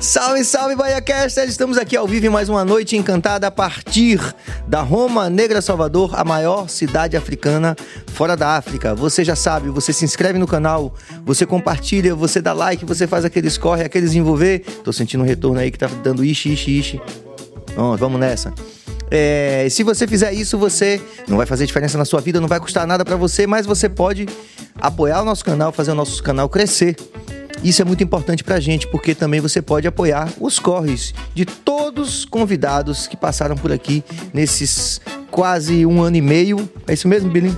Salve, salve, BahiaCaster! Estamos aqui ao vivo em mais uma noite encantada a partir da Roma Negra Salvador, a maior cidade africana fora da África. Você já sabe, você se inscreve no canal, você compartilha, você dá like, você faz aqueles corre, aqueles envolver. Tô sentindo um retorno aí que tá dando ishi, ishi, ishi. Vamos, vamos nessa. É, se você fizer isso, você não vai fazer diferença na sua vida, não vai custar nada para você, mas você pode apoiar o nosso canal, fazer o nosso canal crescer. Isso é muito importante pra gente, porque também você pode apoiar os corres de todos os convidados que passaram por aqui nesses quase um ano e meio. É isso mesmo, Billy?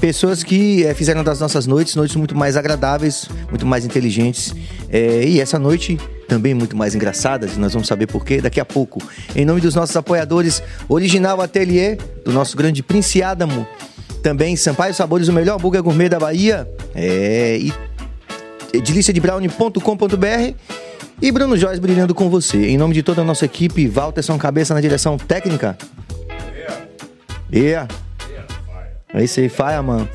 Pessoas que é, fizeram das nossas noites noites muito mais agradáveis, muito mais inteligentes. É, e essa noite também muito mais engraçadas, nós vamos saber por quê daqui a pouco. Em nome dos nossos apoiadores, Original Atelier, do nosso grande Prince Adamo, também Sampaio Sabores, o melhor hambúrguer gourmet da Bahia, é, e deliciadebrownie.com.br e Bruno Joyce brilhando com você. Em nome de toda a nossa equipe, Walterson Cabeça na direção técnica. Yeah. É isso aí, faia, mano.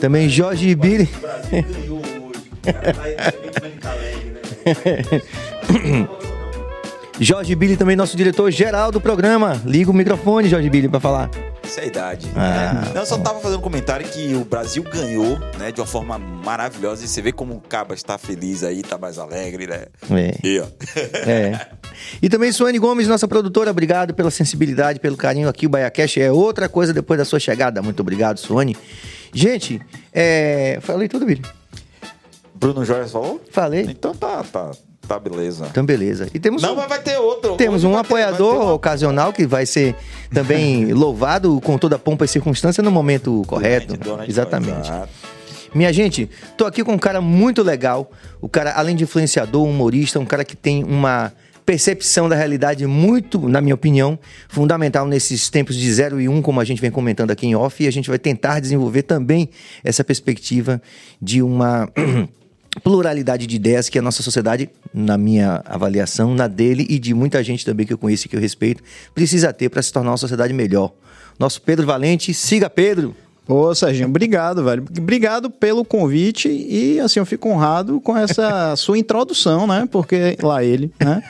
Também Jorge Billy. Jorge Billy, também nosso diretor geral do programa. Liga o microfone, Jorge Billy, pra falar. Essa é a idade. Ah. Não, eu só tava fazendo um comentário que o Brasil ganhou, né, de uma forma maravilhosa. E você vê como o Caba está feliz aí, tá mais alegre, né? É. E, ó. É. E também Suane Gomes, nossa produtora, obrigado pela sensibilidade, pelo carinho aqui. O BaiaCast é outra coisa depois da sua chegada. Muito obrigado, Suane. Gente, é... falei tudo, Billy? Bruno Joias falou? Falei. Então tá, tá, tá beleza. Então, beleza. E temos Não, um... mas vai ter outro. Temos Hoje um ter- apoiador ter uma- ocasional que vai ser também louvado com toda a pompa e circunstância no momento correto. Durante- Exatamente. Minha gente, tô aqui com um cara muito legal. O cara, além de influenciador, humorista, um cara que tem uma percepção da realidade muito, na minha opinião, fundamental nesses tempos de 0 e 1, um, como a gente vem comentando aqui em off, e a gente vai tentar desenvolver também essa perspectiva de uma pluralidade de ideias que a nossa sociedade, na minha avaliação, na dele e de muita gente também que eu conheço e que eu respeito, precisa ter para se tornar uma sociedade melhor. Nosso Pedro Valente, siga Pedro! Ô, Serginho, obrigado, velho. Obrigado pelo convite e, assim, eu fico honrado com essa sua introdução, né? Porque, lá ele, né?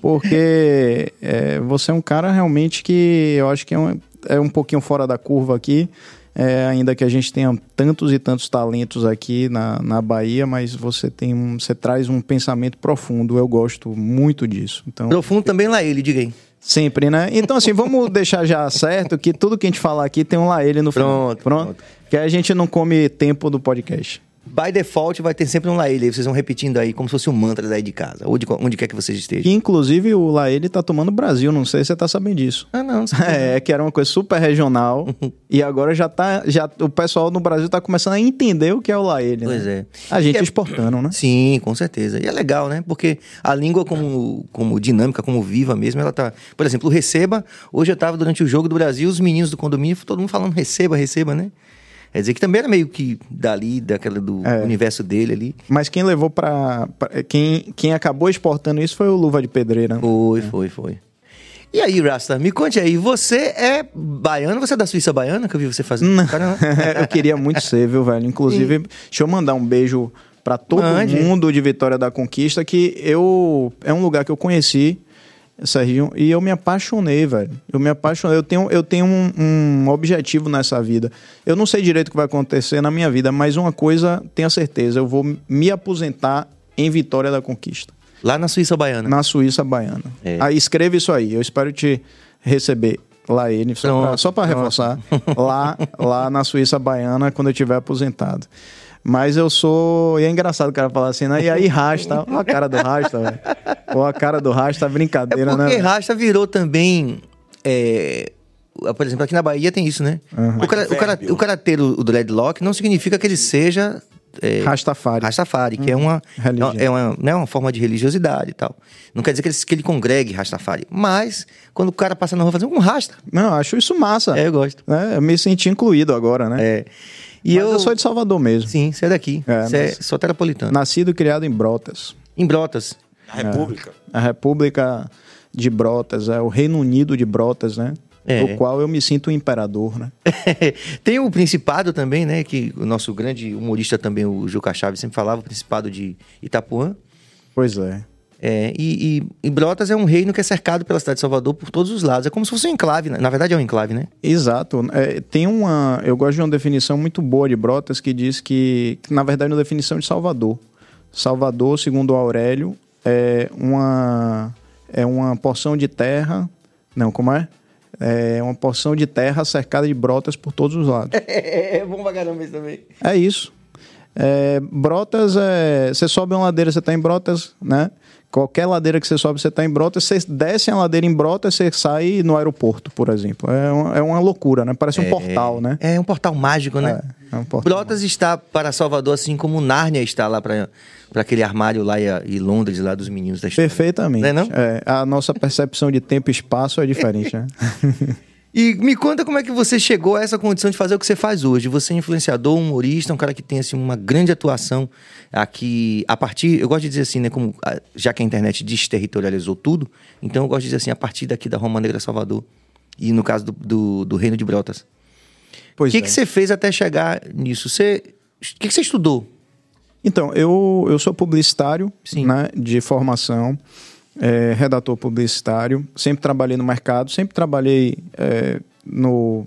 Porque é, você é um cara realmente que eu acho que é um, é um pouquinho fora da curva aqui, é, ainda que a gente tenha tantos e tantos talentos aqui na, na Bahia, mas você tem um, você traz um pensamento profundo, eu gosto muito disso. Então, Profundo também lá ele, diga aí. Sempre, né? Então, assim, vamos deixar já certo que tudo que a gente falar aqui tem um lá ele no final. Pronto, Pronto. pronto. Que a gente não come tempo do podcast. By default vai ter sempre um lá ele, aí vocês vão repetindo aí como se fosse um mantra daí de casa, ou de onde quer que vocês estejam. inclusive, o lá ele tá tomando Brasil, não sei se você tá sabendo disso. Ah, não, não sei. É, que era uma coisa super regional e agora já tá, já, o pessoal no Brasil tá começando a entender o que é o lá ele, Pois né? é. A gente é- exportando, né? Sim, com certeza. E é legal, né? Porque a língua como, como dinâmica, como viva mesmo, ela tá... Por exemplo, o receba, hoje eu tava durante o jogo do Brasil, os meninos do condomínio, todo mundo falando receba, receba, né? Quer dizer que também era meio que dali, daquela do É. universo dele ali. Mas quem levou pra. pra- quem, quem acabou exportando isso foi o Luva de Pedreira. Foi, foi, foi. E aí, Rasta, me conte aí, você é baiano, você é da Suíça baiana, que eu vi você fazendo? Cara, eu queria muito ser, viu, velho? Inclusive, deixa eu mandar um beijo pra todo Mande. mundo de Vitória da Conquista, que eu é um lugar que eu conheci, Serginho, e eu me apaixonei, velho. Eu me apaixonei. Eu tenho, eu tenho um, um objetivo nessa vida. Eu não sei direito o que vai acontecer na minha vida, mas uma coisa tenho certeza: eu vou me aposentar em Vitória da Conquista, Lá na Suíça baiana. na Suíça baiana. É. Aí escreva isso aí. Eu espero te receber lá ele, só pronto. reforçar, lá, lá na Suíça baiana, quando eu estiver aposentado. Mas eu sou. E é engraçado o cara falar assim, né? E aí, Rasta, olha a cara do Rasta, velho. Ou a cara do Rasta, É brincadeira, porque né? velho? Rasta virou também. é, por exemplo, aqui na Bahia tem isso, né? O, cara, o, cara, o cara ter o, o dreadlock não significa que ele seja. É, Rastafari. Rastafari, que é uma, Religião. é uma, né, uma forma de religiosidade e tal. Não quer dizer que ele, que ele congregue Rastafari. Mas, quando o cara passa na rua fazendo um rasta, Não, eu acho isso massa. é, eu gosto. né? Eu me senti incluído agora, né? É. E Mas eu, eu... sou de Salvador mesmo. Sim, você é daqui. É, você é soteropolitano. Nascido e criado em Brotas. Em Brotas. Na República. A República de Brotas, é o Reino Unido de Brotas, né? É. Do qual eu me sinto um imperador, né? Tem o Principado também, né? Que o nosso grande humorista também, o Juca Chaves, sempre falava, o Principado de Itapuã. Pois é. É, e, e, e Brotas é um reino que é cercado pela cidade de Salvador por todos os lados. É como se fosse um enclave, né? na verdade é um enclave, né? Exato. É, tem uma. Eu gosto de uma definição muito boa de Brotas que diz que, que, na verdade, é uma definição de Salvador. Salvador, segundo Aurélio, é uma, é uma porção de terra. Não, como é? É uma porção de terra cercada de brotas por todos os lados. É, bom pra caramba isso também. É isso. É, brotas, é, você sobe uma ladeira, você está em Brotas, né? Qualquer ladeira que você sobe, você está em Brotas. Você desce a ladeira em Brotas, você sai no aeroporto, por exemplo. É uma, é uma loucura, né? Parece um É, portal, né? É um portal mágico, né? É, é um portal. Brotas está para Salvador, assim como Nárnia está lá para aquele armário lá e, e Londres, lá dos meninos da história. Perfeitamente. Não é não? É, a nossa percepção de tempo e espaço é diferente, né? E me conta como é que você chegou a essa condição de fazer o que você faz hoje. Você é influenciador, humorista, um cara que tem assim, uma grande atuação aqui a partir. Eu gosto de dizer assim, né? Como, ah, já que a internet desterritorializou tudo, então eu gosto de dizer assim, a partir daqui da Roma Negra Salvador. E no caso do, do, do Reino de Brotas. O que, é. que você fez até chegar nisso? Você, o que, que você estudou? Então, eu, eu sou publicitário Sim. né, de formação, é, redator publicitário, sempre trabalhei no mercado, sempre trabalhei é, no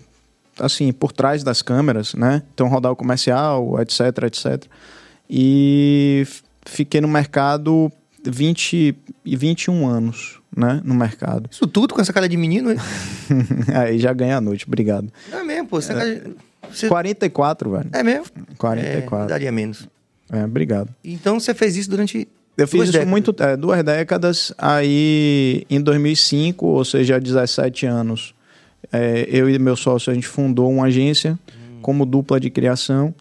assim, por trás das câmeras, né? Então, rodar o comercial, etc, etc. E fiquei no mercado 20 e 21 anos, né? No mercado. Isso tudo com essa cara de menino? Aí já ganhei a noite, obrigado. É mesmo, pô. Você é, você... 44, velho. é mesmo? 44. É, daria menos. É, obrigado. Então você fez isso durante. Eu fiz duas isso décadas. muito, é, duas décadas. Aí, em 2005, ou seja, há 17 anos, é, eu e meu sócio, a gente fundou uma agência como dupla de criação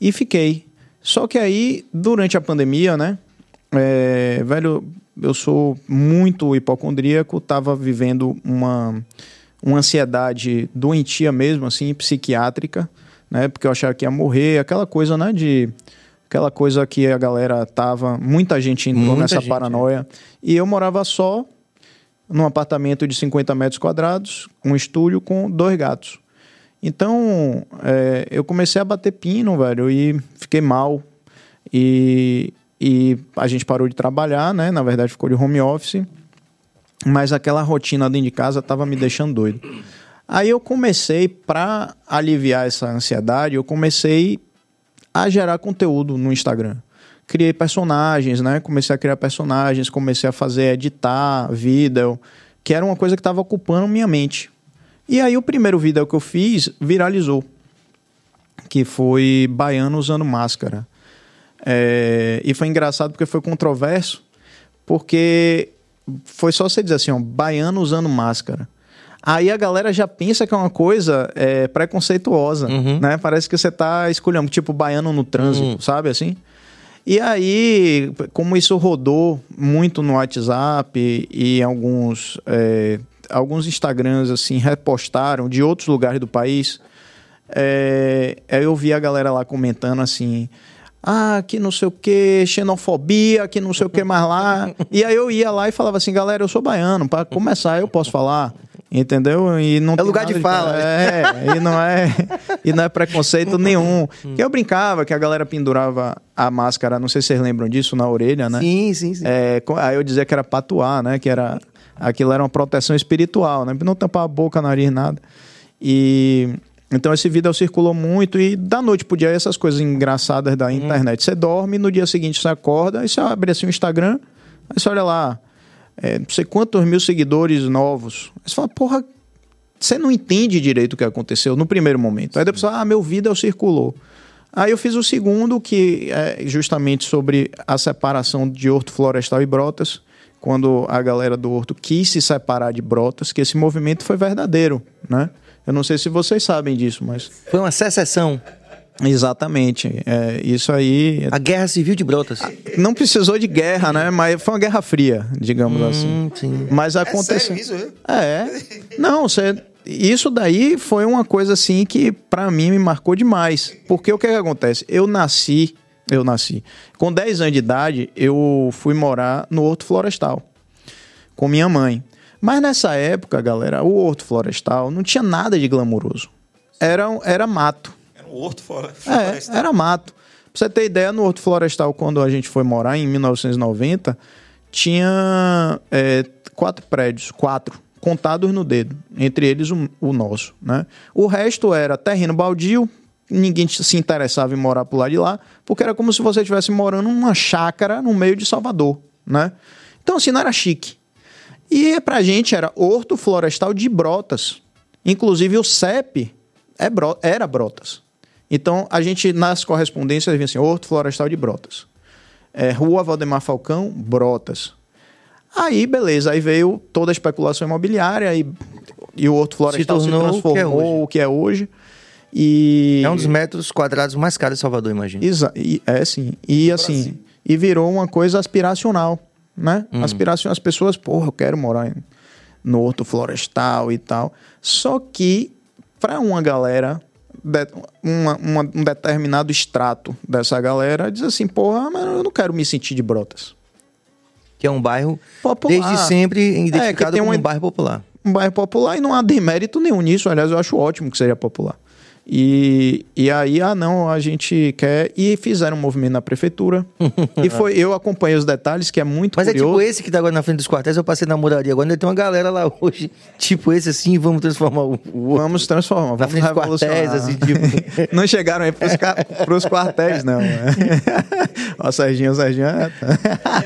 e fiquei. Só que aí, durante a pandemia, né? é, velho, eu sou muito hipocondríaco, tava vivendo uma, uma ansiedade doentia mesmo, assim, psiquiátrica, né? Porque eu achava que ia morrer, aquela coisa, né? De aquela coisa que a galera tava, muita gente entrou Muita nessa gente, é. paranoia. E eu morava só num apartamento de 50 metros quadrados, um estúdio com dois gatos. Então, é, eu comecei a bater pino, velho, e fiquei mal. E, e a gente parou de trabalhar, né? Na verdade, ficou de home office. Mas aquela rotina dentro de casa tava me deixando doido. Aí eu comecei, para aliviar essa ansiedade, eu comecei a gerar conteúdo no Instagram. Criei personagens, né? Comecei a criar personagens, comecei a fazer editar vídeo, que era uma coisa que estava ocupando minha mente. E aí o primeiro vídeo que eu fiz viralizou, que foi baiano usando máscara. É, e foi engraçado porque foi controverso, porque foi só você dizer assim, ó, baiano usando máscara. Aí a galera já pensa que é uma coisa é, preconceituosa, Uhum. né? Parece que você tá escolhendo, tipo, baiano no trânsito, Uhum. sabe assim? E aí, como isso rodou muito no WhatsApp e, em alguns, é, alguns Instagrams, assim, repostaram de outros lugares do país, é, eu vi a galera lá comentando assim... Ah, que não sei o que, xenofobia, que não sei o que mais lá. E aí eu ia lá e falava assim, galera, eu sou baiano, para começar eu posso falar, entendeu? E não tem lugar de fala. É, e não é, e não é preconceito nenhum. Que eu brincava que a galera pendurava a máscara, não sei se vocês lembram disso, na orelha, né? Sim, sim, sim. É, aí eu dizia que era patuar, né? Que era aquilo era uma proteção espiritual, né? Não tampar a boca, nariz, nada. E então esse vídeo circulou muito e da noite pro dia essas coisas engraçadas da internet. Você dorme, no dia seguinte você acorda, aí você abre assim o Instagram, aí você olha lá, é, não sei quantos mil seguidores novos. Aí você fala, porra, você não entende direito o que aconteceu no primeiro momento. Aí depois você fala, ah, meu vídeo circulou. Aí eu fiz o segundo, que é justamente sobre a separação de horto florestal e brotas, quando a galera do horto quis se separar de brotas, que esse movimento foi verdadeiro, né? Eu não sei se vocês sabem disso, mas... Foi uma secessão. Exatamente. É, isso aí... A guerra civil de Brotas. Não precisou de guerra, né? Mas foi uma guerra fria, digamos assim. Hum, sim. Mas aconteceu. sério isso, viu? É. Não, você. Isso daí foi uma coisa assim que pra mim me marcou demais. Porque o que, que acontece? Eu nasci, eu nasci. Com 10 anos de idade, eu fui morar no Horto Florestal com minha mãe. Mas nessa época, galera, o Horto Florestal não tinha nada de glamouroso. Era, era mato. Era um horto fora. É, era mato. Pra você ter ideia, no Horto Florestal, quando a gente foi morar em 1990, tinha é, quatro prédios, quatro, contados no dedo, entre eles o, o nosso, né? O resto era terreno baldio, ninguém se interessava em morar por lá de lá, porque era como se você estivesse morando numa chácara no meio de Salvador, né? Então, assim, não era chique. E pra gente era Horto Florestal de Brotas. Inclusive o CEP é bro era Brotas. Então, a gente, nas correspondências, vinha assim, Horto Florestal de Brotas. É, Rua Valdemar Falcão, Brotas. Aí, beleza, aí veio toda a especulação imobiliária e, e o Horto Florestal se, tornou o que é transformou hoje. o que é hoje. E... É um dos metros quadrados mais caros de Salvador, imagina. Exa e, é sim. E assim, e virou uma coisa aspiracional, né? Hum. Aspiração, as pessoas, porra, eu quero morar em, no Horto Florestal e tal. Só que, para uma galera, de- uma- uma- um determinado extrato dessa galera, diz assim, porra, mas eu não quero me sentir de brotas. Que é um bairro, Popular. desde sempre, identificado tem como uma- um bairro popular. um bairro popular e não há demérito nenhum nisso. Aliás, eu acho ótimo que seja popular. E, e aí, ah, não, a gente quer. E fizeram um movimento na prefeitura. e foi, eu acompanhei os detalhes, que é muito Mas é curioso. tipo esse que tá agora na frente dos quartéis, eu passei na moraria. Agora ainda tem uma galera lá hoje, tipo esse assim, vamos transformar o, o. Vamos transformar, Na vamos frente dos quartéis, revolucionar. assim, tipo. Não chegaram aí pros, ca... pros quartéis, não. né? Ó, Serginho, Serginho. é-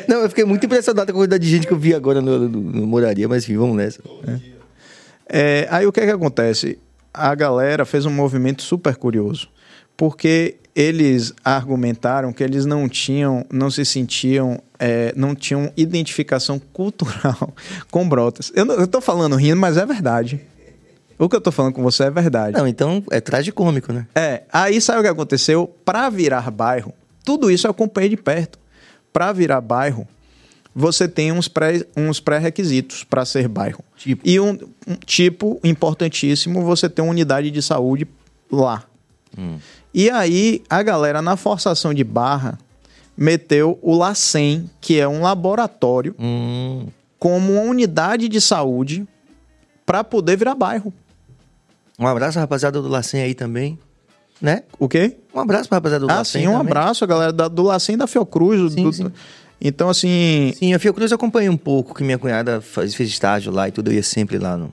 Não, eu fiquei muito impressionado com a quantidade de gente que eu vi agora no, no- no moraria, mas enfim, vamos nessa. É, aí o que é que acontece? A galera fez um movimento super curioso, porque eles argumentaram que eles não tinham, não se sentiam, é, não tinham identificação cultural com Brotas. Eu, não, eu tô falando rindo, mas é verdade. O que eu tô falando com você é verdade. Não, então é tragicômico, né? É, aí sabe o que aconteceu? Para virar bairro, tudo isso eu acompanhei de perto. Para virar bairro, você tem uns pré- uns pré-requisitos para ser bairro. Tipo? E um, um tipo importantíssimo, você ter uma unidade de saúde lá. E aí, a galera, na forçação de barra, meteu o LACEN, que é um laboratório, Hum, como uma unidade de saúde para poder virar bairro. um abraço, rapaziada do Lacen aí também, né? O quê? Um abraço pra rapaziada do Ah, Lacen sim, um também. abraço, a galera da- do Lacem e da Fiocruz. Sim, do- sim. Então, assim, Sim, a Fiocruz eu acompanhei um pouco, que minha cunhada faz, fez estágio lá e tudo, eu ia sempre lá no...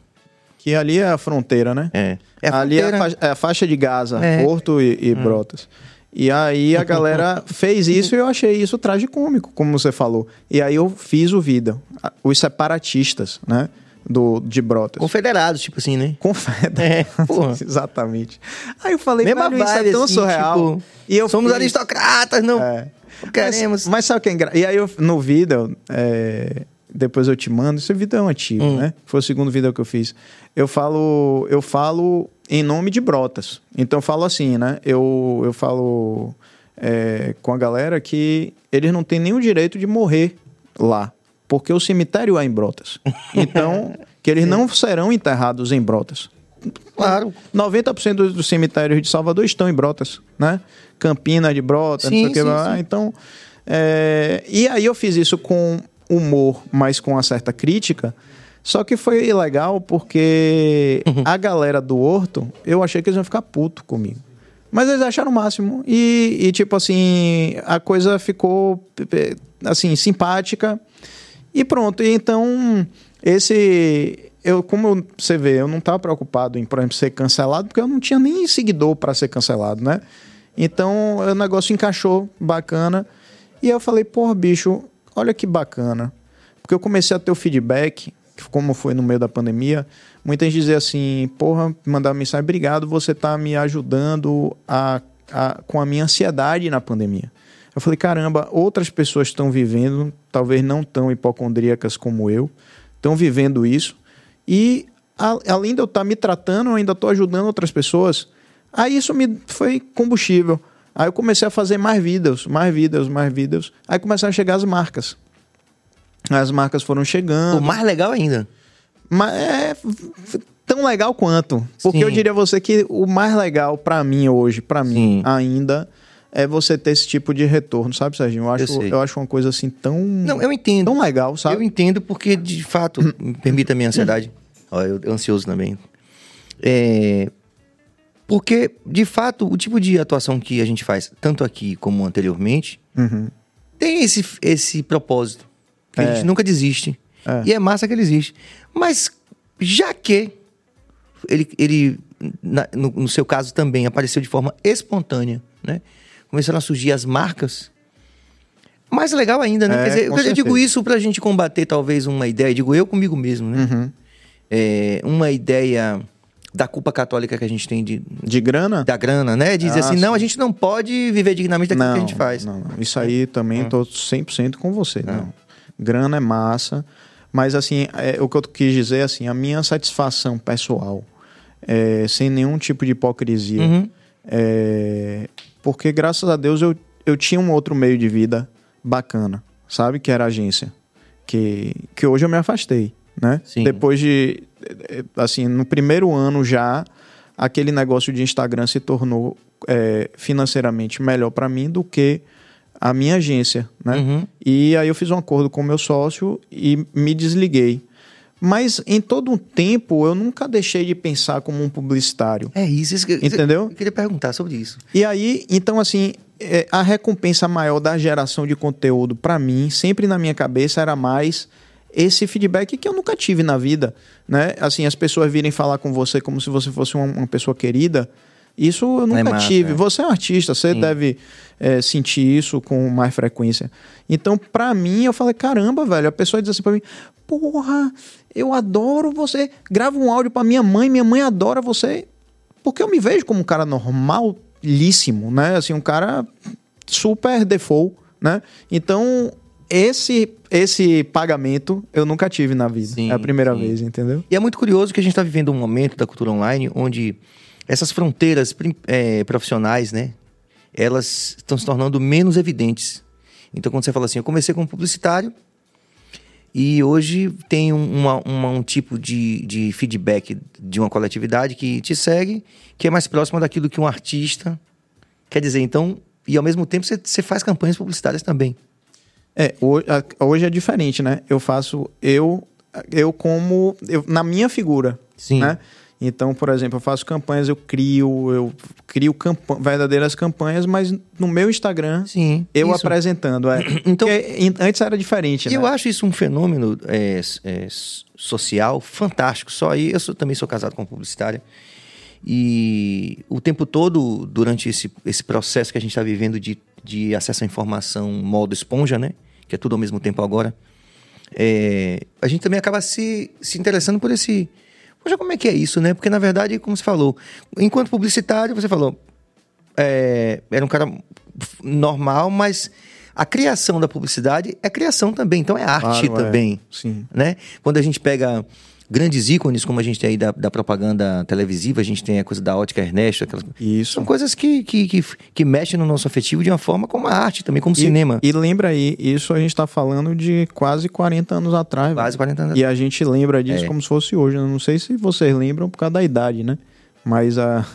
que ali é a fronteira, né? É. É a ali é a, fronteira. faixa, é a faixa de Gaza, É. Porto e, e Brotas. E aí a galera fez isso e eu achei isso tragicômico, como você falou. E aí eu fiz o vida. Os separatistas, né? Do, de Brotas. Confederados, tipo assim, né? Confederados. É. Exatamente. Aí eu falei, Mesma velho, isso é tão assim, surreal. tipo, e eu Somos fiz- aristocratas, não, É. queremos. Mas, mas sabe o que é engraçado? E aí, eu, no vídeo, é, depois eu te mando, esse vídeo é um antigo, Hum. né? Foi o segundo vídeo que eu fiz. Eu falo, eu falo em nome de Brotas. Então eu falo assim, né? Eu, eu falo é, com a galera que eles não têm nenhum direito de morrer lá. Porque o cemitério é em Brotas. Então, que eles não serão enterrados em Brotas. Claro. 90% dos, cemitérios de Salvador estão em Brotas, né? Campina de Brotas, não Sim, sei o que lá. Então, é, e aí eu fiz isso com humor, mas com uma certa crítica. Só que foi legal porque Uhum. a galera do Horto, eu achei que eles iam ficar puto comigo. Mas eles acharam o máximo. E, e, tipo assim, a coisa ficou eh, assim, simpática. E pronto. E então, esse. Eu, como você vê, eu não estava preocupado em, por exemplo, ser cancelado, porque eu não tinha nem seguidor para ser cancelado, né? Então, o negócio encaixou bacana. E eu falei, porra, bicho, olha que bacana. Porque eu comecei a ter o feedback, como foi no meio da pandemia, muita gente dizia assim, porra, mandar mensagem, obrigado, você tá me ajudando a, a- com a minha ansiedade na pandemia. Eu falei, caramba, outras pessoas estão vivendo, talvez não tão hipocondríacas como eu, estão vivendo isso. E a- além de eu estar me tratando, eu ainda estou ajudando outras pessoas. Aí isso me foi combustível. Aí eu comecei a fazer mais vídeos, mais vídeos, mais vídeos. Aí começaram a chegar as marcas. As marcas foram chegando. O mais legal ainda. Mas é tão legal quanto. Porque Sim. eu diria a você que o mais legal pra mim hoje, pra mim ainda, é você ter esse tipo de retorno, sabe, Serginho? Eu acho, sei. eu, acho uma coisa assim tão, Não, eu entendo. tão legal, Eu sabe? entendo porque, de fato, me permita a minha ansiedade. Ó, eu, ansioso também. É, Porque, de fato, o tipo de atuação que a gente faz, tanto aqui como anteriormente, Uhum. tem esse, esse propósito. Que a É. gente nunca desiste. É. E é massa que ele existe. Mas, já que ele, ele na- no, no seu caso também, apareceu de forma espontânea, né? Começaram a surgir as marcas. Mais legal ainda, né? É, Quer dizer, eu digo certeza. isso pra gente combater talvez uma ideia, digo eu comigo mesmo, né? Uhum. É, uma ideia da culpa católica que a gente tem de, De grana? da grana, né? Dizer Ah, assim, não, sim. a gente não pode viver dignamente daquilo que a gente faz. Não, não. Isso aí também Hum. tô 100% com você. Não. Grana é massa. Mas, assim, é, o que eu quis dizer é assim, a minha satisfação pessoal, é, sem nenhum tipo de hipocrisia, Uhum. é, porque, graças a Deus, eu, eu tinha um outro meio de vida bacana, sabe? Que era a agência. Que, que hoje eu me afastei, né? Sim. Depois de, assim, no primeiro ano já, aquele negócio de Instagram se tornou é, financeiramente melhor para mim do que a minha agência, né? Uhum. E aí eu fiz um acordo com o meu sócio e me desliguei. Mas em todo um tempo eu nunca deixei de pensar como um publicitário. É isso, isso que Entendeu? Eu queria perguntar sobre isso. E aí, então assim, é, a recompensa maior da geração de conteúdo para mim, sempre na minha cabeça era mais esse feedback que eu nunca tive na vida, né? Assim, as pessoas virem falar com você como se você fosse uma, uma pessoa querida. Isso eu nunca massa, tive. é. Você é um artista, você deve é, sentir isso com mais frequência. Então, pra mim, eu falei, caramba, velho. A pessoa diz assim pra mim, porra, eu adoro você. Grava um áudio pra minha mãe, minha mãe adora você. Porque eu me vejo como um cara normalíssimo, né? Assim, um cara super default, né? Então, esse esse pagamento eu nunca tive na vida. Sim, é a primeira sim. vez, entendeu? E é muito curioso que a gente está vivendo um momento da cultura online onde essas fronteiras eh, profissionais, né? Elas estão se tornando menos evidentes. Então, quando você fala assim, eu comecei como publicitário e hoje tem um, uma- uma- um tipo de, de feedback de uma coletividade que te segue, que é mais próxima daquilo que um artista quer dizer. Então, e ao mesmo tempo você, você faz campanhas publicitárias também. É, hoje, hoje é diferente, né? Eu faço eu eu como eu, na minha figura, Sim. né? Então, por exemplo, eu faço campanhas, eu crio, eu crio campa verdadeiras campanhas, mas no meu Instagram Sim. eu isso. apresentando, é. Então- Porque antes era diferente, E eu né? acho isso um fenômeno é, é, social fantástico. Só aí, eu sou- também sou casado com uma publicitária. E o tempo todo, durante esse, esse processo que a gente está vivendo de, de acesso à informação modo esponja, né? Que é tudo ao mesmo tempo agora. é, a gente também acaba se, se interessando por esse. Poxa, como é que é isso, né? Porque, na verdade, como você falou, enquanto publicitário, você falou, é, era um cara normal, mas a criação da publicidade é criação também, então é arte Claro, é. também, Sim. né? Quando a gente pega grandes ícones, como a gente tem aí da, da propaganda televisiva, a gente tem a coisa da ótica Ernesto, aquelas Isso. são coisas que, que, que, que mexem no nosso afetivo de uma forma como a arte também, como E- cinema. E lembra aí, isso a gente tá falando de quase 40 anos atrás. Quase velho. 40 anos E a gente lembra disso É. como se fosse hoje. Eu não sei se vocês lembram por causa da idade, né? Mas a,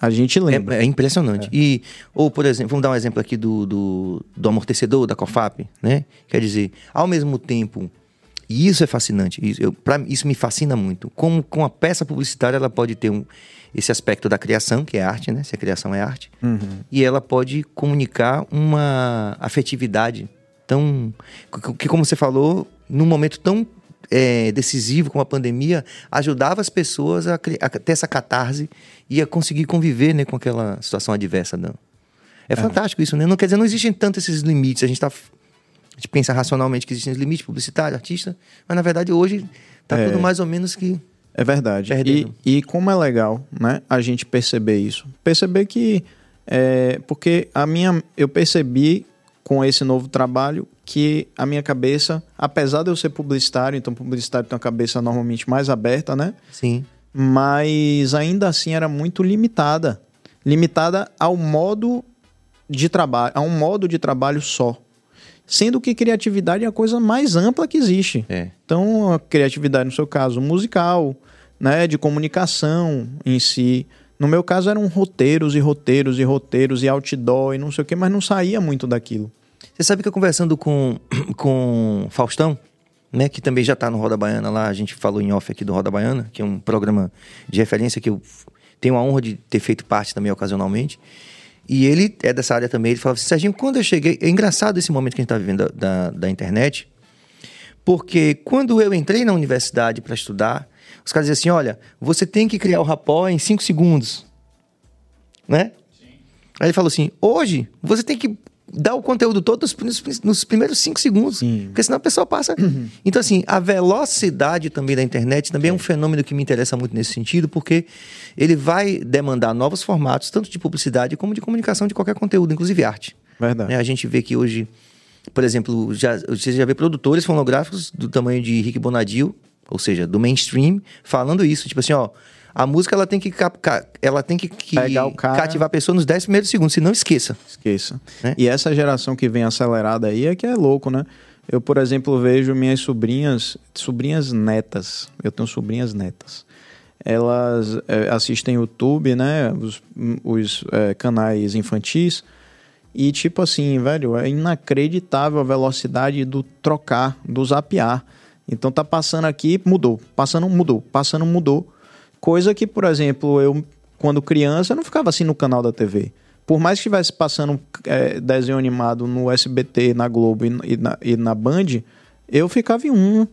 a gente lembra. É, é impressionante. E, ou, por exemplo, vamos dar um exemplo aqui do, do, do amortecedor da COFAP, né? Quer dizer, ao mesmo tempo, e isso é fascinante, isso, eu, pra, isso me fascina muito, como com a peça publicitária ela pode ter um, esse aspecto da criação, que é arte, né? Se a criação é arte, Uhum. e ela pode comunicar uma afetividade tão. que- como você falou, num momento tão é, decisivo como a pandemia, ajudava as pessoas a, a ter essa catarse e a conseguir conviver né, com aquela situação adversa. Não. É, fantástico isso, né? Não quer dizer, não existem tanto esses limites. A gente tá. A gente pensa racionalmente que existem os limites, publicitário, artista, mas na verdade hoje tá É. tudo mais ou menos que. É verdade. E, e como é legal, né, a gente perceber isso. Perceber que. É, porque a minha. Eu percebi com esse novo trabalho que a minha cabeça, apesar de eu ser publicitário, então publicitário tem uma cabeça normalmente mais aberta, né? Sim. Mas ainda assim era muito limitada. Limitada ao modo de trabalho, a um modo de trabalho só. Sendo que criatividade é a coisa mais ampla que existe. É. Então, a criatividade, no seu caso, musical, né, de comunicação em si. No meu caso, eram roteiros e roteiros e roteiros e outdoor e não sei o que, mas não saía muito daquilo. Você sabe que eu conversando com, com Faustão, né, que também já está no Roda Baiana lá, a gente falou em off aqui do Roda Baiana, que é um programa de referência que eu tenho a honra de ter feito parte também ocasionalmente. E ele é dessa área também. Ele falava assim: Serginho, quando eu cheguei. É engraçado esse momento que a gente está vivendo da, da, da internet, porque quando eu entrei na universidade para estudar, os caras diziam assim: olha, você tem que criar o rapó em 5 segundos. Né? Sim. Aí ele falou assim: hoje, você tem que dar o conteúdo todo nos, nos primeiros 5 segundos. Sim. Porque senão a pessoa passa. Uhum. Então, assim, a velocidade também da internet também é um fenômeno que me interessa muito nesse sentido, porque ele vai demandar novos formatos, tanto de publicidade como de comunicação de qualquer conteúdo, inclusive arte. Verdade. Né? A gente vê que hoje por exemplo, já, você já vê produtores fonográficos do tamanho de Rick Bonadio, ou seja, do mainstream, falando isso. Tipo assim, ó, a música ela tem que, ela tem que, que cativar a pessoa nos 10 primeiros segundos, se não esqueça. Esqueça. Né? E essa geração que vem acelerada aí é que é louco, né? Eu, por exemplo, vejo minhas sobrinhas, sobrinhas netas, eu tenho sobrinhas netas. Elas é, assistem YouTube, né? Os, os é, canais infantis e tipo assim, velho, é inacreditável a velocidade do trocar, do zapear. Então tá passando aqui, mudou, passando, mudou, passando, mudou. Coisa que, por exemplo, eu, quando criança, não ficava assim no canal da TV. Por mais que estivesse passando é, desenho animado no SBT, na Globo e, e, na, e na Band, eu ficava em um,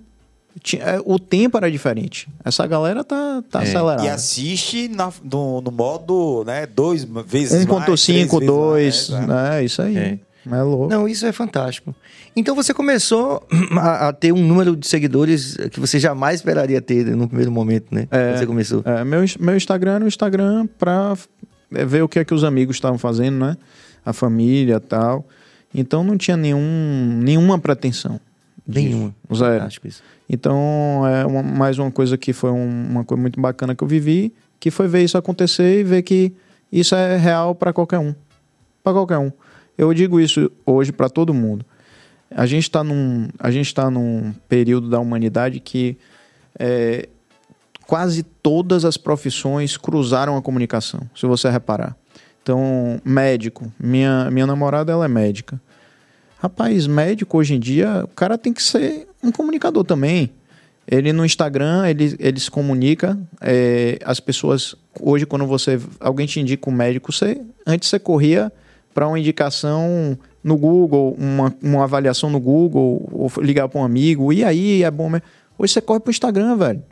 é, o tempo era diferente. Essa galera tá, tá é. acelerada. E assiste na, no, no, modo, né, dois vezes 1.5, 2, né? É isso aí. É. É louco. Não, isso é fantástico. Então você começou a, a, ter um número de seguidores que você jamais esperaria ter no primeiro momento, né? É, você começou. É, meu, meu Instagram era um Instagram pra ver o que é que os amigos estavam fazendo, né? A família tal. Então não tinha nenhum, nenhuma pretensão. Nenhuma. Zero. Então, é uma, mais uma coisa que foi uma coisa muito bacana que eu vivi, que foi ver isso acontecer e ver que isso é real para qualquer um. Para qualquer um. Eu digo isso hoje para todo mundo. A gente está num, a gente tá num período da humanidade que é, quase todas as profissões cruzaram a comunicação, se você reparar. Então, médico. Minha, minha namorada ela é médica. Rapaz, médico hoje em dia, o cara tem que ser um comunicador também. Ele no Instagram, ele, ele se comunica. É, as pessoas, hoje, quando você alguém te indica um médico, você, antes você corria para uma indicação no Google, uma, uma avaliação no Google, ou ligar para um amigo, e aí é bom mesmo. Hoje você corre para o Instagram, velho.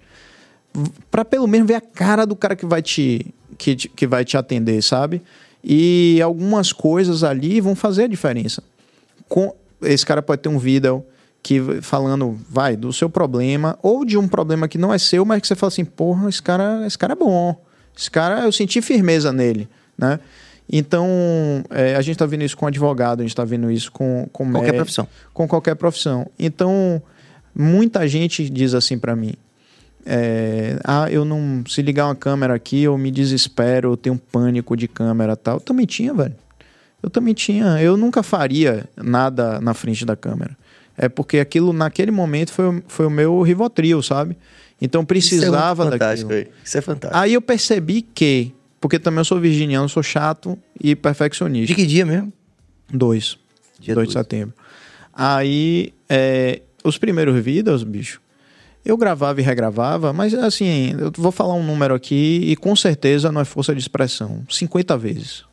Para pelo menos ver a cara do cara que vai te, que, que vai te atender, sabe? E algumas coisas ali vão fazer a diferença com, esse cara pode ter um vídeo que falando, vai, do seu problema, ou de um problema que não é seu, mas que você fala assim, porra, esse cara, esse cara é bom. Esse cara, eu senti firmeza nele, né? Então, é, a gente está vendo isso com advogado, a gente está vendo isso com, com qualquer médico, profissão. Com qualquer profissão. Então, muita gente diz assim para mim: é, ah, eu não. Se ligar uma câmera aqui, eu me desespero, eu tenho pânico de câmera tal. Eu também tinha, velho eu também tinha. Eu nunca faria nada na frente da câmera. É porque aquilo, naquele momento, foi, foi o meu Rivotril, sabe? Então precisava Isso é daquilo. Isso é fantástico. Aí eu percebi que, porque também eu sou virginiano, sou chato e perfeccionista. De que dia mesmo? Dois. Dia 2 de setembro. Aí, é, os primeiros vídeos, bicho, eu gravava e regravava, mas assim, eu vou falar um número aqui e com certeza não é força de expressão. 50 vezes.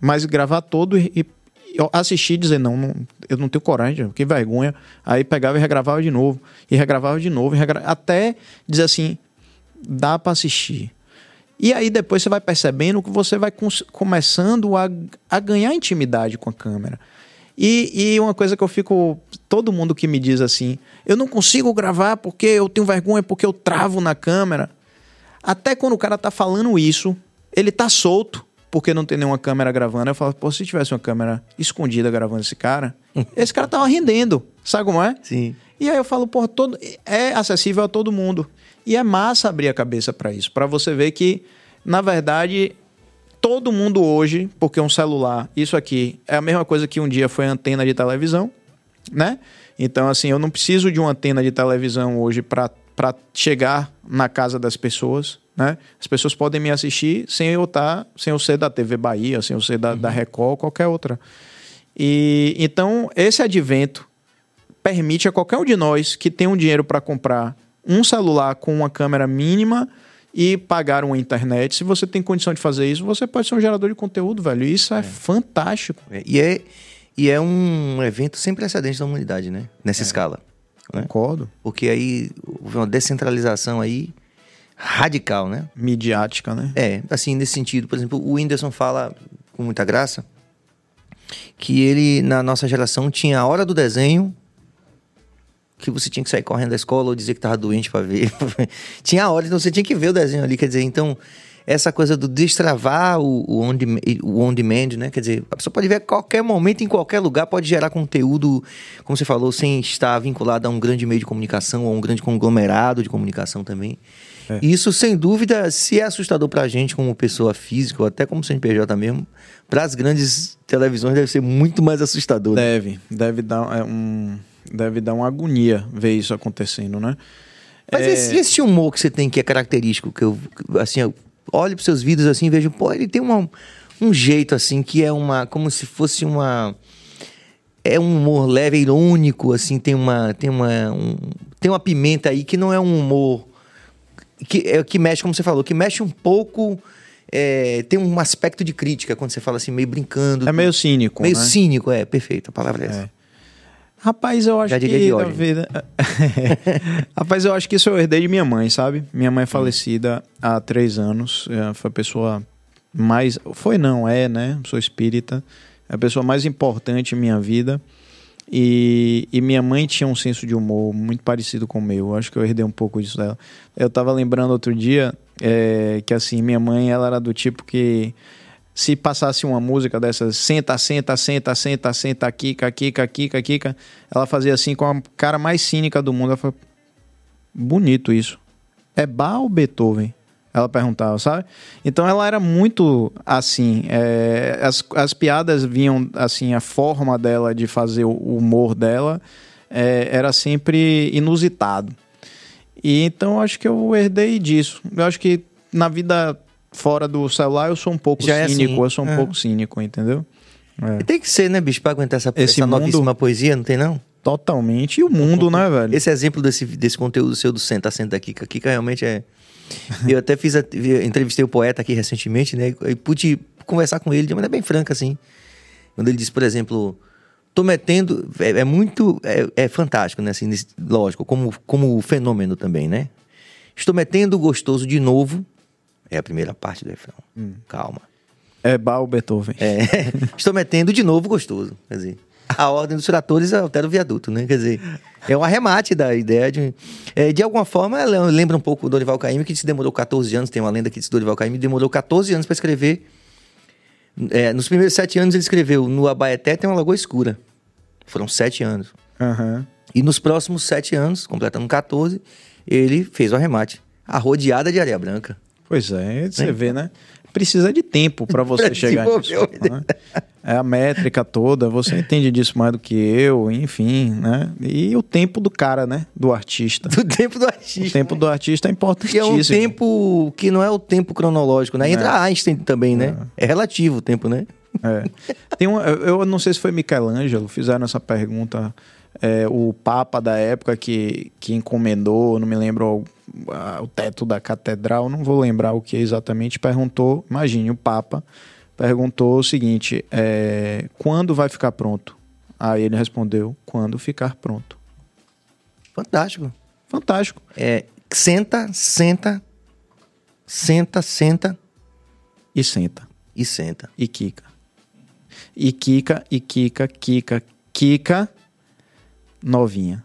Mas gravar todo e, e assistir e dizer, não, não, eu não tenho coragem, que vergonha. Aí pegava e regravava de novo. E regravava de novo. Regra... Até dizer assim, dá para assistir. E aí depois você vai percebendo que você vai começando a, a ganhar intimidade com a câmera. E, e uma coisa que eu fico. Todo mundo que me diz assim, eu não consigo gravar porque eu tenho vergonha, porque eu travo na câmera. Até quando o cara tá falando isso, ele tá solto porque não tem nenhuma câmera gravando. Eu falo, pô, se tivesse uma câmera escondida gravando esse cara, esse cara tava rendendo. Sabe como é? Sim. E aí eu falo, pô, todo, é acessível a todo mundo. E é massa abrir a cabeça para isso, para você ver que, na verdade, todo mundo hoje, porque um celular, isso aqui é a mesma coisa que um dia foi antena de televisão, né? Então, assim, eu não preciso de uma antena de televisão hoje para chegar na casa das pessoas. Né? As pessoas podem me assistir sem eu estar, tá, sem eu ser da TV Bahia, sem eu ser da, uhum. da Record, qualquer outra. E então esse advento permite a qualquer um de nós que tem um dinheiro para comprar um celular com uma câmera mínima e pagar uma internet. Se você tem condição de fazer isso, você pode ser um gerador de conteúdo, velho. E isso é, fantástico. É, e, é, e é um evento sem precedentes da humanidade, né? Nessa escala. né? Concordo. Porque aí houve uma descentralização aí radical, né? Midiática, né? É, assim, nesse sentido. Por exemplo, o Whindersson fala com muita graça que ele, na nossa geração, tinha a hora do desenho que você tinha que sair correndo da escola ou dizer que tava doente para ver. tinha a hora, então você tinha que ver o desenho ali. Quer dizer, então, essa coisa do destravar o, o, on, dem- o on demand, né? Quer dizer, a pessoa pode ver a qualquer momento, em qualquer lugar, pode gerar conteúdo, como você falou, sem estar vinculado a um grande meio de comunicação ou a um grande conglomerado de comunicação também. Isso, sem dúvida, se é assustador pra gente como pessoa física, ou até como CNPJ mesmo, para as grandes televisões deve ser muito mais assustador. né? Deve, deve dar é, um, deve dar uma agonia ver isso acontecendo, né? Mas É, esse, esse humor que você tem que é característico, que eu, assim, eu olho pros seus vídeos assim e vejo, pô, ele tem uma, um jeito assim que é uma, como se fosse uma, é um humor leve, irônico, assim, tem uma, tem uma, um- tem uma pimenta aí que não é um humor que, é, que mexe, como você falou, que mexe um pouco, é, tem um aspecto de crítica quando você fala assim, meio brincando. é meio cínico, meio né? cínico, é, perfeito, a palavra é essa. Rapaz, eu acho Já diria que de vida... Rapaz, eu acho que isso eu herdei de minha mãe, sabe? Minha mãe é falecida há três anos. é, Foi a pessoa mais... Foi não, é, né? Sou espírita. É a pessoa mais importante em minha vida. E, e minha mãe tinha um senso de humor muito parecido com o meu. Eu acho que eu herdei um pouco disso dela. Eu tava lembrando outro dia é, que, assim, minha mãe, ela era do tipo que se passasse uma música dessas, senta, senta, senta, senta, senta, quica, quica, quica, quica, ela fazia assim com a cara mais cínica do mundo. Ela falou, bonito isso. É Bach ou Beethoven? Ela perguntava, sabe? Então ela era muito assim. é, as, as piadas vinham assim, a forma dela de fazer o humor dela é, era sempre inusitado. E então acho que eu herdei disso. Eu acho que na vida fora do celular eu sou um pouco Já é cínico, assim, eu sou um é. pouco cínico, entendeu? É, Tem que ser, né, bicho, pra aguentar essa, Esse essa mundo- novíssima poesia, não tem não? totalmente. E o mundo, né, velho? Esse exemplo desse, desse conteúdo seu do Senta, Senta da Kika. Kika realmente é... Eu até fiz, a, vi- entrevistei o poeta aqui recentemente, né? E pude conversar com ele de maneira bem franca, assim. Quando ele disse, por exemplo, tô metendo... É, é muito... É, é fantástico, né? Assim, nesse- lógico, como, como fenômeno também, né? Estou metendo gostoso de novo. É a primeira parte do refrão. Calma. É ou Beethoven. É, estou metendo de novo gostoso. Quer dizer, a ordem dos tratores altera o viaduto, né? Quer dizer, é um arremate da ideia de. é, de alguma forma, ela lembra um pouco o Dorival Caymmi, que se demorou 14 anos. Tem uma lenda que diz que Dorival Caymmi demorou 14 anos para escrever. É, nos primeiros sete anos ele escreveu No Abaeté tem uma lagoa escura. Foram sete anos. Aham. E nos próximos sete anos, completando 14, ele fez o arremate. A rodeada de areia branca. Pois é, você vê, né? Precisa de tempo para você chegar nisso. né? É a métrica toda, você entende disso mais do que eu, enfim, né? E o tempo do cara, né? Do artista. Do tempo do O artista. tempo do artista é Que importantíssimo. é um tempo que não é o tempo cronológico, né? Entra Einstein também, né? É relativo o tempo, né? É. Tem eu não sei se foi Michelangelo, fizeram essa pergunta. É, o Papa da época que, que encomendou, não me lembro o, teto da catedral, não vou lembrar o que exatamente, perguntou. Imagine, o Papa perguntou o seguinte: é, quando vai ficar pronto? Aí ele respondeu: quando ficar pronto. Fantástico. Fantástico. É, senta, senta, senta, senta E senta. e senta. E quica. E quica, e quica, quica, quica, novinha.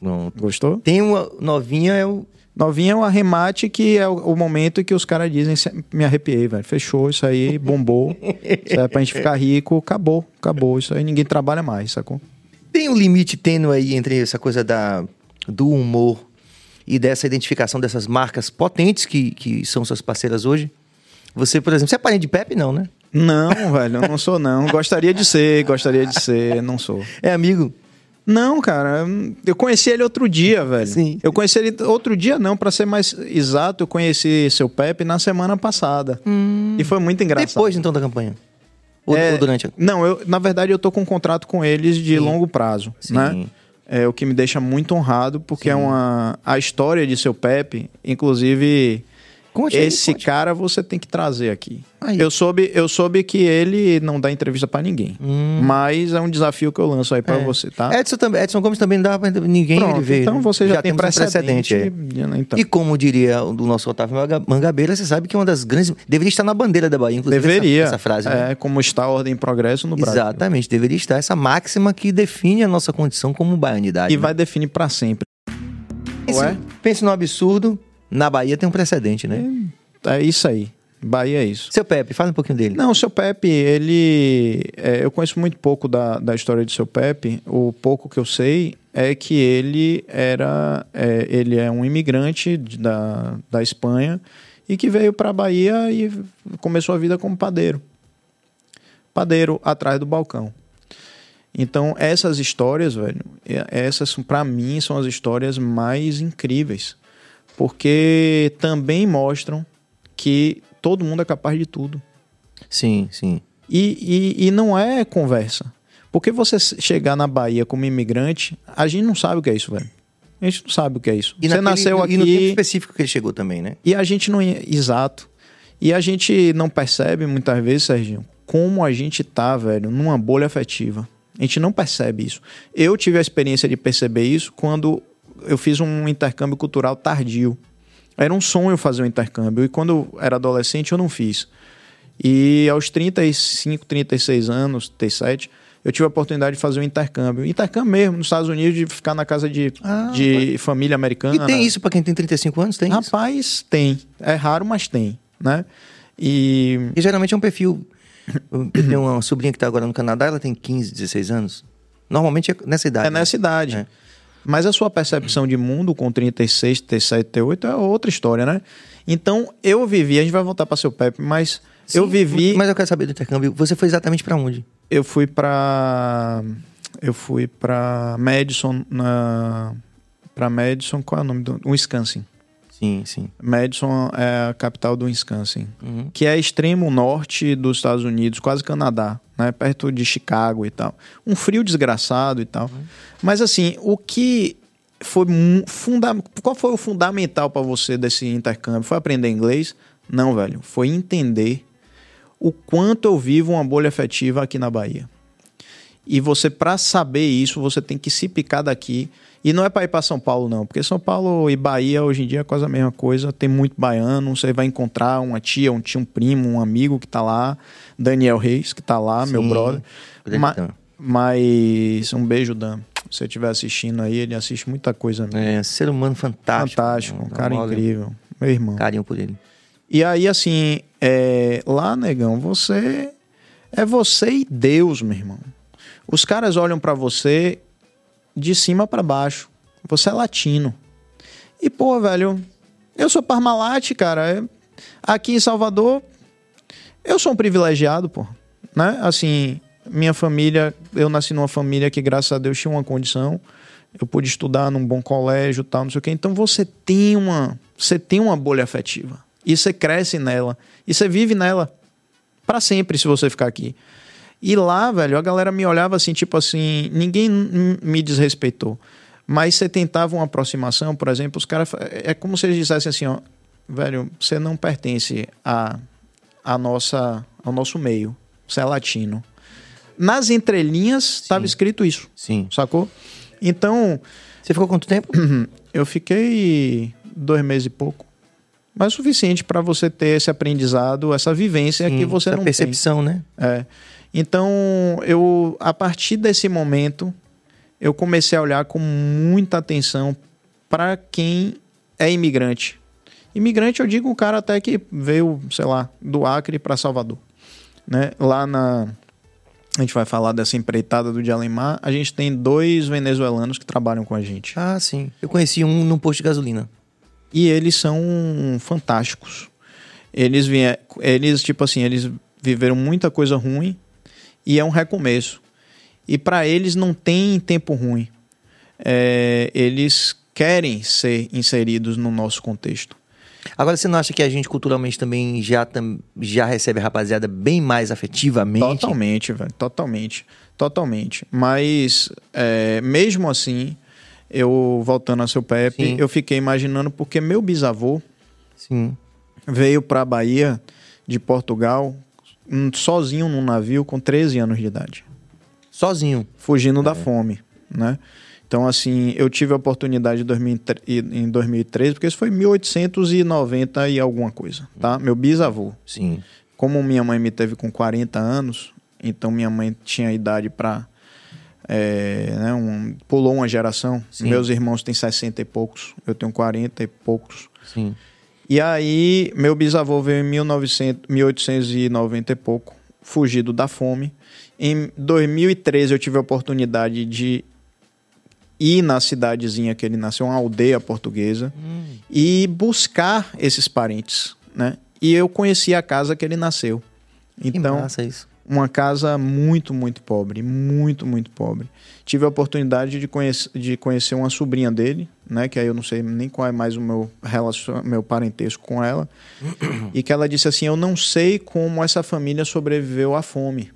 Pronto. Gostou? Tem uma novinha, é o. Novinha é o arremate que é o, o momento que os caras dizem, "Se- me arrepiei, velho. Fechou, isso aí, bombou. isso aí é pra gente ficar rico, acabou, acabou. Isso aí ninguém trabalha mais, sacou? Tem um limite tênue aí entre essa coisa da, do humor e dessa identificação dessas marcas potentes que, que são suas parceiras hoje. Você, por exemplo, você é parente de Pepe, não, né? Não, velho, eu não sou não. Gostaria de ser, gostaria de ser, não sou. É amigo. Não, cara, eu conheci ele outro dia, velho. Sim. Eu conheci ele outro dia, não, pra ser mais exato, eu conheci seu Pepe na semana passada. E foi muito engraçado. Depois, então, da campanha. Ou, É, ou durante. a- Não, eu, na verdade eu tô com um contrato com eles de longo prazo, Sim. né? É o que me deixa muito honrado, porque é uma a história de seu Pepe, inclusive Conte aí, Esse conte. cara você tem que trazer aqui. Aí. Eu soube, eu soube que ele não dá entrevista pra ninguém. Mas é um desafio que eu lanço aí pra Hum. É. você, tá? Edson, também, Edson Gomes também não dá pra ninguém Pronto, ele ver. então né? você já, tem temos um precedente. é. então. E como diria o do nosso Otávio Manga- Mangabeira, você sabe que é uma das grandes. Deveria estar na bandeira da Bahia, inclusive. Deveria. Essa, essa frase. né? É, como está a ordem e progresso no Brasil. Exatamente, deveria estar essa máxima que define a nossa condição como baianidade. E né? vai definir pra sempre. pense, Ué? pense no absurdo, na Bahia tem um precedente, né? É isso aí. Bahia é isso. Seu Pepe, fala um pouquinho dele. Não, o seu Pepe, ele. é, eu conheço muito pouco da, da história de seu Pepe. O pouco que eu sei é que ele era. é, ele é um imigrante de- da, da Espanha e que veio para a Bahia e começou a vida como padeiro. Padeiro atrás do balcão. Então, essas histórias, velho, é- essas, para mim, são as histórias mais incríveis. Porque também mostram que todo mundo é capaz de tudo. Sim, sim. E, e, e não é conversa. Porque você chegar na Bahia como imigrante, a gente não sabe o que é isso, velho. A gente não sabe o que é isso. E você naquele- nasceu E no tempo aqui específico que ele chegou também, né? e a gente não. Exato. E a gente não percebe muitas vezes, Serginho, como a gente tá, velho, numa bolha afetiva. A gente não percebe isso. Eu tive a experiência de perceber isso quando eu fiz um intercâmbio cultural tardio. Era um sonho fazer um intercâmbio. E quando eu era adolescente, eu não fiz. E aos 35, 36 anos, 37, eu tive a oportunidade de fazer um intercâmbio. Intercâmbio mesmo, nos Estados Unidos, de ficar na casa de, Ah, de família americana. E tem isso pra quem tem 35 anos? Tem isso? Rapaz, tem. É raro, mas tem, né? E E geralmente é um perfil. Eu tenho uma sobrinha que tá agora no Canadá, ela tem 15, 16 anos. Normalmente é nessa idade. é nessa idade. É. Mas a sua percepção de mundo com 36, 37, 38 é outra história, né? Então, eu vivi, a gente vai voltar para seu Pepe, mas eu Sim, vivi, Mas eu quero saber do intercâmbio. Você foi exatamente pra onde? eu fui para eu fui para Madison na para Madison, qual é o nome do Wisconsin. Sim, sim. Madison é a capital do Wisconsin. Uhum. que é extremo norte dos Estados Unidos, quase Canadá, né? Perto de Chicago e tal. Um frio desgraçado e tal. Mas assim, o que foi mu- funda qual foi o fundamental para você desse intercâmbio? Foi aprender inglês? Não, velho. Foi entender o quanto eu vivo uma bolha afetiva aqui na Bahia. E você, para saber isso, você tem que se picar daqui. E não é para ir para São Paulo, não. Porque São Paulo e Bahia hoje em dia é quase a mesma coisa. Tem muito baiano. Você vai encontrar uma tia, um tio, um primo, um amigo que tá lá. Daniel Reis, que tá lá, meu Sim. brother. Grande Ma- mas um beijo, Dan. Se você estiver assistindo aí, ele assiste muita coisa. Né? É, ser humano fantástico. Fantástico, um Dá cara mole, incrível. Meu irmão. Carinho por ele. E aí, assim, é, lá, negão, você é você e Deus, meu irmão. Os caras olham pra você de cima pra baixo. Você é latino. E, pô, velho, eu sou Parmalat, cara. É- Aqui em Salvador, eu sou um privilegiado, pô. Né? Assim, minha família, eu nasci numa família que, graças a Deus, tinha uma condição. Eu pude estudar num bom colégio, tal, não sei o quê. Então você tem uma, você tem uma bolha afetiva. E você cresce nela. E você vive nela para sempre se você ficar aqui. E lá, velho, a galera me olhava assim, tipo assim, ninguém me desrespeitou. Mas você tentava uma aproximação, por exemplo, os caras. fa- É como se eles dissessem assim, ó, velho, você não pertence a, a nossa, ao nosso meio. Você é latino. Nas entrelinhas estava escrito isso, Sim. sacou? Então, Você ficou quanto tempo? eu fiquei dois meses e pouco. Mas o suficiente para você ter esse aprendizado, essa vivência que Sim, você essa não percepção, né? tem. É. Então, eu a partir desse momento, eu comecei a olhar com muita atenção para quem é imigrante. Imigrante, eu digo o cara até que veio, sei lá, do Acre para Salvador, né? Lá na a gente vai falar dessa empreitada do Dialemar, a gente tem dois venezuelanos que trabalham com a gente. Ah, sim. Eu conheci um num posto de gasolina. E eles são fantásticos. Eles vieram, eles tipo assim, eles viveram muita coisa ruim e é um recomeço. E para eles não tem tempo ruim. É, eles querem ser inseridos no nosso contexto. Agora, você não acha que a gente culturalmente também já, tam- já recebe a rapaziada bem mais afetivamente? Totalmente, velho. Totalmente. Totalmente. Mas, é, mesmo assim, eu, voltando a seu Pepe, Sim. eu fiquei imaginando porque meu bisavô, Sim. veio para a Bahia de Portugal sozinho num navio com 13 anos de idade. Sozinho. Fugindo é. da fome, né? Então, assim, eu tive a oportunidade em 2013, porque isso foi 1890 e alguma coisa, tá? Meu bisavô. Sim. Como minha mãe me teve com 40 anos, então minha mãe tinha idade para. É, né, um, pulou uma geração. Sim. Meus irmãos têm 60 e poucos, eu tenho 40 e poucos. Sim. E aí, meu bisavô veio em 1900, 1890 e pouco, fugido da fome. Em 2013, eu tive a oportunidade de ir na cidadezinha que ele nasceu, uma aldeia portuguesa, hum. e buscar esses parentes, né? E eu conheci a casa que ele nasceu. Então, que isso. Uma casa muito, muito pobre, muito, muito pobre. Tive a oportunidade de, conhece, de conhecer uma sobrinha dele, né? Que aí eu não sei nem qual é mais o meu relacion, meu parentesco com ela. e que ela disse assim: Eu não sei como essa família sobreviveu à fome.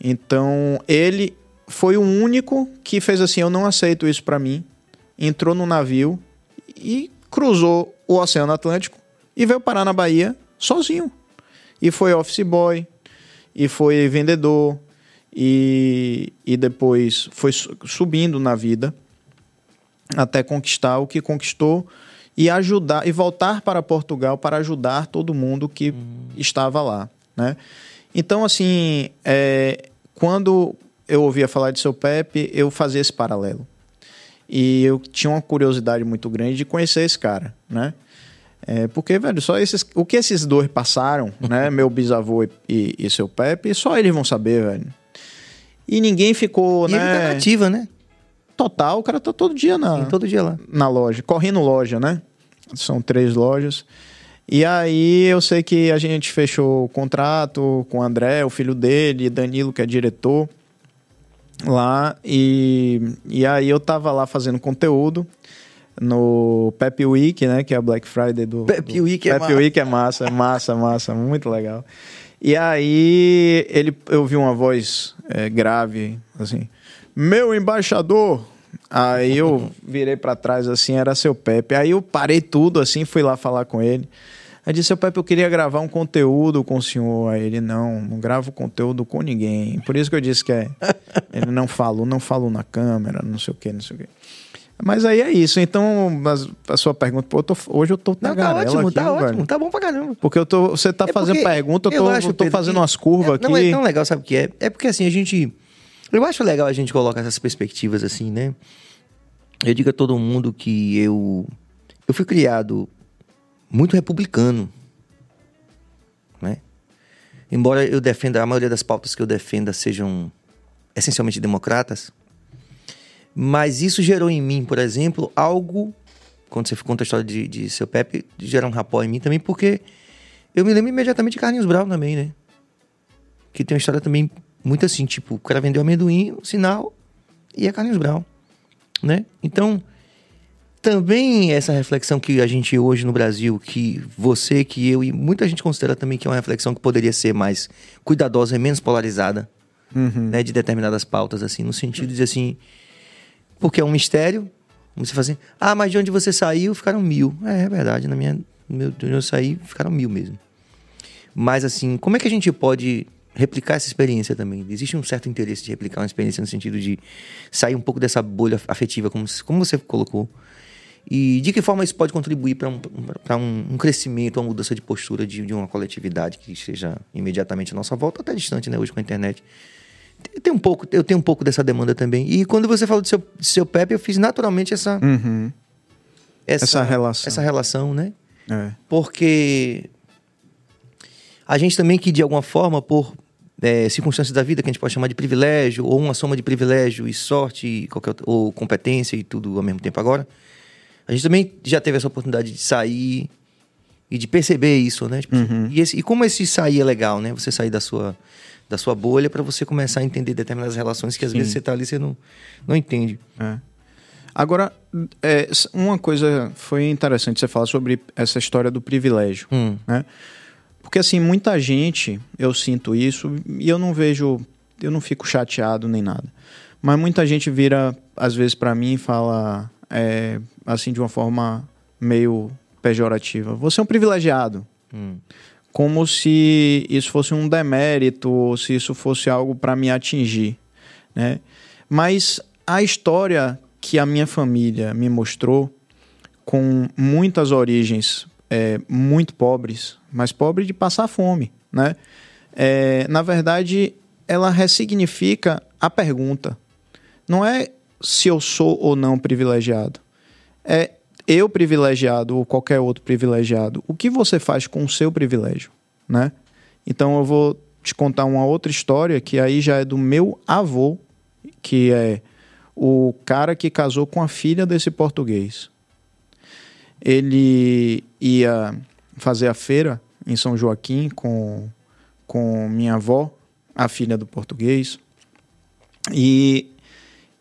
Então, ele foi o único que fez assim: eu não aceito isso para mim. Entrou no navio e cruzou o Oceano Atlântico e veio parar na Bahia sozinho. E foi office boy, e foi vendedor, e, e depois foi subindo na vida até conquistar o que conquistou e ajudar e voltar para Portugal para ajudar todo mundo que uhum. estava lá, né? Então assim, é, quando eu ouvia falar de seu Pepe, eu fazia esse paralelo. E eu tinha uma curiosidade muito grande de conhecer esse cara, né? É, porque, velho, só esses. O que esses dois passaram, né? Meu bisavô e, e, seu Pepe, só eles vão saber, velho. E ninguém ficou, e né? Ele tá nativa, né? Total, o cara tá todo dia na. Sim, todo dia lá. Na loja, correndo loja, né? São três lojas. E aí eu sei que a gente fechou o contrato com o André, o filho dele, Danilo, que é diretor lá e, e aí eu tava lá fazendo conteúdo no Pep Week, né, que é a Black Friday do Pep Week, do, é, Pep massa. Week é massa, é massa, massa, muito legal. E aí ele eu vi uma voz é, grave assim: "Meu embaixador". Aí eu virei para trás assim, era seu Pepe. Aí eu parei tudo assim, fui lá falar com ele. Aí disse, seu Pepe, eu queria gravar um conteúdo com o senhor. Aí ele, não, não gravo conteúdo com ninguém. Por isso que eu disse que é. ele não falou, não falou na câmera, não sei o que, não sei o que. Mas aí é isso. Então, a sua pergunta, pô, eu tô, hoje eu tô na Tá ótimo, aqui, tá velho. ótimo, tá bom pra caramba. Porque eu tô, você tá é fazendo pergunta, eu tô, eu, acho, eu tô Pedro, fazendo umas curvas é, aqui. Não é tão legal, sabe o que é? É porque assim, a gente. Eu acho legal a gente colocar essas perspectivas assim, né? Eu digo a todo mundo que eu. Eu fui criado muito republicano né? Embora eu defenda, a maioria das pautas que eu defenda sejam essencialmente democratas, mas isso gerou em mim, por exemplo, algo, quando você conta a história de, de seu Pepe, gera um rapó em mim também, porque eu me lembro imediatamente de Carlinhos Brown também, né? Que tem uma história também muito assim, tipo, o cara vendeu amendoim, o sinal, e é Carlinhos Brown, né? Então, também essa reflexão que a gente hoje no Brasil, que você, que eu e muita gente considera também que é uma reflexão que poderia ser mais cuidadosa e menos polarizada, uhum. né, de determinadas pautas, assim, no sentido de assim, porque é um mistério, você fala assim, ah, mas de onde você saiu ficaram mil. É, é verdade, na minha, meu, de onde eu saí ficaram mil mesmo. Mas assim, como é que a gente pode replicar essa experiência também. Existe um certo interesse de replicar uma experiência no sentido de sair um pouco dessa bolha afetiva, como, como você colocou, e de que forma isso pode contribuir para um, um, um, crescimento, uma mudança de postura de, de, uma coletividade que esteja imediatamente à nossa volta, até distante, né, hoje com a internet. Tem um pouco, eu tenho um pouco dessa demanda também. E quando você falou do seu, do seu Pepe, eu fiz naturalmente essa, uhum. essa, essa, relação. Essa relação, né? É. Porque a gente também que, de alguma forma, por é, circunstâncias da vida que a gente pode chamar de privilégio, ou uma soma de privilégio e sorte, qualquer, ou competência e tudo ao mesmo tempo agora, a gente também já teve essa oportunidade de sair e de perceber isso, né? Tipo, uhum. e, esse, e, como esse sair é legal, né? Você sair da sua, da sua bolha para você começar a entender determinadas relações que às Sim. vezes você tá ali e você não, não entende. É. Agora, é, uma coisa foi interessante você falar sobre essa história do privilégio, hum. né? Porque assim, muita gente, eu sinto isso e eu não vejo, eu não fico chateado nem nada. Mas muita gente vira às vezes para mim e fala, é, assim, de uma forma meio pejorativa. Você é um privilegiado. Como se isso fosse um demérito, ou se isso fosse algo para me atingir, né? Mas a história que a minha família me mostrou, com muitas origens é, muito pobres, mas pobre de passar fome, né? É, na verdade, ela ressignifica a pergunta. Não é se eu sou ou não privilegiado. É eu privilegiado ou qualquer outro privilegiado. O que você faz com o seu privilégio, né? Então eu vou te contar uma outra história que aí já é do meu avô, que é o cara que casou com a filha desse português. Ele ia fazer a feira em São Joaquim com, com minha avó, a filha do português, e,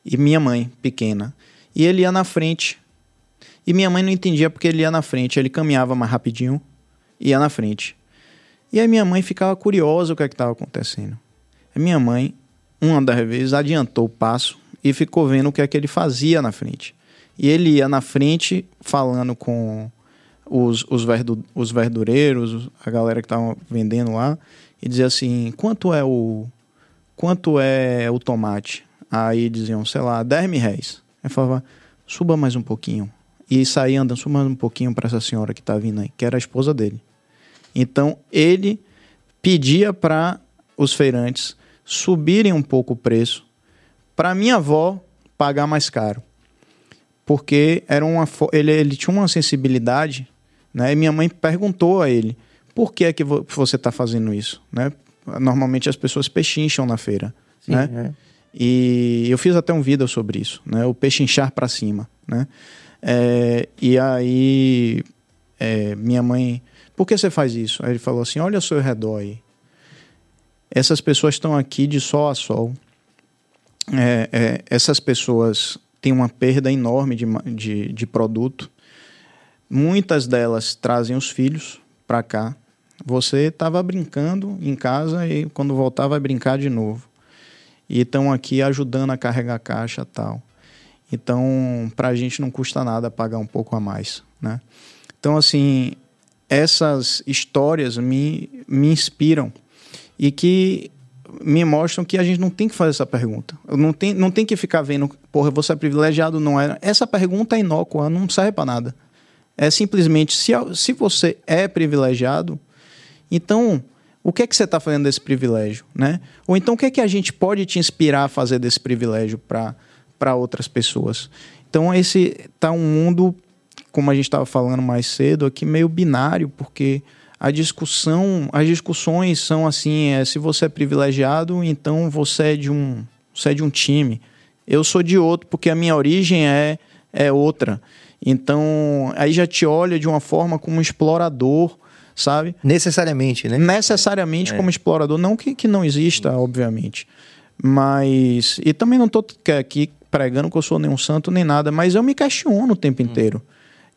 e minha mãe, pequena. E ele ia na frente. E minha mãe não entendia porque ele ia na frente. Ele caminhava mais rapidinho, ia na frente. E aí minha mãe ficava curiosa o que é estava acontecendo. A minha mãe, uma das vezes, adiantou o passo e ficou vendo o que é que ele fazia na frente. E ele ia na frente falando com os, os, verdu, os verdureiros, a galera que estava vendendo lá, e dizia assim: quanto é o quanto é o tomate? Aí diziam, sei lá, 10 mil reais. Aí falava, suba mais um pouquinho. E saía andando, suba mais um pouquinho para essa senhora que está vindo aí, que era a esposa dele. Então ele pedia para os feirantes subirem um pouco o preço para minha avó pagar mais caro. Porque era uma ele, ele tinha uma sensibilidade, né? E minha mãe perguntou a ele: "Por que é que você está fazendo isso?", né? Normalmente as pessoas pechincham na feira, Sim, né? É. E eu fiz até um vídeo sobre isso, né? O pechinchar para cima, né? É, e aí é, minha mãe, por que você faz isso? Aí ele falou assim: olha ao seu redor aí. Essas pessoas estão aqui de sol a sol é, é, essas pessoas têm uma perda enorme de, de, de produto. Muitas delas trazem os filhos para cá. Você estava brincando em casa e quando voltar vai brincar de novo. E estão aqui ajudando a carregar a caixa tal. Então, para a gente não custa nada pagar um pouco a mais, né? Então, assim, essas histórias me, me inspiram e que me mostram que a gente não tem que fazer essa pergunta. Não tem, não tem que ficar vendo, porra, você é privilegiado, não é? Essa pergunta é inócua, não serve para nada. É simplesmente, se, se você é privilegiado, então o que é que você está fazendo desse privilégio, né? Ou então o que é que a gente pode te inspirar a fazer desse privilégio para outras pessoas? Então esse tá um mundo, como a gente estava falando mais cedo aqui, meio binário, porque a discussão, as discussões são assim, é, se você é privilegiado, então você é de um, você é de um time. Eu sou de outro porque a minha origem é é outra. Então, aí já te olha de uma forma como um explorador, sabe? Necessariamente, né? Necessariamente é. como explorador. Não que, que não exista, obviamente. Mas. E também não estou aqui pregando que eu sou nenhum santo nem nada, mas eu me questiono o tempo hum. inteiro.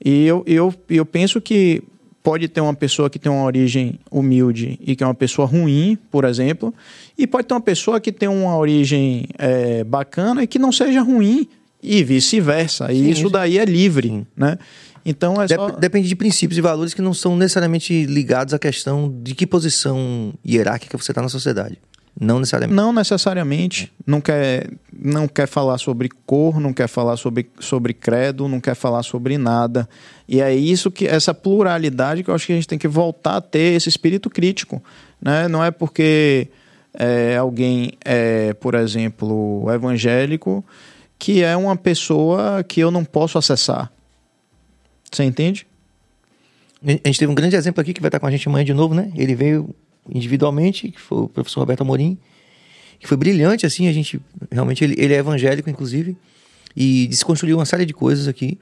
E eu, eu, eu penso que pode ter uma pessoa que tem uma origem humilde e que é uma pessoa ruim, por exemplo, e pode ter uma pessoa que tem uma origem é, bacana e que não seja ruim, e vice-versa. E isso daí é livre, Sim. né? Então é só... Depende de princípios e valores que não são necessariamente ligados à questão de que posição hierárquica você está na sociedade. Não necessariamente. Não necessariamente. Não quer, não quer falar sobre cor, não quer falar sobre, sobre credo, não quer falar sobre nada. E é isso que, essa pluralidade que eu acho que a gente tem que voltar a ter, esse espírito crítico. Né? Não é porque é, alguém é, por exemplo, evangélico, que é uma pessoa que eu não posso acessar. Você entende? A gente teve um grande exemplo aqui que vai estar com a gente amanhã de novo, né? Ele veio individualmente, que foi o professor Roberto Amorim, que foi brilhante, assim, a gente, realmente, ele, ele é evangélico, inclusive, e desconstruiu uma série de coisas aqui,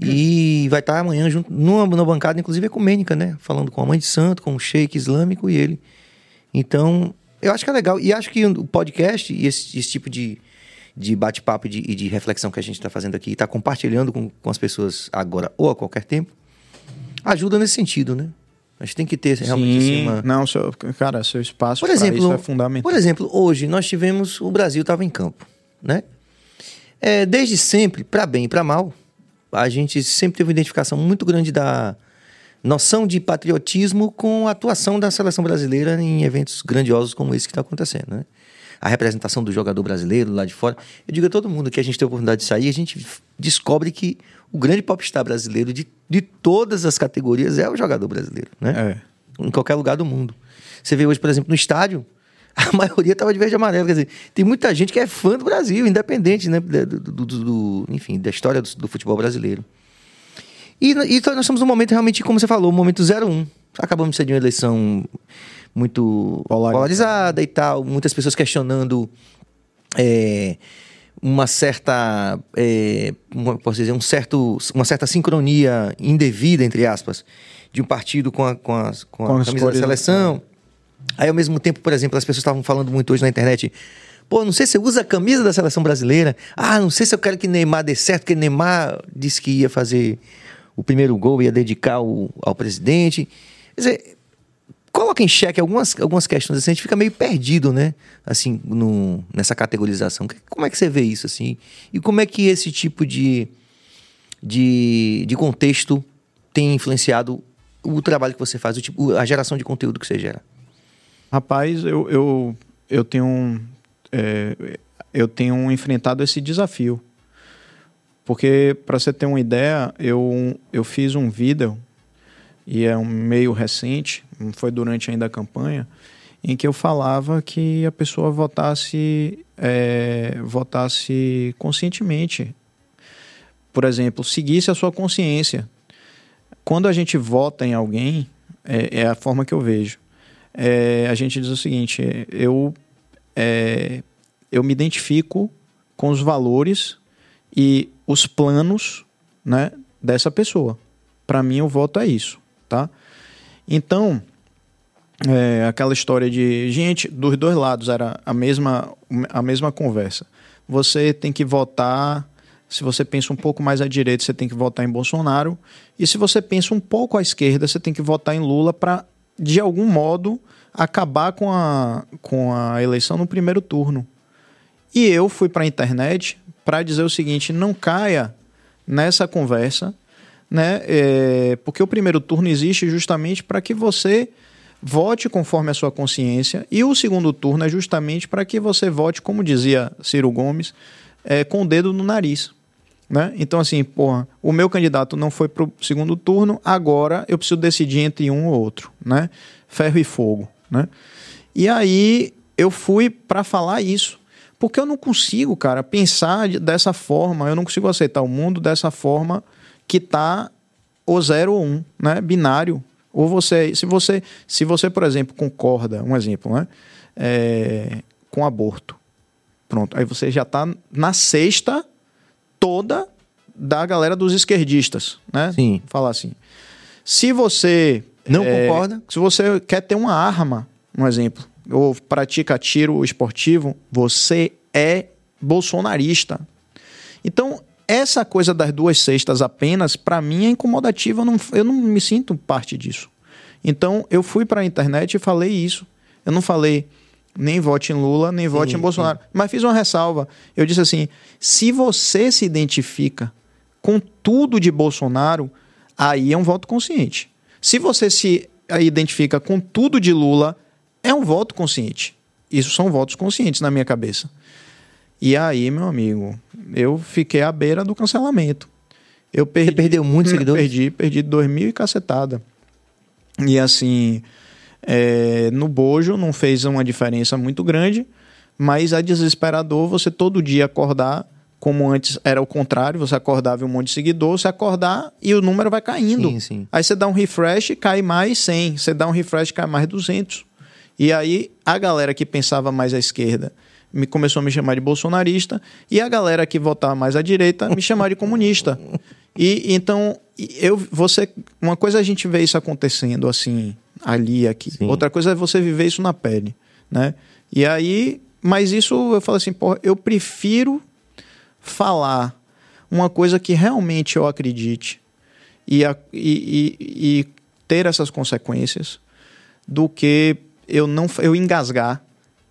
e vai estar amanhã junto, numa, numa bancada, inclusive, ecumênica, né, falando com a mãe de santo, com o sheik islâmico e ele. Então, eu acho que é legal, e acho que o podcast e esse, esse tipo de, de bate-papo e de, de, reflexão que a gente está fazendo aqui, está compartilhando com, com as pessoas agora ou a qualquer tempo, ajuda nesse sentido, né? A gente tem que ter realmente Sim, assim, uma... Não, seu, cara, seu espaço por exemplo, isso é fundamental. Por exemplo, hoje nós tivemos... O Brasil estava em campo, né? É, desde sempre, para bem e para mal, a gente sempre teve uma identificação muito grande da noção de patriotismo com a atuação da seleção brasileira em eventos grandiosos como esse que está acontecendo, né? A representação do jogador brasileiro lá de fora. Eu digo a todo mundo que a gente tem a oportunidade de sair, a gente descobre que o grande popstar brasileiro de, de todas as categorias é o jogador brasileiro, né? É. Em qualquer lugar do mundo. Você vê hoje, por exemplo, no estádio, a maioria estava de verde e amarelo. Quer dizer, tem muita gente que é fã do Brasil, independente, né? Do, do- do- do- enfim, da história do, do futebol brasileiro. E, e então nós estamos num momento realmente, como você falou, um momento 01. Acabamos de ser de uma eleição muito Polarizada. polarizada e tal. Muitas pessoas questionando é, uma certa, é, uma, posso dizer, um certo, uma certa sincronia indevida, entre aspas, de um partido com a, com a, com a Com camisa da cores, seleção. Aí, ao mesmo tempo, por exemplo, as pessoas estavam falando muito hoje na internet. Pô, não sei se uso a camisa da seleção brasileira. Ah, não sei se eu quero que Neymar dê certo, porque Neymar disse que ia fazer o primeiro gol, ia dedicar o- ao presidente. Quer dizer, coloca em xeque algumas, algumas questões assim, a gente fica meio perdido, né? Assim, no, nessa categorização. Como é que você vê isso, assim? E como é que esse tipo de, de, de contexto tem influenciado o trabalho que você faz, o tipo, a geração de conteúdo que você gera? Rapaz, eu, eu, eu tenho é, eu tenho enfrentado esse desafio. Porque, para você ter uma ideia, eu, eu fiz um vídeo, e é um meio recente, foi durante ainda a campanha, em que eu falava que a pessoa votasse, é, votasse conscientemente. Por exemplo, seguisse a sua consciência. Quando a gente vota em alguém, é, é a forma que eu vejo. É, a gente diz o seguinte: eu, é, eu me identifico com os valores e os planos né, dessa pessoa. Para mim, o voto é isso, tá? Então, é, aquela história de gente dos dois lados era a mesma a mesma conversa. Você tem que votar. Se você pensa um pouco mais à direita, você tem que votar em Bolsonaro. E se você pensa um pouco à esquerda, você tem que votar em Lula para, de algum modo, acabar com a, com a eleição no primeiro turno. E eu fui para a internet para dizer o seguinte: não caia nessa conversa, né? É, porque o primeiro turno existe justamente para que você vote conforme a sua consciência, e o segundo turno é justamente para que você vote, como dizia Ciro Gomes, é, com o dedo no nariz. Né? Então, assim, porra, o meu candidato não foi para o segundo turno, agora eu preciso decidir entre um ou outro, né? Ferro e fogo, né? E aí eu fui para falar isso, porque eu não consigo, cara, pensar de- dessa forma, eu não consigo aceitar o mundo dessa forma que tá o zero ou um, né? Binário. Ou você, se você, se você, por exemplo, concorda, um exemplo, né? É, com aborto, pronto, aí você já tá na sexta toda da galera dos esquerdistas, né? Sim. Falar assim. Se você Não é, concorda? Se você quer ter uma arma, um exemplo, ou pratica tiro esportivo, você é bolsonarista. Então, essa coisa das duas cestas apenas, para mim, é incomodativa. Eu não, eu não me sinto parte disso. Então, eu fui para a internet e falei isso. Eu não falei nem vote em Lula, nem vote em Bolsonaro. Mas fiz uma ressalva. Eu disse assim: se você se identifica com tudo de Bolsonaro, aí é um voto consciente. Se você se identifica com tudo de Lula, é um voto consciente. Isso são votos conscientes na minha cabeça. E aí, meu amigo, eu fiquei à beira do cancelamento. Eu perdi, Você perdeu muitos seguidores? Perdi, perdi dois mil e cacetada. E assim, é, no bojo não fez uma diferença muito grande, mas é desesperador você todo dia acordar, como antes era o contrário, você acordava e um monte de seguidor, você acordar e o número vai caindo. Sim, sim. Aí você dá um refresh, cai mais 100. Você dá um refresh, cai mais 200. E aí a galera que pensava mais à esquerda me começou a me chamar de bolsonarista e a galera que votava mais à direita me chamar de comunista. E então eu você uma coisa é a gente vê isso acontecendo assim ali aqui. Sim. Outra coisa é você viver isso na pele, né? E aí, mas isso eu falo assim, porra, eu prefiro falar uma coisa que realmente eu acredite e, a- e- e- e ter essas consequências do que eu não eu engasgar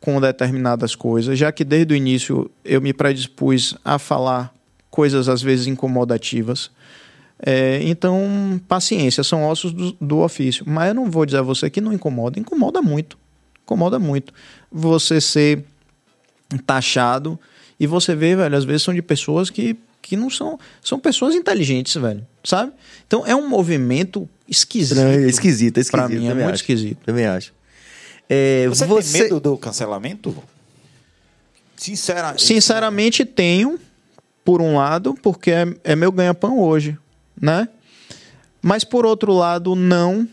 com determinadas coisas, já que desde o início eu me predispus a falar coisas às vezes incomodativas. É, então, paciência, são ossos do, do, ofício. Mas eu não vou dizer a você que não incomoda. Incomoda muito. Incomoda muito. Você ser taxado e você vê, velho, às vezes são de pessoas que, que não são. São pessoas inteligentes, velho. Sabe? Então é um movimento esquisito. Não, é esquisito, é esquisito. Pra mim é muito acho. esquisito. Também acho. É, Você, você, tem medo do cancelamento? Sincera... Sinceramente, tenho, por um lado, porque é, é meu ganha-pão hoje, né? Mas por outro lado, não,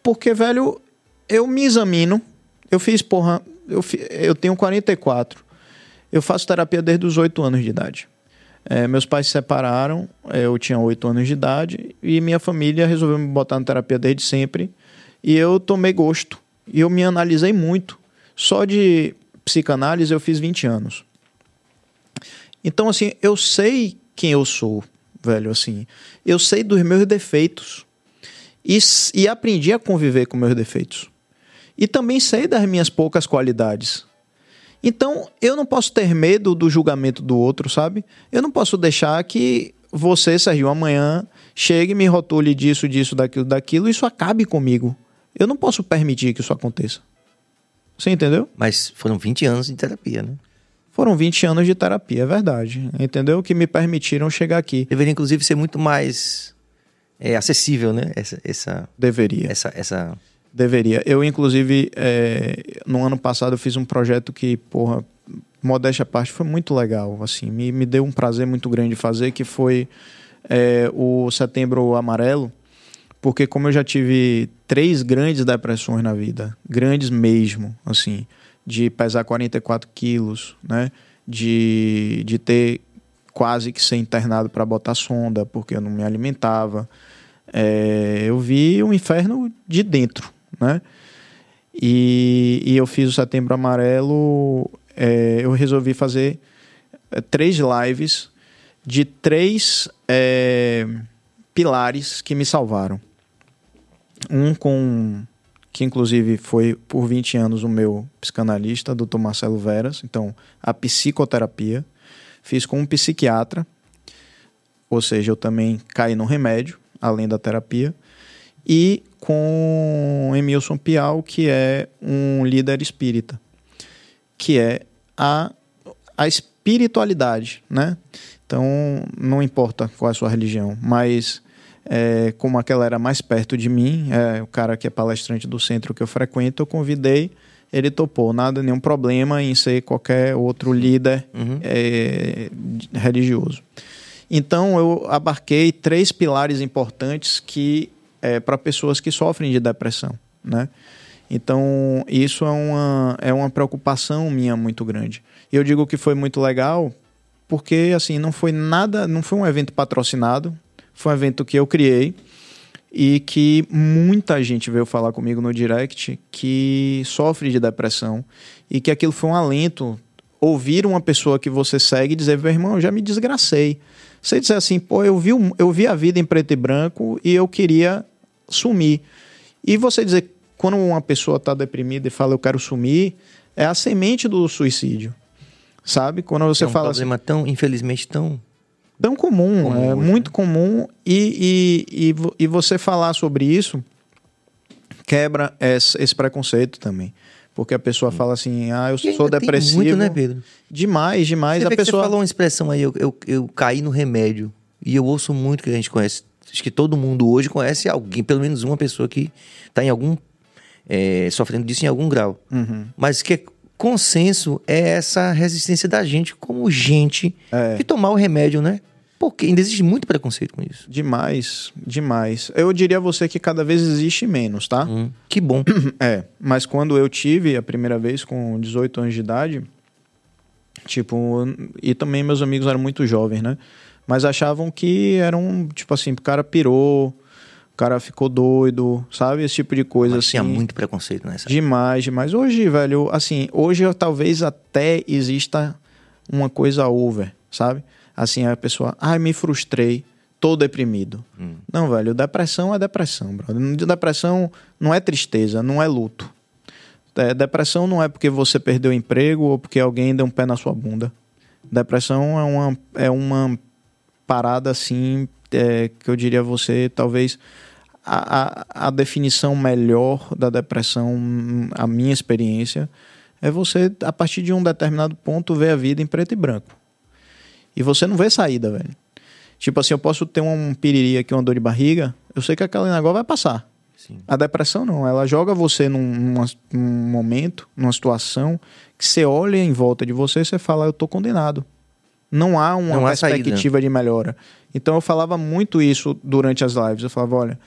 porque, velho, eu me examino. Eu fiz, porra, eu, fi- eu tenho 44. Eu faço terapia desde os 8 anos de idade. É, meus pais se separaram, é, eu tinha 8 anos de idade, e minha família resolveu me botar na terapia desde sempre. E eu tomei gosto. E eu me analisei muito. Só de psicanálise eu fiz 20 anos. Então, assim, eu sei quem eu sou, velho, assim. Eu sei dos meus defeitos. E, e aprendi a conviver com meus defeitos. E também sei das minhas poucas qualidades. Então, eu não posso ter medo do julgamento do outro, sabe? Eu não posso deixar que você, Sérgio, amanhã chegue me rotule disso, disso, daquilo, daquilo, e isso acabe comigo. Eu não posso permitir que isso aconteça. Você entendeu? Mas foram 20 anos de terapia, né? Foram 20 anos de terapia, é verdade. Entendeu? Que me permitiram chegar aqui. Deveria, inclusive, ser muito mais é, acessível, né? Essa, essa, Deveria. essa, essa... Deveria. Eu, inclusive, é, no ano passado eu fiz um projeto que, porra, modéstia à parte, foi muito legal. Assim, me, me deu um prazer muito grande fazer, que foi é, o Setembro Amarelo, porque como eu já tive três grandes depressões na vida, grandes mesmo, assim, de pesar 44 quilos, né? De, de ter quase que ser internado para botar sonda, porque eu não me alimentava. É, eu vi o inferno de dentro, né? E, e eu fiz o Setembro Amarelo. é, eu resolvi fazer é, três lives de três é, pilares que me salvaram. Um com que inclusive foi por 20 anos o meu psicanalista, Dr. Marcelo Veras, então a psicoterapia. Fiz com um psiquiatra, ou seja, eu também caí no remédio, além da terapia, e com Emilson Pial, que é um líder espírita, que é a, a espiritualidade, né? Então, não importa qual é a sua religião, mas é, como aquela era mais perto de mim, é, o cara que é palestrante do centro que eu frequento, eu convidei, ele topou, nada, nenhum problema em ser qualquer outro líder Uhum. é, religioso. Então eu abarquei três pilares importantes que é, para pessoas que sofrem de depressão, né? Então isso é uma, é uma preocupação minha muito grande. E eu digo que foi muito legal porque assim não foi nada, não foi um evento patrocinado, foi um evento que eu criei e que muita gente veio falar comigo no direct que sofre de depressão e que aquilo foi um alento ouvir uma pessoa que você segue dizer, meu irmão, eu já me desgracei. Você dizer assim, pô, eu vi, eu vi a vida em preto e branco e eu queria sumir. E você dizer, quando uma pessoa está deprimida e fala, eu quero sumir, é a semente do suicídio. Sabe? Quando você é um fala assim, problema tão, infelizmente, tão... tão comum, Comum é hoje, muito comum e, e, e, e você falar sobre isso quebra esse, esse preconceito também. Porque a pessoa fala assim, ah, eu sou depressivo. muito, né, Pedro? Demais, demais. Você, a pessoa você falou uma expressão aí, eu, eu, eu caí no remédio. E eu ouço muito que a gente conhece. Acho que todo mundo hoje conhece alguém, pelo menos uma pessoa que está em algum. é, sofrendo disso em algum grau. Uhum. Mas que é consenso é essa resistência da gente como gente É. que tomar o remédio, né? Porque ainda existe muito preconceito com isso. Demais, demais. Eu diria a você que cada vez existe menos, tá? Hum, que bom. É, mas quando eu tive a primeira vez com 18 anos de idade, tipo, e também meus amigos eram muito jovens, né? Mas achavam que eram, tipo assim, o cara pirou, o cara ficou doido, sabe? Esse tipo de coisa Mas assim. tinha muito preconceito nessa. Demais, demais. Hoje, velho, assim, hoje talvez até exista uma coisa over, sabe? Assim, a pessoa, ai, me frustrei, tô deprimido. Hum. Não, velho, depressão é depressão, brother. Depressão não é tristeza, não é luto. É, depressão não é porque você perdeu o emprego ou porque alguém deu um pé na sua bunda. Depressão é uma, é uma, parada assim é, que eu diria a você, talvez a, a, a definição melhor da depressão, a minha experiência, é você, a partir de um determinado ponto, ver a vida em preto e branco. E você não vê saída, velho. Tipo assim, eu posso ter um piriri aqui, uma dor de barriga, eu sei que aquele negócio vai passar. Sim. A depressão não, ela joga você num, numa, num momento, numa situação que você olha em volta de você e você fala, eu tô condenado. Não há uma não perspectiva há de melhora. Então eu falava muito isso durante as lives. Eu falava, olha,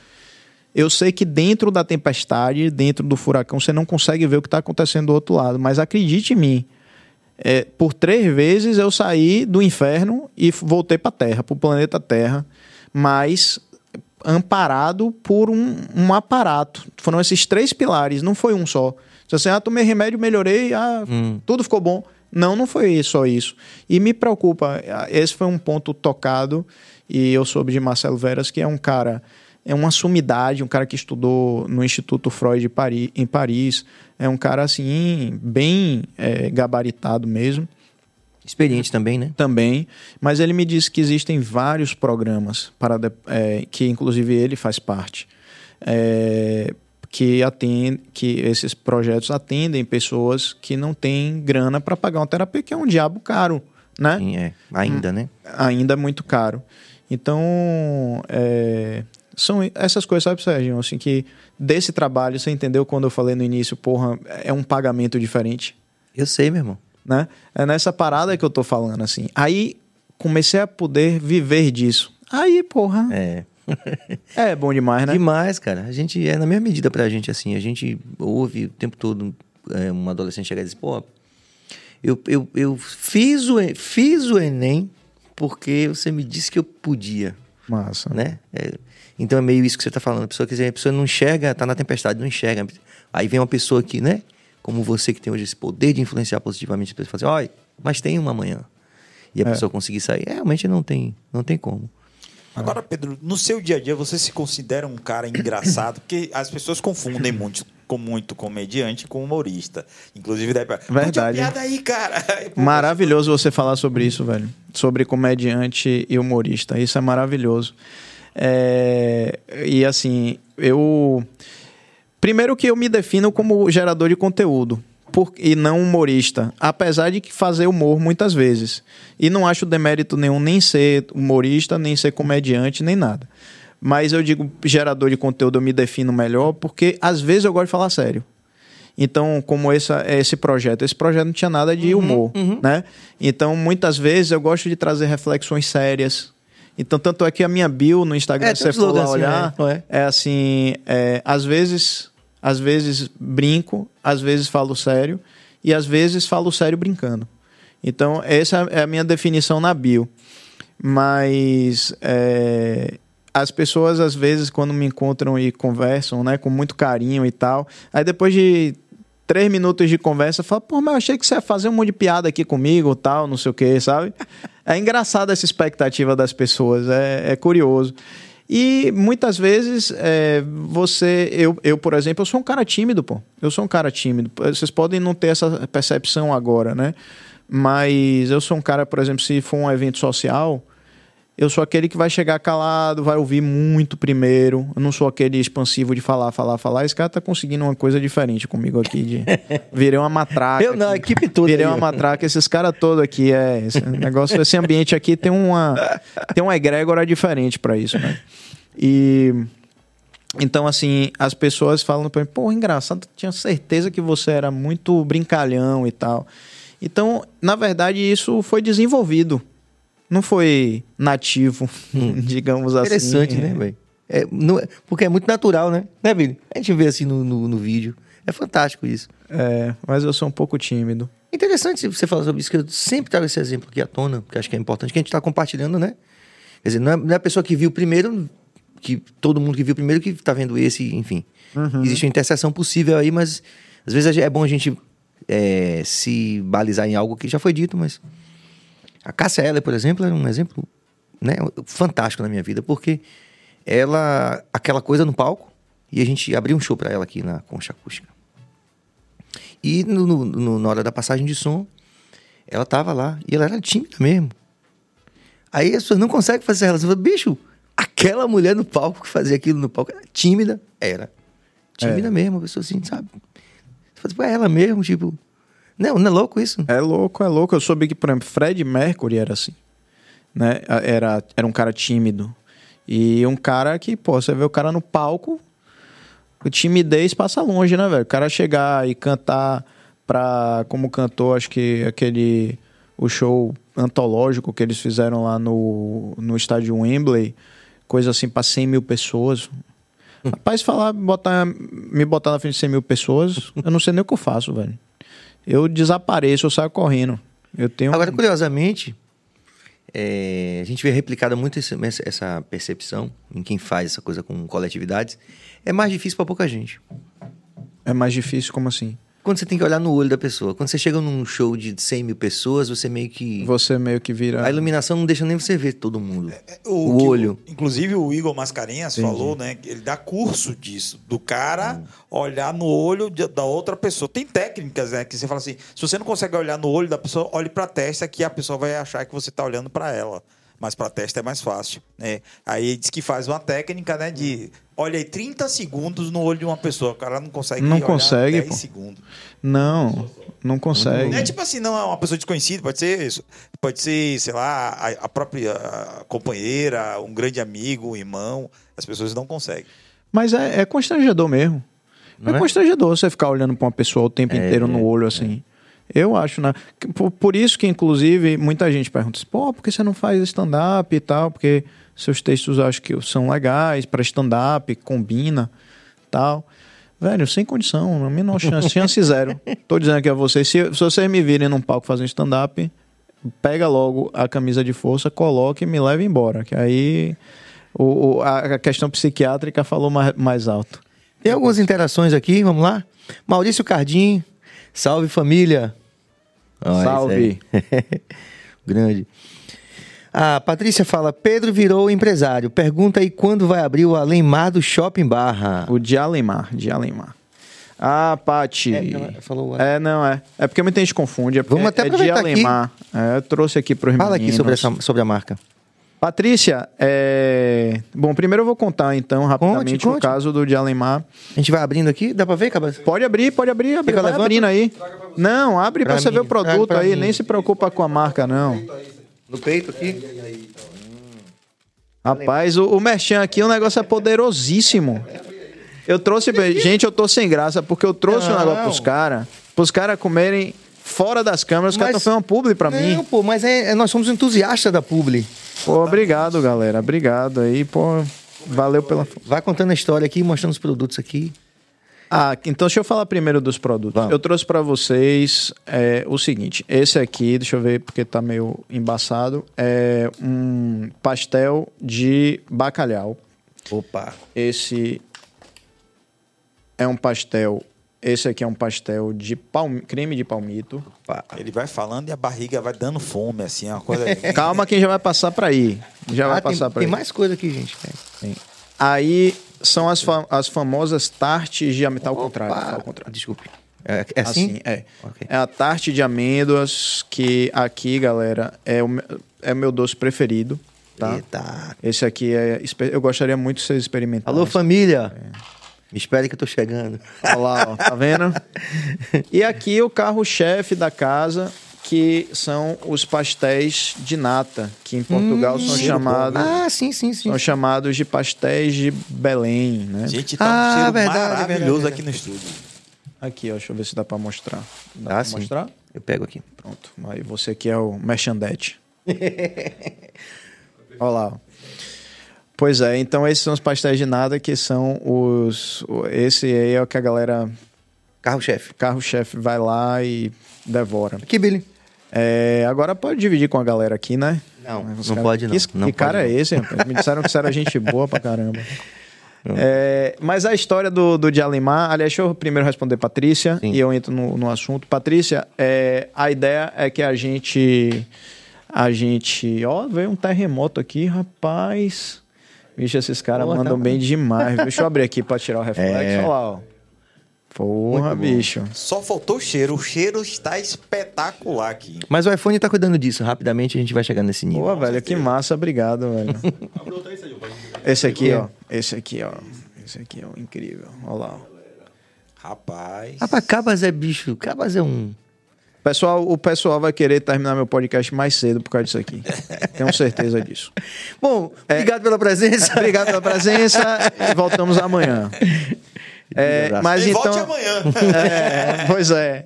eu sei que dentro da tempestade, dentro do furacão, você não consegue ver o que está acontecendo do outro lado, mas acredite em mim. É, por três vezes eu saí do inferno e voltei para a Terra, para o planeta Terra, mas amparado por um, um, aparato. Foram esses três pilares, não foi um só. Se assim, ah, tomei remédio, melhorei, ah, hum. tudo ficou bom. Não, não foi só isso. E me preocupa, esse foi um ponto tocado, e eu soube de Marcelo Veras, que é um cara é uma sumidade, um cara que estudou no Instituto Freud em Paris, é um cara assim, bem é, gabaritado mesmo. Experiente também, né? Também, mas ele me disse que existem vários programas para é, que inclusive ele faz parte, é, que atende, que esses projetos atendem pessoas que não têm grana para pagar uma terapia, que é um diabo caro, né? Sim, é. Ainda, hum, né? Ainda é muito caro. Então, é, são essas coisas, sabe, Sérgio? Assim, que desse trabalho, você entendeu quando eu falei no início, porra, é um pagamento diferente? Eu sei, meu irmão. Né? É nessa parada que eu tô falando, assim. Aí comecei a poder viver disso. Aí, porra. É. é bom demais, né? Demais, cara. A gente é na mesma medida pra gente, assim. A gente ouve o tempo todo é, um adolescente chegar e dizer, pô, eu, eu, eu fiz, o, fiz o Enem porque você me disse que eu podia. Massa. Né? É, então é meio isso que você está falando. A pessoa, quer dizer, a pessoa não enxerga, está na tempestade, não enxerga. Aí vem uma pessoa aqui, né? Como você que tem hoje esse poder de influenciar positivamente a pessoa, fala assim, olha, mas tem uma manhã. E a é. pessoa conseguir sair. É, realmente não tem, não tem como. Agora, Pedro, no seu dia a dia você se considera um cara engraçado? Porque as pessoas confundem muito com muito comediante com humorista. Inclusive, daí pra. Verdade. piada aí, cara. Maravilhoso você falar sobre isso, velho. Sobre comediante e humorista. Isso é maravilhoso. É, e assim, eu. Primeiro que eu me defino como gerador de conteúdo por, e não humorista, apesar de fazer humor muitas vezes. E não acho demérito nenhum nem ser humorista, nem ser comediante, nem nada. Mas eu digo gerador de conteúdo, eu me defino melhor porque às vezes eu gosto de falar sério. Então, como essa, esse projeto, esse projeto não tinha nada de uhum, humor, uhum. né? Então, muitas vezes eu gosto de trazer reflexões sérias, então, tanto é que a minha bio no Instagram, é, se você for lá assim, olhar, é, é assim, é, às vezes, às vezes brinco, às vezes falo sério e às vezes falo sério brincando. Então, essa é a minha definição na bio. Mas é, as pessoas, às vezes, quando me encontram e conversam, né, com muito carinho e tal, aí depois de três minutos de conversa, fala, pô, mas eu achei que você ia fazer um monte de piada aqui comigo, tal, não sei o que, sabe? É engraçado essa expectativa das pessoas, é, é curioso. E muitas vezes é, você, eu, eu, por exemplo, eu sou um cara tímido, pô. Eu sou um cara tímido. Vocês podem não ter essa percepção agora, né? Mas eu sou um cara, por exemplo, se for um evento social, eu sou aquele que vai chegar calado, vai ouvir muito primeiro. Eu não sou aquele expansivo de falar, falar, falar. Esse cara tá conseguindo uma coisa diferente comigo aqui. De... Virei uma matraca. Eu não, a equipe toda. Virei aí. uma matraca. Esses caras todos aqui, é. Esse negócio, esse ambiente aqui tem uma, tem uma egrégora diferente para isso, né? E. Então, assim, as pessoas falam para mim, pô, engraçado, tinha certeza que você era muito brincalhão e tal. Então, na verdade, isso foi desenvolvido não foi nativo, hum. digamos assim. Interessante, né, velho? É, é, porque é muito natural, né? Né, Billy? A gente vê assim no, no, no, vídeo. É fantástico isso. É, mas eu sou um pouco tímido. Interessante você falar sobre isso, que eu sempre trago esse exemplo aqui à tona, porque acho que é importante que a gente está compartilhando, né? Quer dizer, não é, não é, a pessoa que viu primeiro, que todo mundo que viu primeiro que está vendo esse, enfim. Uhum. Existe uma interseção possível aí, mas às vezes é bom a gente é, se balizar em algo que já foi dito, mas a Cássia Eller, por exemplo, é um exemplo né, fantástico na minha vida, porque ela, aquela coisa no palco, e a gente abriu um show para ela aqui na Concha Acústica. E no, no, na hora da passagem de som, ela tava lá, e ela era tímida mesmo. Aí as pessoas não conseguem fazer essa relação. Eu falo, Bicho, aquela mulher no palco que fazia aquilo no palco, era tímida, era. Tímida mesmo, a pessoa assim, sabe? Você fala, "Pô, é ela mesmo, tipo. Não, não é louco isso? É louco, é louco. Eu soube que, por exemplo, Fred Mercury era assim. Né? Era, era um cara tímido. E um cara que, pô, você vê o cara no palco, o timidez passa longe, né, velho? O cara chegar e cantar pra. Como cantou, acho que aquele. O show antológico que eles fizeram lá no, no estádio Wembley, coisa assim pra 100 mil pessoas. Rapaz, falar, botar, me botar na frente de 100 mil pessoas, eu não sei nem o que eu faço, velho. Eu desapareço, eu saio correndo. Eu tenho. Agora, curiosamente, é, a gente vê replicada muito esse- essa percepção em quem faz essa coisa com coletividades. É mais difícil pra pouca gente. É mais difícil, como assim? Quando você tem que olhar no olho da pessoa. Quando você chega num show de 100 mil pessoas, você meio que. Você meio que vira. A iluminação não deixa nem você ver todo mundo. O, que olho. inclusive o Igor Mascarenhas falou, né? Ele dá curso disso, do cara olhar no olho de- da outra pessoa. Tem técnicas, né? Que você fala assim: se você não consegue olhar no olho da pessoa, olhe pra testa, que a pessoa vai achar que você tá olhando pra ela. Mas pra testa é mais fácil. Né? Aí diz que faz uma técnica, né? De olha aí 30 segundos no olho de uma pessoa. O cara não consegue Não olhar consegue, 10 pô. segundos. Não, não consegue. Não é tipo assim, não é uma pessoa desconhecida, pode ser isso. Pode ser, sei lá, a, a própria companheira, um grande amigo, um irmão. As pessoas não conseguem. Mas é, é constrangedor mesmo. Não é, é? constrangedor você ficar olhando pra uma pessoa o tempo É, inteiro no olho assim. Eu acho, né? Por, por isso que, inclusive, muita gente pergunta assim, pô, por que você não faz stand-up e tal? Porque seus textos acho que são legais pra stand-up, combina tal. Velho, sem condição, a menor chance, chance zero. Tô dizendo aqui a vocês, se, se vocês me virem num palco fazendo stand-up, pega logo a camisa de força, coloque e me leve embora. Que aí o, o- a a questão psiquiátrica falou mais, mais alto. Tem algumas interações aqui, vamos lá? Maurício Cardim, salve família. Salve. Grande. A Patrícia fala: Pedro virou empresário. Pergunta aí quando vai abrir o Além Mar do Shopping Barra. O de Alemar, de Alemar. Ah, Pati. É, ela falou- É, não, é. É porque muita gente confunde. É porque Vamos até é de aproveitar aqui. Alemar. É, eu trouxe aqui para os Fala aqui sobre, essa, sobre a marca. Patrícia, é... bom, primeiro eu vou contar então rapidamente conte. o caso do de Alemar. A gente vai abrindo aqui, dá pra ver, Cabas? Pode abrir, pode abrir, abrir vai levando? abrindo aí. Não, abre Pra para você mim, ver o produto aí, mim. nem se preocupa com a marca não. No peito aqui. Rapaz, o, o Merchan aqui, o negócio é poderosíssimo. Eu trouxe. Gente, eu tô sem graça, porque eu trouxe um Não. negócio pros caras. Pros caras comerem fora das câmeras. Os caras estão fazendo uma publi pra Não, mim. pô, mas é, é- nós somos entusiastas da Publi. Pô, obrigado, galera. Obrigado aí, pô. Valeu pela. Vai contando a história aqui, mostrando os produtos aqui. Ah, então deixa eu falar primeiro dos produtos. Vamos. Eu trouxe pra vocês é, o seguinte: esse aqui, deixa eu ver porque tá meio embaçado, é um pastel de bacalhau. Opa. Esse é um pastel. Esse aqui é um pastel de palmi- creme de palmito. Opa. Ele vai falando e a barriga vai dando fome, assim, é uma coisa. Calma, quem já vai passar pra aí. Já vai Ah, tem, passar tem aí. mais coisa aqui, gente. Tem. Aí são as, fa- as famosas tartes de amêndoas. Tá ao contrário, tá ao contrário. Desculpe. É, é assim? é. Ok. É a tarte de amêndoas, que aqui, galera, é o, é o meu doce preferido. Tá? Eita. Esse aqui é. Eu gostaria muito que vocês experimentassem. Alô, família. Me espere que eu tô chegando. Olha lá, ó, tá vendo? E aqui o carro-chefe da casa, que são os pastéis de nata, que em Portugal são chamados Ah, sim, sim, sim. são chamados de pastéis de Belém, né? Gente, tá Ah, um cheiro verdade, maravilhoso verdade, aqui no estúdio. Aqui, ó, deixa eu ver se dá pra mostrar. Dá Ah, pra sim. mostrar? Eu pego aqui. Pronto. Aí você aqui é o merchandete. Olha lá. ó. Pois é, então esses são os pastéis de nada que são os. Esse aí é o que a galera, Carro-chefe. carro-chefe, vai lá e devora. Aqui, Billy. É, agora pode dividir com a galera aqui, né? Não, não cara- pode não. Que, Não que cara pode é esse, rapaz? Me disseram que você era gente boa pra caramba. É, mas a história do, do de Alemar, aliás, deixa eu primeiro responder Patrícia Sim. e eu entro no, no assunto. Patrícia, é, a ideia é que a gente. A gente. Ó, veio um terremoto aqui, rapaz. Vixe, esses caras mandam tá- bem demais. Deixa eu abrir aqui pra tirar o reflexo. É. Olha lá, ó. Porra, bicho. Só faltou o cheiro. O cheiro está espetacular aqui. Mas o iPhone tá cuidando disso. Rapidamente a gente vai chegar nesse nível. Pô, velho, que massa, obrigado, velho. Esse aqui, ó. Esse aqui, ó. Esse aqui, ó, incrível. Olha lá. ó. Rapaz. Rapaz, Cabas é bicho. Cabas é um. Pessoal, o pessoal vai querer terminar meu podcast mais cedo por causa disso aqui. Tenho certeza disso. Bom, obrigado pela presença. Obrigado pela presença e voltamos amanhã. É, mas e então, volte amanhã. É, pois é.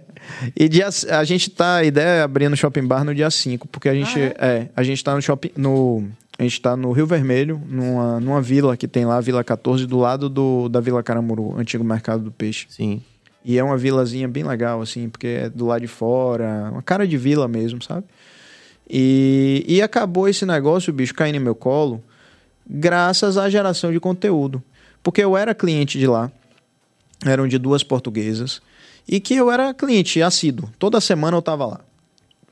E dia, a gente tá, a ideia é abrir no Shopping Bar no dia 5, porque a gente, é? a gente tá no shopping, no, a gente tá no Rio Vermelho, numa, numa vila que tem lá, a Vila 14, do lado do, da Vila Caramuru, antigo mercado do peixe. Sim. E é uma vilazinha bem legal, assim, porque é do lado de fora, uma cara de vila mesmo, sabe? E, e acabou esse negócio, bicho, caindo em meu colo, graças à geração de conteúdo. Porque eu era cliente de lá, eram de duas portuguesas, e que eu era cliente assíduo. Toda semana eu tava lá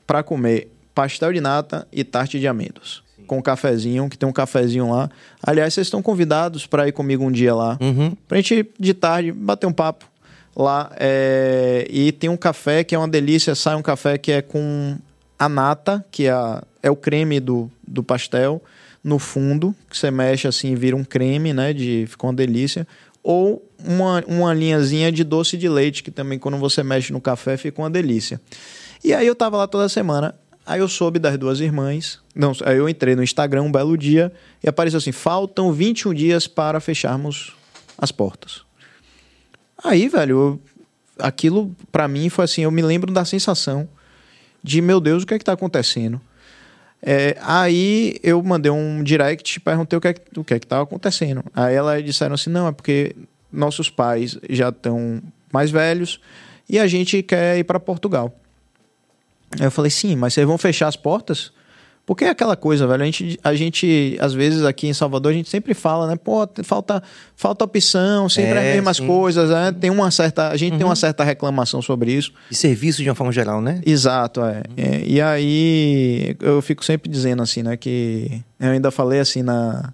para comer pastel de nata e tarte de amêndoas. Com um cafezinho, que tem um cafezinho lá. Aliás, vocês estão convidados para ir comigo um dia lá. Uhum. Pra gente, de tarde, bater um papo lá. é, E tem um café que é uma delícia. Sai um café que é com a nata, que é, a- é o creme do, do pastel, no fundo, que você mexe assim vira um creme, né? De, fica uma delícia. Ou uma, uma linhazinha de doce de leite, que também quando você mexe no café fica uma delícia. E aí eu tava lá toda semana. Aí eu soube das duas irmãs. Não, aí eu entrei no Instagram um belo dia e apareceu assim: faltam 21 dias para fecharmos as portas. Aí, velho, eu- aquilo pra mim foi assim: eu me lembro da sensação de, meu Deus, o que é que tá acontecendo? É, aí eu mandei um direct, perguntei o que é que, o que, é que tava acontecendo. Aí elas disseram assim: não, é porque nossos pais já estão mais velhos e a gente quer ir para Portugal. Aí eu falei, sim, mas vocês vão fechar as portas? Porque é aquela coisa, velho. A gente, a gente, às vezes, aqui em Salvador, a gente sempre fala, né? Pô, falta, falta opção, sempre É, as mesmas sim. coisas, né? Tem uma certa, a gente tem uma certa reclamação sobre isso. De serviço de uma forma geral, né? Exato, é. É, E aí eu fico sempre dizendo assim, né, que eu ainda falei assim na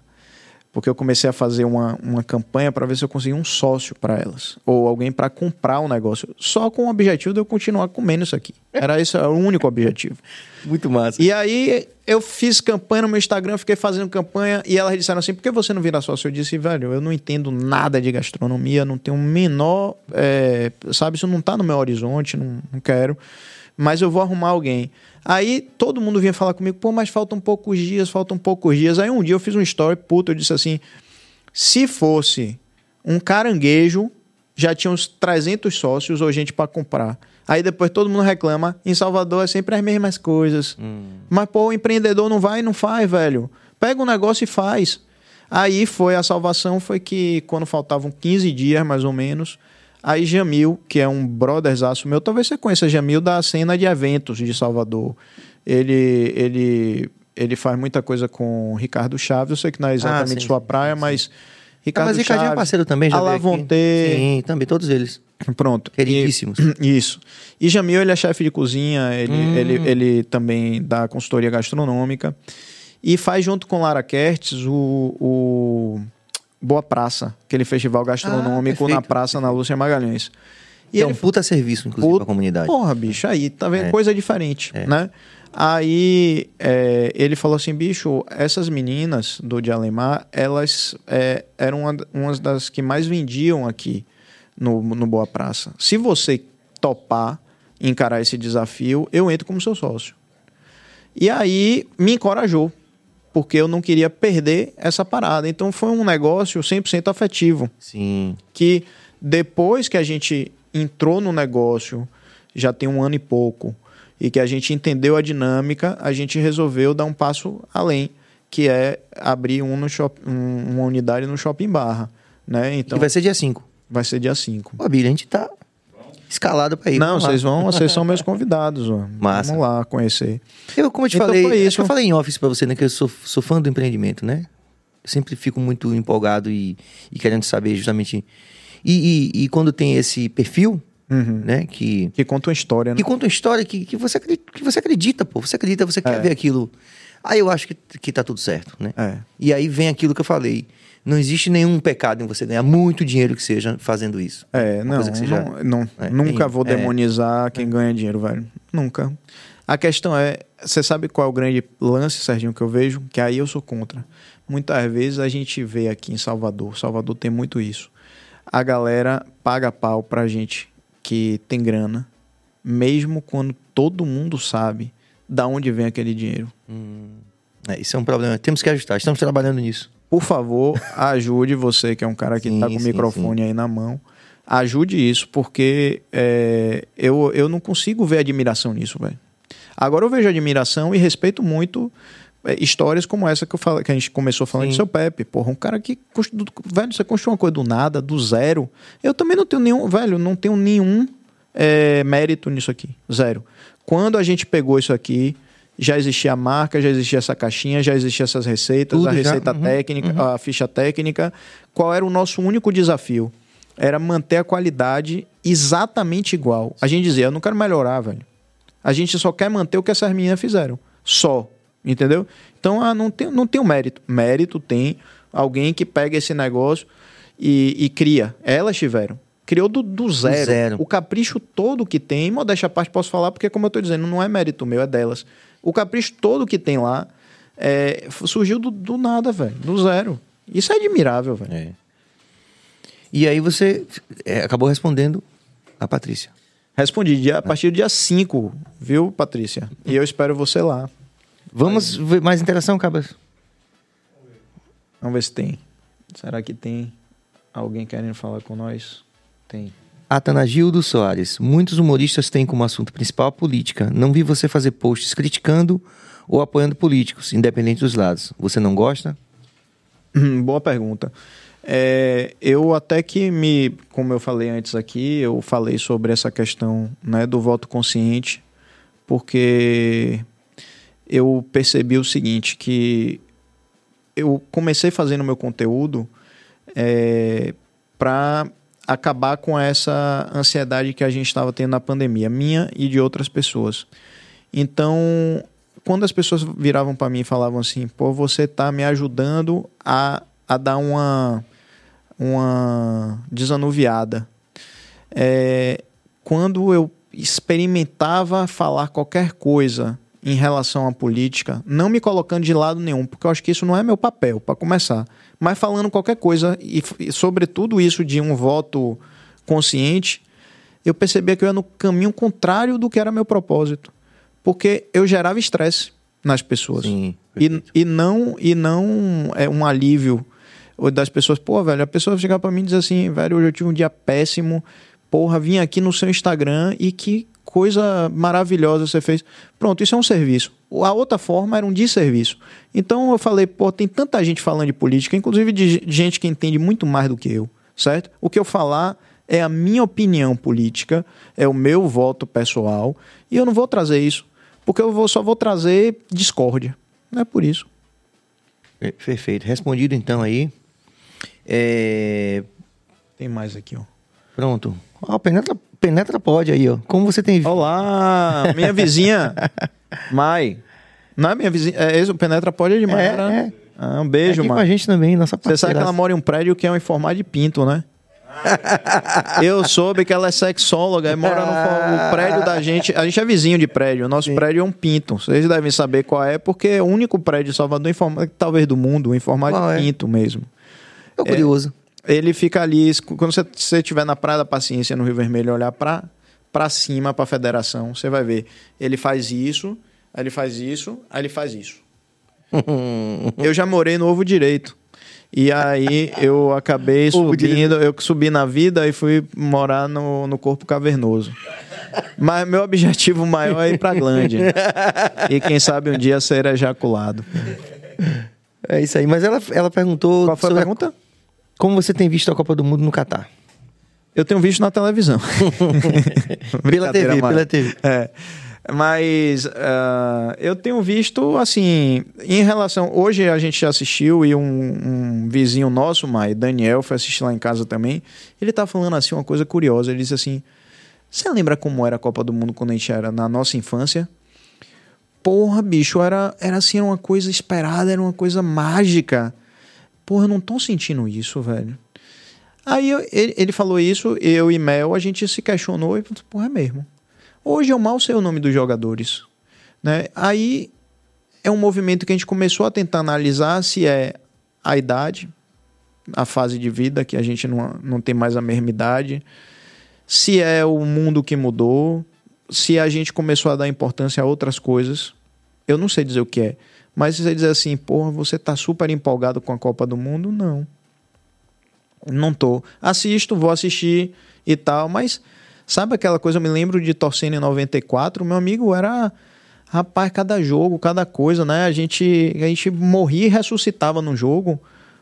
porque eu comecei a fazer uma, uma campanha para ver se eu conseguia um sócio para elas ou alguém para comprar o negócio, só com o objetivo de eu continuar comendo isso aqui. Era esse era o único objetivo. Muito massa. E aí eu fiz campanha no meu Instagram, fiquei fazendo campanha e elas disseram assim: por que você não vira sócio? Eu disse, velho, eu não entendo nada de gastronomia, não tenho o menor. é, sabe, isso não tá no meu horizonte, não, não quero. Mas eu vou arrumar alguém. Aí todo mundo vinha falar comigo, pô, mas faltam poucos dias, faltam poucos dias. Aí um dia eu fiz um story, puto, eu disse assim: se fosse um caranguejo, já tinha uns 300 sócios ou gente para comprar. Aí depois todo mundo reclama, em Salvador é sempre as mesmas coisas. Mas, pô, o empreendedor não vai e não faz, velho. Pega um negócio e faz. Aí foi a salvação, foi que quando faltavam 15 dias, mais ou menos, aí Jamil, que é um brotherzaço meu, talvez você conheça Jamil da cena de eventos de Salvador. Ele, ele, ele faz muita coisa com Ricardo Chaves, eu sei que não é exatamente Ah, sim, sua praia, sim, mas... Ah, Ricardo mas Ricardinho é Chaves, parceiro também, já. Alavonte, Sim, também, todos eles. Pronto. Queridíssimos. E- isso. E Jamil, ele é chefe de cozinha, ele, Hum. ele, ele também dá consultoria gastronômica. E faz junto com Lara Kertz o, o Boa Praça, aquele festival gastronômico Ah, na praça na Lúcia Magalhães. E é um puta serviço, inclusive, Puta- pra comunidade. Porra, bicho, aí tá vendo É. coisa diferente, É. né? Aí é, ele falou assim, bicho, essas meninas do de Alemar, elas é, eram uma, umas das que mais vendiam aqui no, no Boa Praça. Se você topar encarar esse desafio, eu entro como seu sócio. E aí me encorajou, porque eu não queria perder essa parada. Então foi um negócio 100% afetivo Sim. que depois que a gente entrou no negócio, já tem um ano e pouco, e que a gente entendeu a dinâmica, a gente resolveu dar um passo além, que é abrir um no shop, um- uma unidade no Shopping Barra. Né? Então e vai ser dia 5. vai ser dia 5. Pô, Billy, a gente tá escalado pra ir. Não, vocês vão, vocês são meus convidados, ó. Massa. Vamos lá conhecer. Eu, como eu te Então falei, foi acho isso. eu falei em office pra você, né? Que eu sou, sou fã do empreendimento, né? Eu sempre fico muito empolgado e, e querendo saber justamente. E, e- e quando tem esse perfil, Uhum. né? Que, Que conta uma história, né? que conta uma história que, que, você, acredita, que você acredita, pô. Você acredita, você quer É. ver aquilo. Aí eu acho que, que tá tudo certo, né? É. E aí vem aquilo que eu falei. Não existe nenhum pecado em você ganhar muito dinheiro que seja fazendo isso. É, não, coisa que seja- não, é, nunca é, vou é. demonizar quem ganha dinheiro, velho. Nunca. A questão é, você sabe qual é o grande lance, Serginho, que eu vejo? Que aí eu sou contra. Muitas vezes a gente vê aqui em Salvador, Salvador tem muito isso. A galera paga pau pra gente que tem grana, mesmo quando todo mundo sabe da onde vem aquele dinheiro. É, isso é um problema. Temos que ajustar. Estamos trabalhando nisso. Por favor, ajude você, que é um cara que Sim, tá com o sim, microfone aí na mão. Ajude isso, porque é, eu, eu não consigo ver admiração nisso, velho. Agora eu vejo admiração e respeito muito é, histórias como essa que, eu falo, que a gente começou falando Sim. de seu Pepe. Porra, um cara que. Velho, você construiu uma coisa do nada, do zero. Eu também não tenho nenhum. Velho, não tenho nenhum é, mérito nisso aqui. Zero. Quando a gente pegou isso aqui, já existia a marca, já existia essa caixinha, já existiam essas receitas, Tudo a já, receita uhum, técnica, a ficha técnica. Qual era o nosso único desafio? Era manter a qualidade exatamente igual. A gente dizia, eu não quero melhorar, velho. A gente só quer manter o que essas meninas fizeram. Só. Entendeu? Então, ah, não tem, não tem o mérito. Mérito tem alguém que pega esse negócio e, e cria. Elas tiveram. Criou do, do zero. zero. O capricho todo que tem, modéstia à parte, posso falar, porque, como eu tô dizendo, não é mérito meu, é delas. O capricho todo que tem lá é, surgiu do, do nada, velho. Do zero. Isso é admirável, velho. É. E aí você é, acabou respondendo a Patrícia. Respondi dia, a partir do dia 5, viu, Patrícia? E eu espero você lá. Vamos ver mais interação, Cabas? Vamos ver se tem. Será que tem alguém querendo falar com nós? Tem. Atanagildo Soares. Muitos humoristas têm como assunto principal a política. Não vi você fazer posts criticando ou apoiando políticos, independente dos lados. Você não gosta? Hum, Boa pergunta. É, eu até que me, como eu falei antes aqui, eu falei sobre essa questão né, do voto consciente, porque eu percebi o seguinte, que eu comecei fazendo meu conteúdo é, para acabar com essa ansiedade que a gente estava tendo na pandemia, minha e de outras pessoas. Então, quando as pessoas viravam para mim e falavam assim, pô, você tá me ajudando a, a dar uma, uma desanuviada. É, quando eu experimentava falar qualquer coisa em relação à política, não me colocando de lado nenhum, porque eu acho que isso não é meu papel, para começar, mas falando qualquer coisa, e, e sobretudo isso de um voto consciente, eu percebia que eu ia no caminho contrário do que era meu propósito. Porque eu gerava estresse nas pessoas. Sim. E, e não e não é um alívio das pessoas, pô, velho, a pessoa chegar pra mim e dizer assim, velho, hoje eu tive um dia péssimo, porra, vim aqui no seu Instagram e que coisa maravilhosa você fez. Pronto, isso é um serviço. A outra forma era um desserviço. Então eu falei, pô, tem tanta gente falando de política, inclusive de gente que entende muito mais do que eu, certo? O que eu falar é a minha opinião política, é o meu voto pessoal, e eu não vou trazer isso, porque eu vou, só vou trazer discórdia. Não é por isso. Per- Perfeito. Respondido então aí. É, Tem mais aqui, ó. Pronto. Ó, penetra, penetra pode aí, ó. Como você tem Olá, minha vizinha, Mai. Não é minha vizinha, é esse, o Penetra pode de Mai, É, né? é. Ah, um beijo, aqui com a gente também, nossa Você sabe que ela mora em um prédio que é em formato de pinto, né? Eu soube que ela é sexóloga e mora no o prédio da gente. A gente é vizinho de prédio. O nosso prédio é um pinto. Vocês devem saber qual é, porque é o único prédio de Salvador, em forma, talvez do mundo, em formato Qual de é? pinto mesmo. Tô curioso. Ele fica ali, quando você estiver na Praia da Paciência, no Rio Vermelho, olhar pra, pra cima, pra federação, você vai ver. Ele faz isso, aí ele faz isso, aí ele faz isso. eu já morei no Ovo Direito. E aí eu acabei subindo, eu subi na vida e fui morar no, no corpo cavernoso. Mas meu objetivo maior é ir pra Glândia. e quem sabe um dia ser ejaculado. É isso aí. Mas ela, ela perguntou Qual foi a pergunta? Como você tem visto a Copa do Mundo no Catar. Eu tenho visto na televisão. Pela TV, Mário. pela TV. É. Mas ah, eu tenho visto, assim, em relação. Hoje a gente já assistiu e um, um vizinho nosso, Mai, Daniel, foi assistir lá em casa também. Ele tá falando assim uma coisa curiosa. Ele disse assim: Você lembra como era a Copa do Mundo quando a gente era na nossa infância? Porra, bicho, era, era assim, era uma coisa esperada, era uma coisa mágica. Porra, eu não tô sentindo isso, velho. Aí eu- ele, ele falou isso, eu e Mel, a gente se questionou e falou, porra, é mesmo. Hoje eu mal sei o nome dos jogadores. Né? Aí é um movimento que a gente começou a tentar analisar se é a idade, a fase de vida, que a gente não, não tem mais a mesma idade, se é o mundo que mudou, se a gente começou a dar importância a outras coisas. Eu não sei dizer o que é. Mas se você dizer assim, porra, você tá super empolgado com a Copa do Mundo, não. Não tô. Assisto, vou assistir e tal, mas sabe aquela coisa? Eu me lembro de torcendo em 94, meu amigo era. Rapaz, cada jogo, cada coisa, né? A gente, a gente morria e ressuscitava no jogo.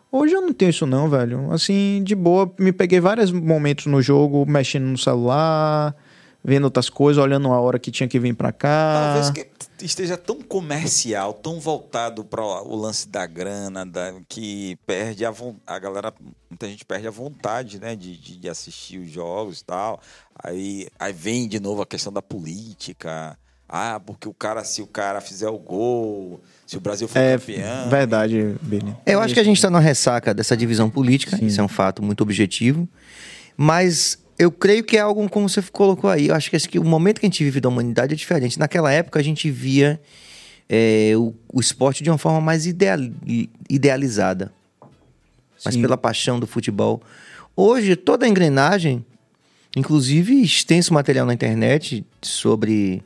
Hoje eu não tenho isso não, velho. Assim, de boa, me peguei vários momentos no jogo, mexendo no celular, vendo outras coisas, olhando a hora que tinha que vir pra cá. Talvez que esteja tão comercial, tão voltado para o lance da grana, da, que perde a vontade. A galera, muita gente perde a vontade, né, de, de, de assistir os jogos e tal. Aí, aí vem de novo a questão da política. Ah, porque o cara, se o cara fizer o gol, se o Brasil for É campeão. verdade, Billy. Eu acho que a gente está na ressaca dessa divisão política, isso é um fato muito objetivo. Mas eu creio que é algo como você colocou aí. Eu acho que, esse, que o momento que a gente vive da humanidade é diferente. Naquela época a gente via é, o, o esporte de uma forma mais ideal, idealizada. Mas Sim. pela paixão do futebol. Hoje, toda a engrenagem, inclusive extenso material na internet sobre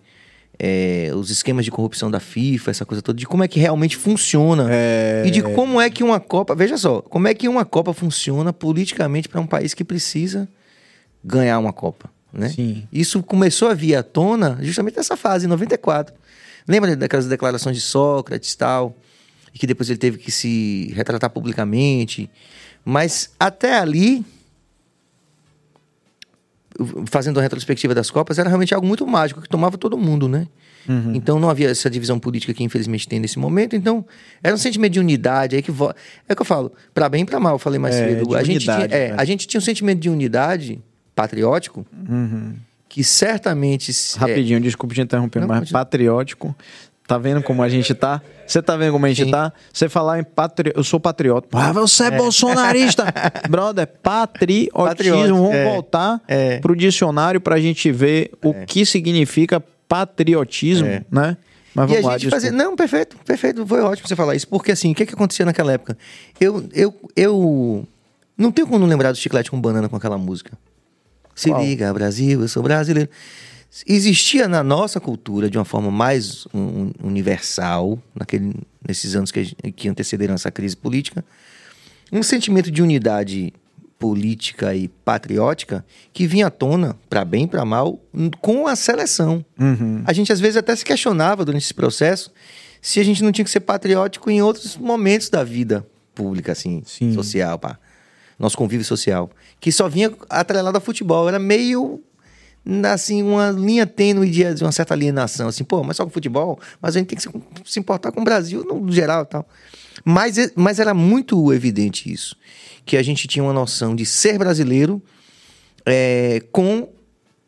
é, os esquemas de corrupção da FIFA, essa coisa toda, de como é que realmente funciona. E de como é que uma Copa. Veja só, como é que uma Copa funciona politicamente para um país que precisa ganhar uma Copa. Né? Sim. Isso começou a vir à tona justamente nessa fase, em 94. Lembra daquelas declarações de Sócrates e tal? E que depois ele teve que se retratar publicamente. Mas até ali, fazendo a retrospectiva das Copas, era realmente algo muito mágico, que tomava todo mundo, né? Então não havia essa divisão política que infelizmente tem nesse momento. Então era um sentimento de unidade. Aí que vo... É o que eu falo, para bem e para mal, eu falei mais É, cedo. A gente, tinha, unidade, é, né? a gente tinha um sentimento de unidade patriótico que certamente. se- é, Rapidinho, desculpa te interromper, Não, mas patriótico. Tá vendo como a gente tá? Você tá vendo como a gente Sim. tá? Você falar em patri... eu sou patriota. Ah, você é, bolsonarista. Brother, patriotismo. Patriótico, Vamos é. voltar É. pro dicionário pra gente ver o que significa patriotismo, É. né? Mas E a vamos lá, gente fazia. Não, perfeito, perfeito. Foi ótimo você falar isso. Porque assim, o que, que acontecia naquela época? Eu, eu, eu. Não tenho como não lembrar do chiclete com banana com aquela música. Se Qual? liga, Brasil, eu sou brasileiro. Existia na nossa cultura, de uma forma mais um, universal, naquele, nesses anos que, que antecederam essa crise política, um sentimento de unidade política e patriótica que vinha à tona, para bem e para mal, com a seleção. Uhum. A gente às vezes até se questionava durante esse processo se a gente não tinha que ser patriótico em outros momentos da vida pública, assim, Sim. social, pá. Nosso convívio social. Que só vinha atrelado a futebol. Era meio, assim, uma linha tênue de, de uma certa alienação. Assim, pô, mas só com futebol? Mas a gente tem que se, se importar com o Brasil no geral e tal. Mas, mas era muito evidente isso. Que a gente tinha uma noção de ser brasileiro é, com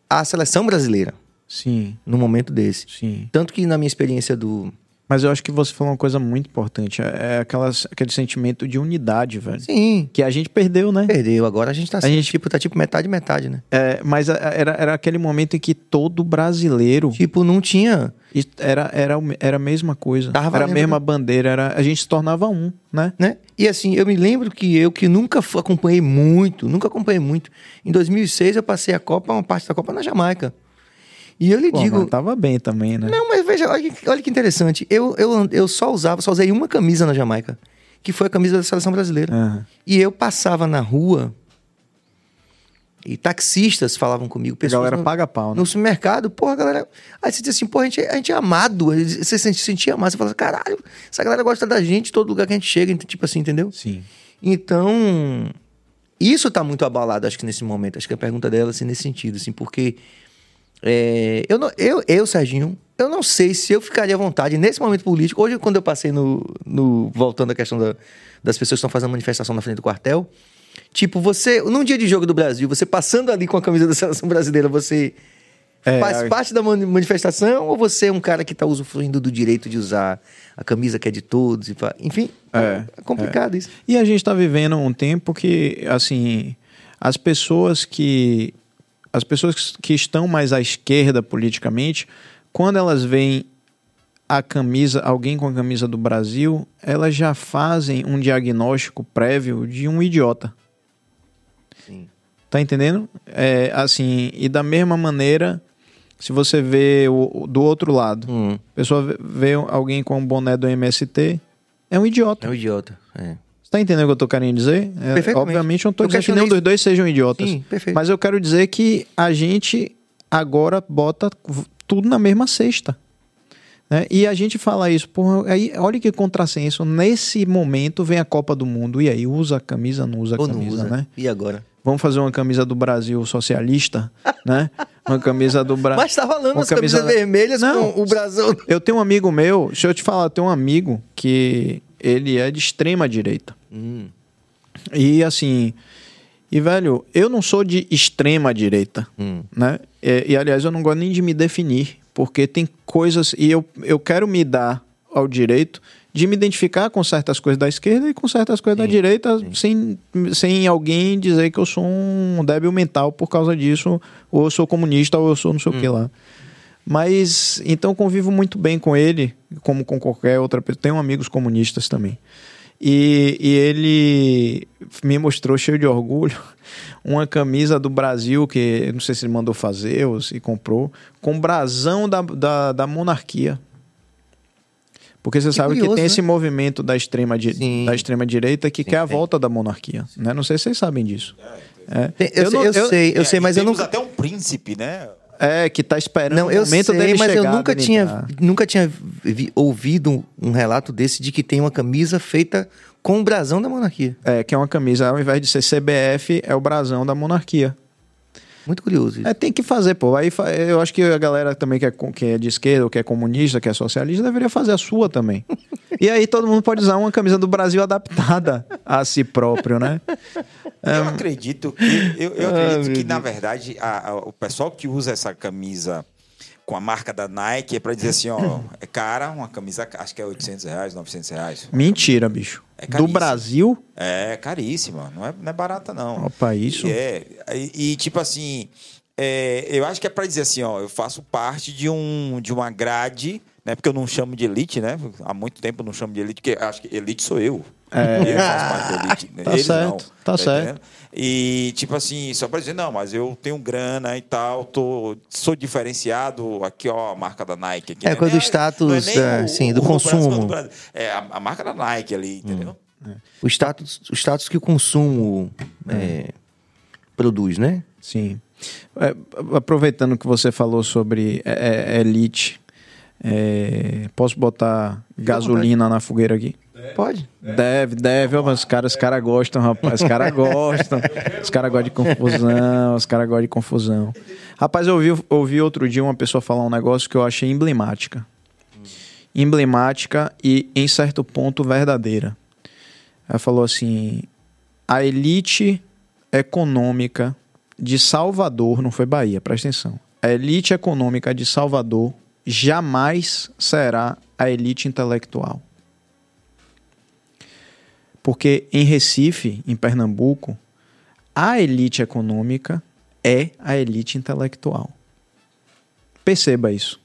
a seleção brasileira Sim, no momento desse. sim. Tanto que na minha experiência do. Mas eu acho que você falou uma coisa muito importante. É aquelas, aquele sentimento de unidade, velho. Sim, Que a gente perdeu, né? perdeu. Agora a gente tá assim, gente- tipo, tá tipo metade, metade, né? É, mas a- era, era aquele momento em que todo brasileiro Tipo, não tinha. Era, era, era a mesma coisa. Tava era a mesma né? bandeira. Era, a gente se tornava um, né? né? E assim, eu me lembro que eu que nunca acompanhei muito, nunca acompanhei muito. Em 2006 eu passei a Copa, uma parte da Copa na Jamaica. E eu lhe Pô, digo, mas tava bem também, né? não, mas veja, olha, que- olha que interessante. Eu, eu, eu só usava, só usei uma camisa na Jamaica, que foi a camisa da seleção brasileira. Aham. E eu passava na rua e taxistas falavam comigo, A pessoas galera no- paga pau, né? no supermercado, porra, a galera. Aí você diz assim, porra, a gente, a gente é amado. Você se sentia amado. Você fala, caralho, essa galera gosta da gente, todo lugar que a gente chega, tipo assim, entendeu? Sim. Então, isso tá muito abalado, acho que nesse momento. Acho que a pergunta dela, assim, nesse sentido, assim, porque. É, eu, não, eu, eu, Serginho, eu não sei se eu ficaria à vontade nesse momento político. Hoje, quando eu passei no. no voltando à questão da- das pessoas que estão fazendo manifestação na frente do quartel. Tipo, você, num dia de jogo do Brasil, você passando ali com a camisa da seleção brasileira, você É, Faz a- parte da mani- manifestação ou você é um cara que está usufruindo do direito de usar a camisa que é de todos? E fa- Enfim, É, é complicado isso. E a gente está vivendo um tempo que, assim, as pessoas que as pessoas que estão mais à esquerda politicamente, quando elas veem a camisa, alguém com a camisa do Brasil, elas já fazem um diagnóstico prévio de um idiota. Sim. Tá entendendo? É, assim, e da mesma maneira, se você vê o, do outro lado, Hum, a pessoa vê- vê alguém com o boné do MST, é um idiota. é um idiota. É. Você tá entendendo o que eu tô querendo dizer? É, obviamente eu não tô Eu dizendo que nenhum dos dois sejam idiotas. Sim, perfeito. Mas eu quero dizer que a gente agora bota tudo na mesma cesta. né? E a gente fala isso, porra, aí olha que contrassenso. Nesse momento vem a Copa do Mundo. E aí, usa a camisa, não usa a Ou camisa, usa. né? E agora? Vamos fazer uma camisa do Brasil socialista, né? Uma camisa do Brasil. Mas tá rolando as camisas camisa- vermelhas Não. com o Brasil. Eu tenho um amigo meu, deixa eu te falar, eu tenho um amigo que ele é de extrema direita. Hum, E assim, e velho, eu não sou de extrema direita, hum. né? E, e, aliás, eu não gosto nem de me definir, porque tem coisas e eu, eu quero me dar ao direito de me identificar com certas coisas da esquerda e com certas coisas da direita, sem, sem alguém dizer que eu sou um débil mental por causa disso, ou eu sou comunista, ou eu sou não sei o que lá. Mas então convivo muito bem com ele, como com qualquer outra pessoa. Tenho amigos comunistas também. E, e ele me mostrou cheio de orgulho uma camisa do Brasil que eu não sei se ele mandou fazer ou se comprou, com brasão da, da, da monarquia. Porque você sabe curioso, que tem né? esse movimento da extrema, di- Sim. da extrema direita que Sim, quer a tem. volta da monarquia. Né? Não sei se vocês sabem disso. É. Tem- Eu, sei, não- eu sei, eu É, sei, e mas eu temos nunca. até um príncipe, né? É, que tá esperando Não, o eu momento sei, dele mas eu chegar, nunca tinha, entrar. nunca tinha vi- ouvido um, um relato desse de que tem uma camisa feita com o brasão da monarquia. É, que é uma camisa, ao invés de ser CBF, é o brasão da monarquia. Muito curioso. isso. É, tem que fazer, pô. Aí eu acho que a galera também que é, que é de esquerda, ou que é comunista, que é socialista, deveria fazer a sua também. e aí todo mundo pode usar uma camisa do Brasil adaptada a si próprio, né? Eu acredito que, eu, eu acredito meu que na verdade, a- a- o pessoal que usa essa camisa com a marca da Nike é para dizer assim, ó, é cara, uma camisa, acho que é 800 reais, 900 reais. Mentira, bicho. É do. Brasil? É caríssima, não é, não é barata não. Opa, isso. E É, e, e, tipo assim, é, eu acho que é para dizer assim, ó, eu faço parte de, um, de uma grade, né? Porque eu não chamo de elite, né? Há muito tempo eu não chamo de elite, porque acho que elite sou eu. É. Eu faço parte da elite. Tá Eles certo, não, tá certo. entendendo? E, tipo assim, só para dizer, não, mas eu tenho grana e tal, tô, sou diferenciado, aqui, ó, a marca da Nike. Aqui, É, Não coisa do a- status, é é, sim, do consumo. Brasil. É a, a marca da Nike ali, entendeu? O, status, o status que o consumo é, produz, né? Sim. É, aproveitando que você falou sobre é, é, elite, é, posso botar gasolina na fogueira aqui? Pode. Deve, deve, mas os caras, os caras gostam, rapaz. Os caras gostam. Os caras gostam de confusão, os caras gostam de confusão. Rapaz, eu ouvi, ouvi outro dia uma pessoa falar um negócio que eu achei emblemática. Emblemática e, em certo ponto, verdadeira. Ela falou assim: a elite econômica de Salvador, não foi Bahia, presta atenção. A elite econômica de Salvador jamais será a elite intelectual. Porque em Recife, em Pernambuco, a elite econômica é a elite intelectual. Perceba isso.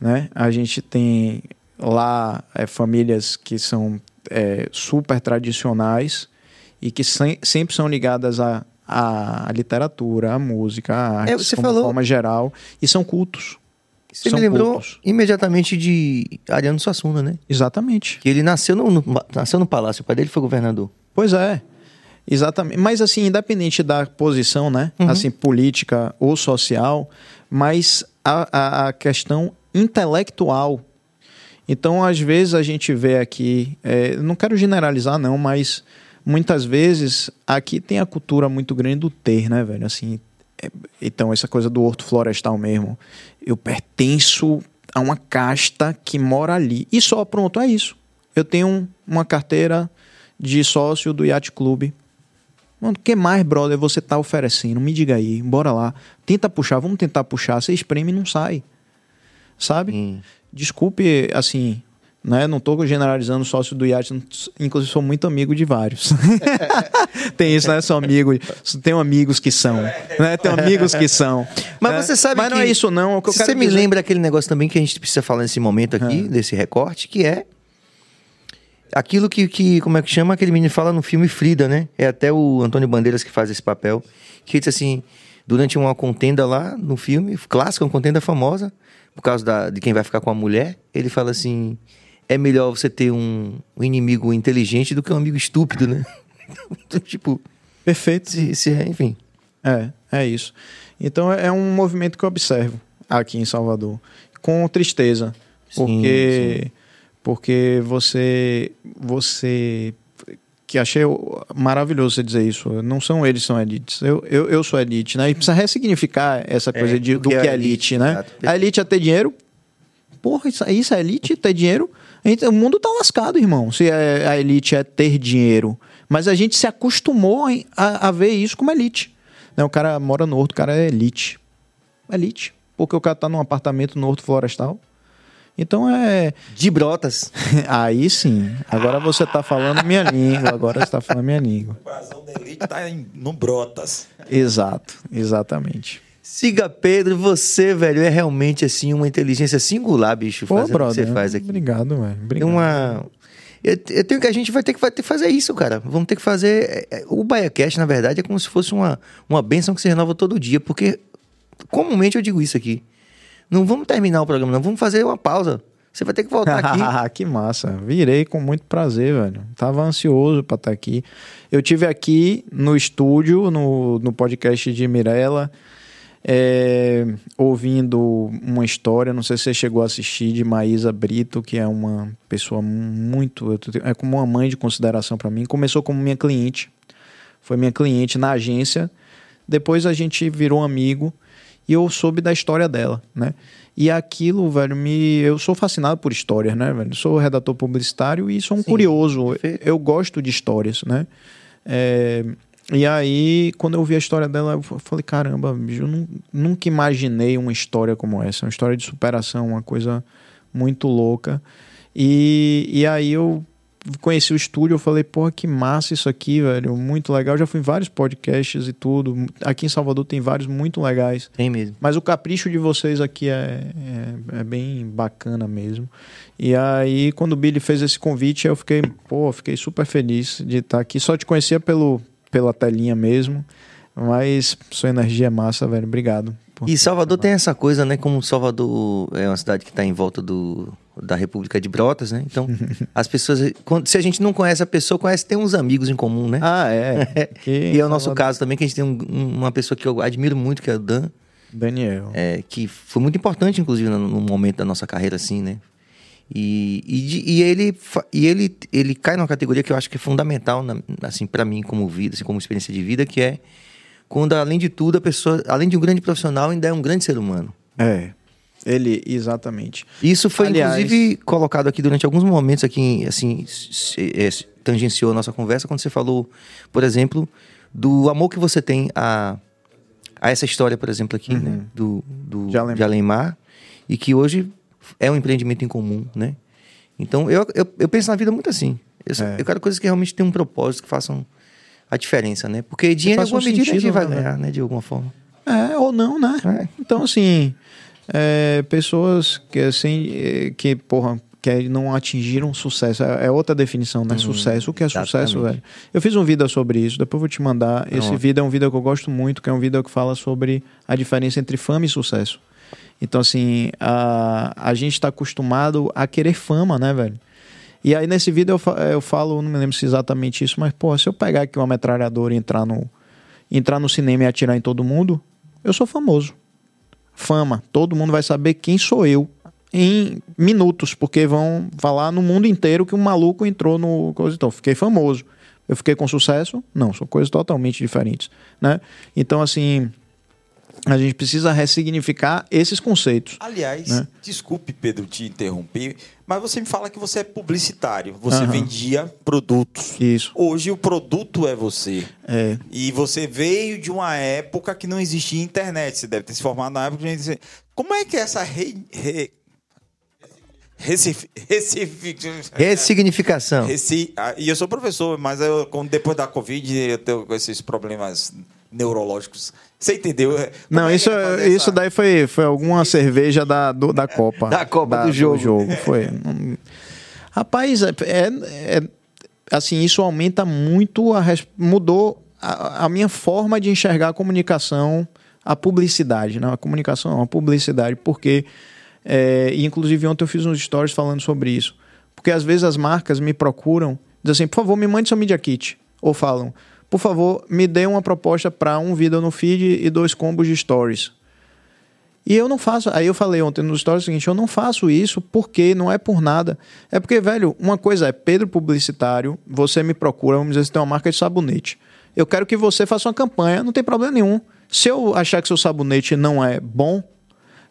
Né? A gente tem lá é, famílias que são é, super tradicionais e que sem, sempre são ligadas à, à literatura, à música, à arte, É, como falou- forma geral, e são cultos. Você São me lembrou cultos. imediatamente de Ariano Suassuna, né? Exatamente. Que ele nasceu no, no- nasceu no palácio, o pai dele foi governador. Pois é. Exatamente. Mas assim, independente da posição, né? Uhum. Assim, política ou social, mas a, a, a questão intelectual. Então, às vezes, a gente vê aqui, é, não quero generalizar, não, mas muitas vezes aqui tem a cultura muito grande do ter, né, velho? Assim, então, essa coisa do horto florestal mesmo. Eu pertenço a uma casta que mora ali. E só, pronto, é isso. Eu tenho uma carteira de sócio do Yacht Clube. Mano, o que mais, brother, você tá oferecendo? Me diga aí, bora lá. Tenta puxar, vamos tentar puxar. Você espreme e não sai. Sabe? Hum. Desculpe, assim, né? Não tô generalizando sócio do iate, inclusive sou muito amigo de vários. tem isso, né? Sou amigo, tenho amigos que são, né? Tenho amigos que são. Mas né? você sabe Mas não é isso não, o quero você me dizer- lembra aquele negócio também que a gente precisa falar nesse momento aqui, Ah. desse recorte, que é aquilo que, que, como é que chama, aquele menino fala no filme Frida, né? É até o Antônio Bandeiras que faz esse papel, que diz assim, durante uma contenda lá no filme, clássico, uma contenda famosa, por causa da, de quem vai ficar com a mulher, ele fala assim, é melhor você ter um, um inimigo inteligente do que um amigo estúpido, né? Então, tipo, Perfeito. se, se, enfim... É, é isso. Então é é um movimento que eu observo aqui em Salvador, com tristeza, Sim, porque porque você você que achei maravilhoso você dizer isso. Não são eles que são elites. Eu, eu, eu sou elite, né? E precisa ressignificar essa coisa de, do que é elite, né? exato. A elite é ter dinheiro. Porra, isso, isso é elite, ter dinheiro. Gente- o mundo tá lascado, irmão. Se é- a elite é ter dinheiro. Mas a gente se acostumou a, a ver isso como elite. Né? O cara mora no horto, o cara é elite. Elite. Porque o cara tá num apartamento no horto florestal. Então é. De brotas. Aí sim. Agora você tá falando minha língua. Agora você tá falando minha língua. O brasão da elite tá em, no Brotas. Exato. Exatamente. Siga Pedro, você, velho, é realmente assim uma inteligência singular, bicho, Pô, fazendo o que brother. você faz aqui. Obrigado, velho. Obrigado. uma eu, eu tenho que a gente vai ter que vai ter que fazer isso, cara. Vamos ter que fazer é, é, o BaiaCast, na verdade, é como se fosse uma uma benção que se renova todo dia, porque comumente eu digo isso aqui. Não vamos terminar o programa, não, vamos fazer uma pausa. Você vai ter que voltar aqui. que massa. Virei com muito prazer, velho. Tava ansioso pra estar aqui. Eu tive aqui no estúdio, no, no podcast de Mirella, é, ouvindo uma história, não sei se você chegou a assistir, de Maísa Brito, que é uma pessoa muito. É como uma mãe de consideração pra mim. Começou como minha cliente. Foi minha cliente na agência. Depois a gente virou amigo e eu soube da história dela, né? E aquilo, velho, me. Eu sou fascinado por histórias, né, velho? Sou redator publicitário e sou um Sim, curioso. perfeito. Eu gosto de histórias, né? É, E aí, quando eu vi a história dela, eu falei: caramba, bicho, eu nu- nunca imaginei uma história como essa. Uma história de superação, uma coisa muito louca. E, e aí eu conheci o estúdio, eu falei, porra, que massa isso aqui, velho, muito legal. Já fui em vários podcasts e tudo. Aqui em Salvador tem vários muito legais. Tem mesmo. Mas o capricho de vocês aqui é, é, é bem bacana mesmo. E aí, quando o Billy fez esse convite, eu fiquei, pô, fiquei super feliz de estar aqui. Só te conhecia pelo, pela telinha mesmo. Mas sua energia é massa, velho. Obrigado. E Salvador tem essa coisa, né? Como Salvador é uma cidade que está em volta do, da República de Brotas, né? Então, as pessoas. quando- Se a gente não conhece a pessoa, conhece, tem uns amigos em comum, né? Ah, é. E é o nosso caso também, que a gente tem um- uma pessoa que eu admiro muito, que é o Dan, Daniel. é, que foi muito importante, inclusive, no, no momento da nossa carreira, assim, né? E, e, e ele, e ele, ele cai numa categoria que eu acho que é fundamental, na- assim, para mim, como vida, assim, como experiência de vida, que é quando, além de tudo, a pessoa, além de um grande profissional, ainda é um grande ser humano. É. Ele, exatamente. Isso foi, Aliás- inclusive, colocado aqui durante alguns momentos aqui, assim, se- é, tangenciou a nossa conversa, quando você falou, por exemplo, do amor que você tem a, a essa história, por exemplo, aqui, né? Do, do de Alemar, e que hoje é um empreendimento em comum, né? Então, eu, eu, eu penso na vida muito assim. Eu, É. eu quero coisas que realmente tenham um propósito, que façam a diferença, né? Porque dinheiro, em façam alguma medida, a gente sentido, vai né? ganhar, né? De alguma forma. É, ou não, né? É. Então, assim, é, pessoas que, assim, é, que, porra, que não atingiram sucesso. É é outra definição, né? sucesso. O que é sucesso, exatamente. velho? Eu fiz um vídeo sobre isso, depois eu vou te mandar. Esse vídeo é um vídeo que eu gosto muito, que é um vídeo que fala sobre a diferença entre fama e sucesso. Então, assim, a, a gente está acostumado a querer fama, né, velho? E aí, nesse vídeo, eu, fa- eu falo, não me lembro se exatamente isso, mas, pô, se eu pegar aqui uma metralhadora e entrar no, entrar no cinema e atirar em todo mundo, eu sou famoso. Fama. Todo mundo vai saber quem sou eu em minutos, porque vão falar no mundo inteiro que um maluco entrou no. Então, fiquei famoso. Eu fiquei com sucesso? Não, são coisas totalmente diferentes, né? Então, assim, A gente precisa ressignificar esses conceitos. Aliás, né? desculpe, Pedro, te interromper, mas você me fala que você é publicitário. Você uhum. vendia produtos. Isso. Hoje o produto é você. É. E você veio de uma época que não existia internet. Você deve ter se formado na época. De... Como é que é essa re... Re... Recife, Recife, Ressignificação. Recife, ah, e eu sou professor, mas eu, depois da Covid eu tenho esses problemas neurológicos. Você entendeu? Como não, é isso, isso daí foi, foi alguma cerveja da, do, da Copa. Da Copa, da, do jogo. Do jogo. Foi. Rapaz, é, é, é, assim, isso aumenta muito, a, mudou a, a, minha forma de enxergar a comunicação, a publicidade, não, a comunicação não, a publicidade, porque, é, inclusive ontem eu fiz uns stories falando sobre isso, porque às vezes as marcas me procuram, dizem assim, por favor, me mande seu Media Kit, ou falam, por favor, me dê uma proposta para um vídeo no feed e dois combos de stories. E eu não faço. Aí eu falei ontem nos stories o seguinte: eu não faço isso porque não é por nada. É porque, velho, uma coisa é Pedro Publicitário, você me procura, vamos dizer, você tem uma marca de sabonete. Eu quero que você faça uma campanha, não tem problema nenhum. Se eu achar que seu sabonete não é bom,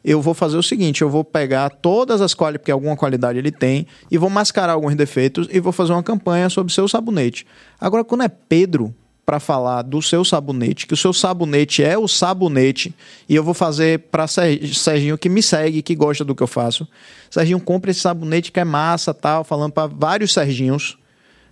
eu vou fazer o seguinte: eu vou pegar todas as qualidades, porque alguma qualidade ele tem, e vou mascarar alguns defeitos e vou fazer uma campanha sobre seu sabonete. Agora, quando é Pedro, para falar do seu sabonete, que o seu sabonete é o sabonete, e eu vou fazer para Serginho que me segue, que gosta do que eu faço. Serginho, compra esse sabonete que é massa, tal, falando para vários Serginhos.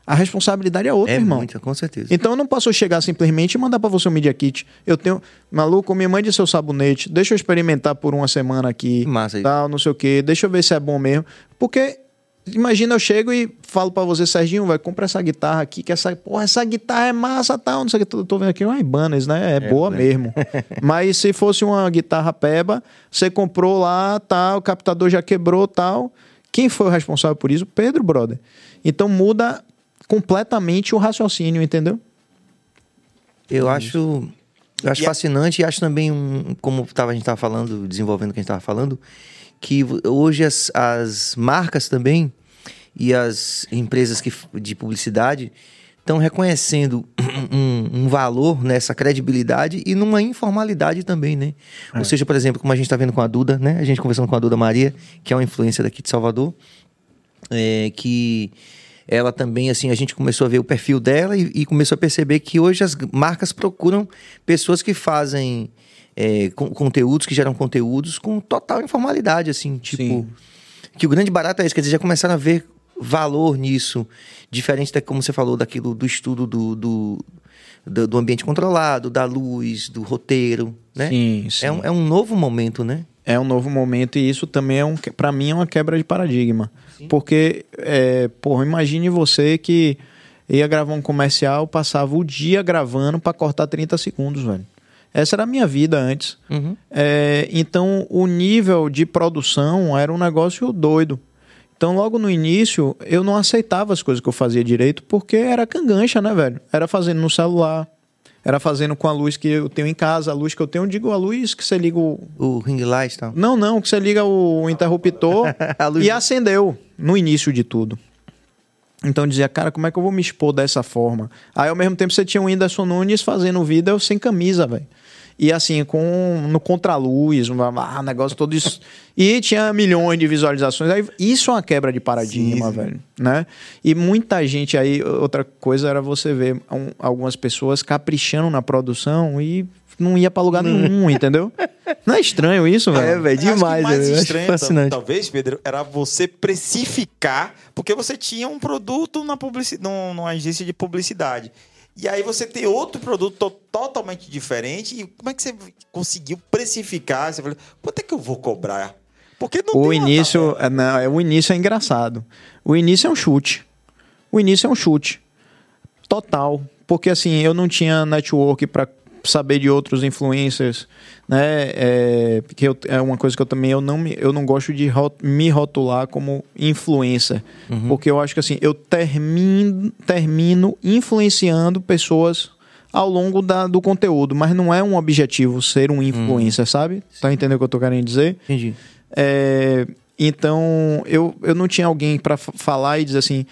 A responsabilidade é outra, é irmão. Muita, com certeza. Então eu não posso chegar simplesmente e mandar para você um Media Kit. Eu tenho, maluco, me mande seu sabonete, deixa eu experimentar por uma semana aqui. Massa tal, não sei o quê, deixa eu ver se é bom mesmo. Porque Imagina, eu chego e falo para você, Serginho, vai, compra essa guitarra aqui, que essa, porra, essa guitarra é massa, tal, não sei o que, tô, tô vendo aqui uma Ibanez, né? É, é boa é. mesmo. Mas se fosse uma guitarra peba, você comprou lá, tal, o captador já quebrou, tal. Quem foi o responsável por isso? Pedro, brother. Então muda completamente o raciocínio, entendeu? Eu acho, eu acho fascinante e acho também, um, como tava, a gente estava falando, desenvolvendo o que a gente estava falando, que hoje as, as marcas também e as empresas que, de publicidade estão reconhecendo um, um, valor nessa credibilidade e numa informalidade também, né? É. Ou seja, por exemplo, como a gente está vendo com a Duda, né? A gente conversando com a Duda Maria, que é uma influência daqui de Salvador, é, que ela também, assim, a gente começou a ver o perfil dela e, e começou a perceber que hoje as marcas procuram pessoas que fazem é, com, conteúdos que geram conteúdos com total informalidade, assim, tipo. Sim. Que o grande barato é isso, quer dizer, já começaram a ver valor nisso, diferente da, como você falou, daquilo do estudo do, do, do, do ambiente controlado, da luz, do roteiro, né? Sim, sim. É, um, é um novo momento, né? É um novo momento e isso também é um, para mim é uma quebra de paradigma, sim. porque, é, porra, imagine você que ia gravar um comercial, passava o dia gravando para cortar 30 segundos, velho. Essa era a minha vida antes. Uhum. É, então, o nível de produção era um negócio doido. Então, logo no início, eu não aceitava as coisas que eu fazia direito, porque era cangancha, né, velho? Era fazendo no celular, era fazendo com a luz que eu tenho em casa, a luz que eu tenho, eu digo a luz que você liga o. O ring light e tal. Não, não, que você liga o interruptor e acendeu no início de tudo. Então eu dizia, cara, como é que eu vou me expor dessa forma? Aí ao mesmo tempo você tinha o Whindersson Nunes fazendo vídeo sem camisa, velho. E assim, com no contraluz, um ah, negócio todo isso. e tinha milhões de visualizações. Aí, isso é uma quebra de paradigma, Sim. velho. Né? E muita gente aí, outra coisa era você ver um, algumas pessoas caprichando na produção e não ia pra lugar nenhum, entendeu? Não é estranho isso, velho? É, velho, demais. mais velho. estranho, fascinante. talvez, Pedro, era você precificar, porque você tinha um produto na publicidade, numa agência de publicidade. E aí você tem outro produto totalmente diferente. E como é que você conseguiu precificar? Você falou, quanto é que eu vou cobrar? Porque não o início, é, não, é, o início é engraçado. O início é um chute. O início é um chute total, porque assim eu não tinha network para saber de outros influencers, né? É, que eu, é uma coisa que eu também eu não, me, eu não gosto de rot, me rotular como influencer, uhum. porque eu acho que assim eu termino, termino influenciando pessoas ao longo da, do conteúdo, mas não é um objetivo ser um influencer, uhum. sabe? Tá entendendo o que eu tô querendo dizer? Entendi. É, então eu, eu não tinha alguém para falar e dizer assim,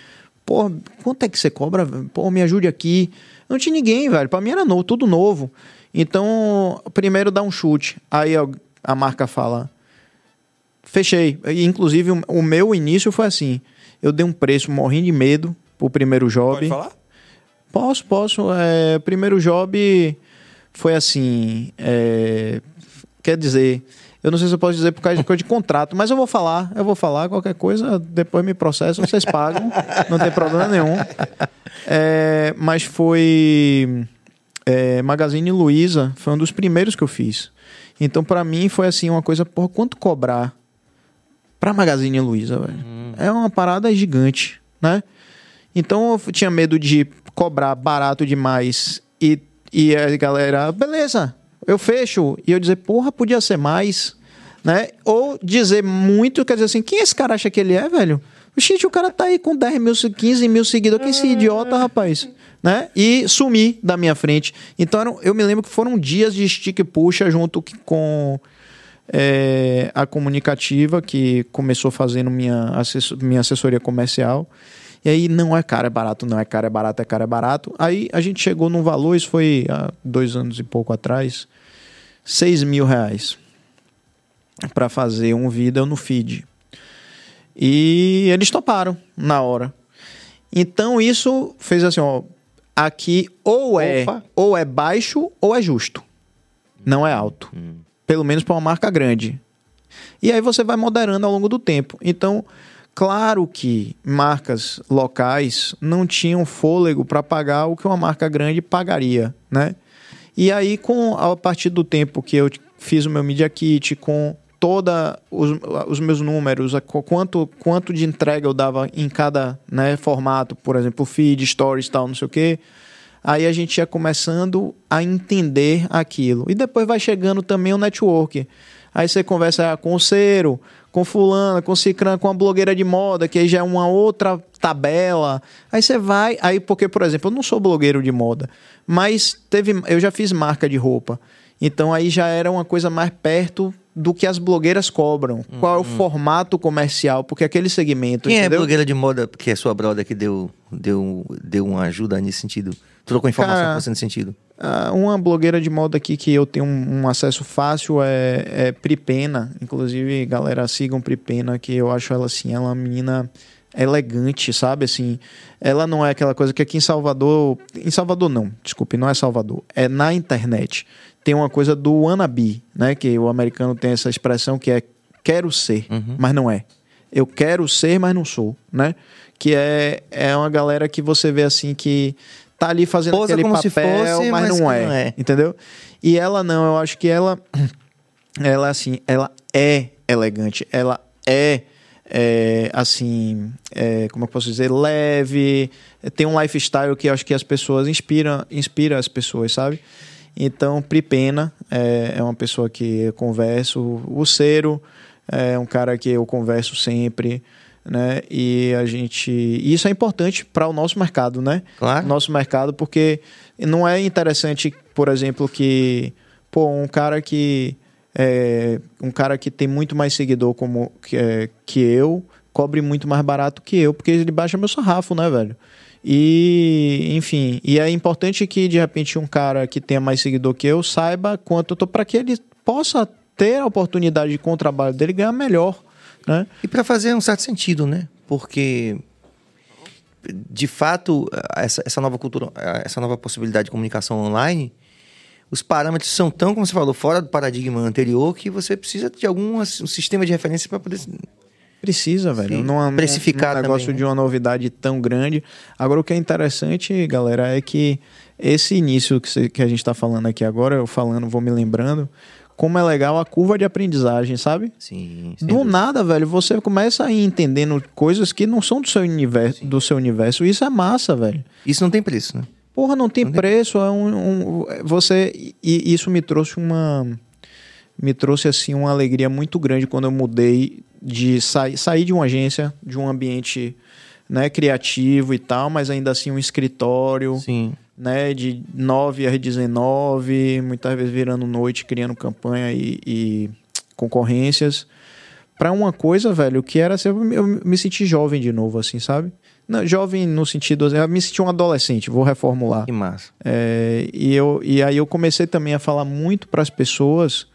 pô, quanto é que você cobra? Pô, me ajude aqui. Não tinha ninguém, velho. Pra mim era novo, tudo novo. Então, primeiro dá um chute. Aí a marca fala: fechei. E, inclusive, o meu início foi assim: eu dei um preço morrendo de medo pro primeiro job. Pode falar? Posso, posso. É, primeiro job foi assim. É, quer dizer, eu não sei se eu posso dizer por causa de coisa de contrato, mas eu vou falar, eu vou falar qualquer coisa, depois me processam, vocês pagam, não tem problema nenhum. É, mas foi é, Magazine Luiza, foi um dos primeiros que eu fiz. Então, para mim, foi assim, uma coisa, por quanto cobrar pra Magazine Luiza, velho? Hum. É uma parada gigante, né? Então, eu tinha medo de cobrar barato demais e, e a galera, beleza, eu fecho. E eu dizer, porra, podia ser mais, né? Ou dizer muito, quer dizer assim, quem esse cara acha que ele é, velho? Gente, o cara tá aí com 10 mil, 15 mil seguidores. Que esse idiota, rapaz né? E sumir da minha frente. Então eu me lembro que foram dias de stick puxa junto com é, a comunicativa que começou fazendo minha, assessor, minha assessoria comercial. E aí não é caro, é barato, não é caro, é barato, é caro, é barato. Aí a gente chegou num valor, isso foi há dois anos e pouco atrás, 6 mil reais para fazer um vídeo no feed. E eles toparam na hora. Então isso fez assim, ó, aqui ou é Opa. ou é baixo ou é justo. Não é alto. Hum. Pelo menos para uma marca grande. E aí você vai moderando ao longo do tempo. Então, claro que marcas locais não tinham fôlego para pagar o que uma marca grande pagaria, né? E aí, com a partir do tempo que eu fiz o meu Media Kit, com toda os, os meus números, quanto, quanto de entrega eu dava em cada né, formato, por exemplo, feed, stories, tal, não sei o quê. Aí a gente ia começando a entender aquilo. E depois vai chegando também o network. Aí você conversa com o Cero, com fulano, com Cicran, com a blogueira de moda, que aí já é uma outra tabela. Aí você vai, aí porque, por exemplo, eu não sou blogueiro de moda, mas teve, eu já fiz marca de roupa. Então aí já era uma coisa mais perto do que as blogueiras cobram. Uhum. Qual é o uhum. formato comercial? Porque aquele segmento. Quem é entendeu? é blogueira de moda, que é sua brother que deu, deu, deu uma ajuda nesse sentido? Trocou informação Cara, com você nesse sentido? Uma blogueira de moda aqui que eu tenho um, um acesso fácil é, é Pripena. Inclusive, galera, sigam Pripena, que eu acho ela assim, ela é uma menina elegante, sabe? Assim, ela não é aquela coisa que aqui em Salvador. Em Salvador, não, desculpe, não é Salvador. É na internet tem uma coisa do wannabe, né? Que o americano tem essa expressão que é quero ser, uhum. mas não é. Eu quero ser, mas não sou, né? Que é, é uma galera que você vê assim que tá ali fazendo Posa aquele papel, fosse, mas, mas, não, é, não é, entendeu? E ela não, eu acho que ela ela assim, ela é elegante, ela é, é assim, é, como eu posso dizer, leve, tem um lifestyle que eu acho que as pessoas inspiram, inspira as pessoas, sabe? Então, Pripena é, é uma pessoa que eu converso. O Cero é um cara que eu converso sempre. Né? E a gente. Isso é importante para o nosso mercado, né? Claro. Nosso mercado, porque não é interessante, por exemplo, que pô, um cara que. É, um cara que tem muito mais seguidor como que, é, que eu cobre muito mais barato que eu, porque ele baixa meu sarrafo, né, velho? E, enfim, e é importante que de repente um cara que tenha mais seguidor que eu saiba quanto eu tô para que ele possa ter a oportunidade de com o trabalho dele ganhar melhor, né? E para fazer um certo sentido, né? Porque de fato essa, essa nova cultura, essa nova possibilidade de comunicação online, os parâmetros são tão, como você falou, fora do paradigma anterior que você precisa de algum um sistema de referência para poder Precisa, velho. Não, Precificar um negócio também. de uma novidade tão grande. Agora, o que é interessante, galera, é que esse início que, que a gente está falando aqui agora, eu falando, vou me lembrando, como é legal a curva de aprendizagem, sabe? Sim. Do dúvida. nada, velho, você começa a ir entendendo coisas que não são do seu universo, do seu universo. Isso é massa, velho. Isso não tem preço, né? Porra, não tem não preço. Tem... É um, um, você e isso me trouxe uma me trouxe assim uma alegria muito grande quando eu mudei de sair, sair de uma agência, de um ambiente né, criativo e tal, mas ainda assim um escritório, Sim. né, de 9 às 19, muitas vezes virando noite, criando campanha e, e concorrências, para uma coisa, velho, que era assim, eu me senti jovem de novo, assim, sabe? Não, jovem no sentido. Eu me senti um adolescente, vou reformular. Que massa. É, e, eu, e aí eu comecei também a falar muito para as pessoas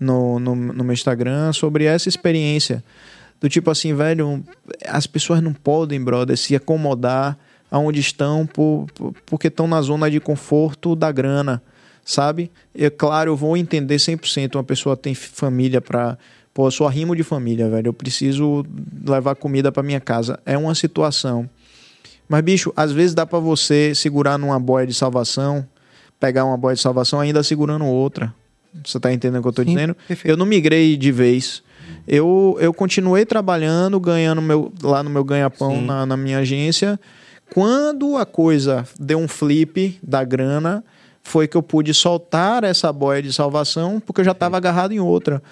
no, no, no meu Instagram sobre essa experiência. Do tipo assim, velho, as pessoas não podem, brother, se acomodar aonde estão por, por, porque estão na zona de conforto da grana, sabe? É claro, eu vou entender 100%. Uma pessoa tem família para Pô, eu sou arrimo de família, velho. Eu preciso levar comida para minha casa. É uma situação. Mas, bicho, às vezes dá para você segurar numa boia de salvação, pegar uma boia de salvação ainda segurando outra. Você tá entendendo o que eu tô Sim, dizendo? Perfeito. Eu não migrei de vez. Eu, eu continuei trabalhando, ganhando meu, lá no meu ganha-pão na, na minha agência. Quando a coisa deu um flip da grana, foi que eu pude soltar essa boia de salvação, porque eu já estava agarrado em outra.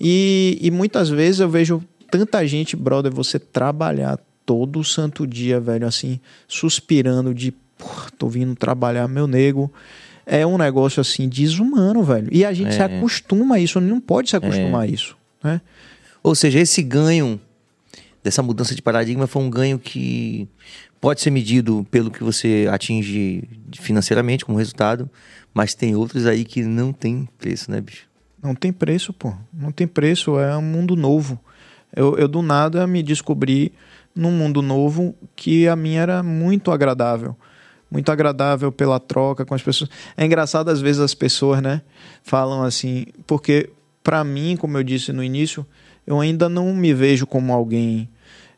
E, e muitas vezes eu vejo tanta gente, brother, você trabalhar todo santo dia, velho, assim, suspirando de, porra, tô vindo trabalhar, meu nego. É um negócio assim desumano, velho. E a gente é. se acostuma a isso, não pode se acostumar é. a isso, né? Ou seja, esse ganho dessa mudança de paradigma foi um ganho que pode ser medido pelo que você atinge financeiramente como resultado, mas tem outros aí que não tem preço, né, bicho? Não tem preço, pô. Não tem preço, é um mundo novo. Eu, eu do nada me descobri num mundo novo que a minha era muito agradável. Muito agradável pela troca com as pessoas. É engraçado às vezes as pessoas, né, falam assim, porque para mim, como eu disse no início, eu ainda não me vejo como alguém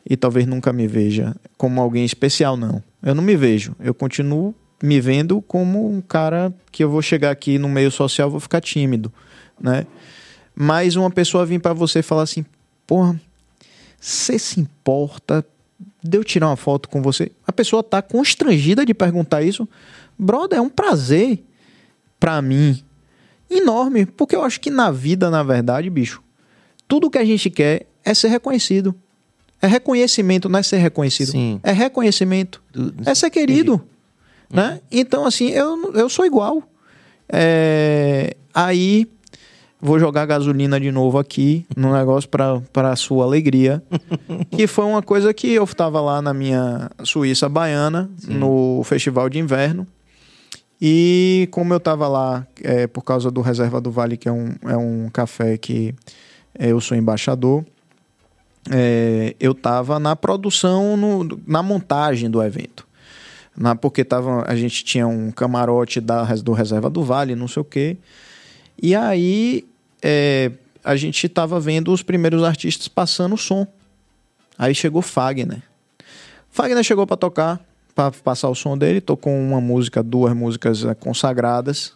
e talvez nunca me veja como alguém especial não. Eu não me vejo. Eu continuo me vendo como um cara que eu vou chegar aqui no meio social, vou ficar tímido né? Mas uma pessoa vir para você e falar assim, porra, você se importa de eu tirar uma foto com você? A pessoa tá constrangida de perguntar isso. Brother, é um prazer para mim enorme, porque eu acho que na vida, na verdade, bicho, tudo que a gente quer é ser reconhecido. É reconhecimento, não é ser reconhecido. Sim. É reconhecimento. É ser querido. Né? Uhum. Então, assim, eu, eu sou igual. É, aí Vou jogar gasolina de novo aqui no negócio para sua alegria. que foi uma coisa que eu estava lá na minha Suíça baiana, Sim. no festival de inverno. E como eu estava lá é, por causa do Reserva do Vale, que é um, é um café que é, eu sou embaixador, é, eu estava na produção, no, na montagem do evento. Na, porque tava, a gente tinha um camarote da, do Reserva do Vale, não sei o quê. E aí é, a gente estava vendo os primeiros artistas passando o som. Aí chegou Fagner. Fagner chegou para tocar, para passar o som dele, tocou uma música, duas músicas é, consagradas.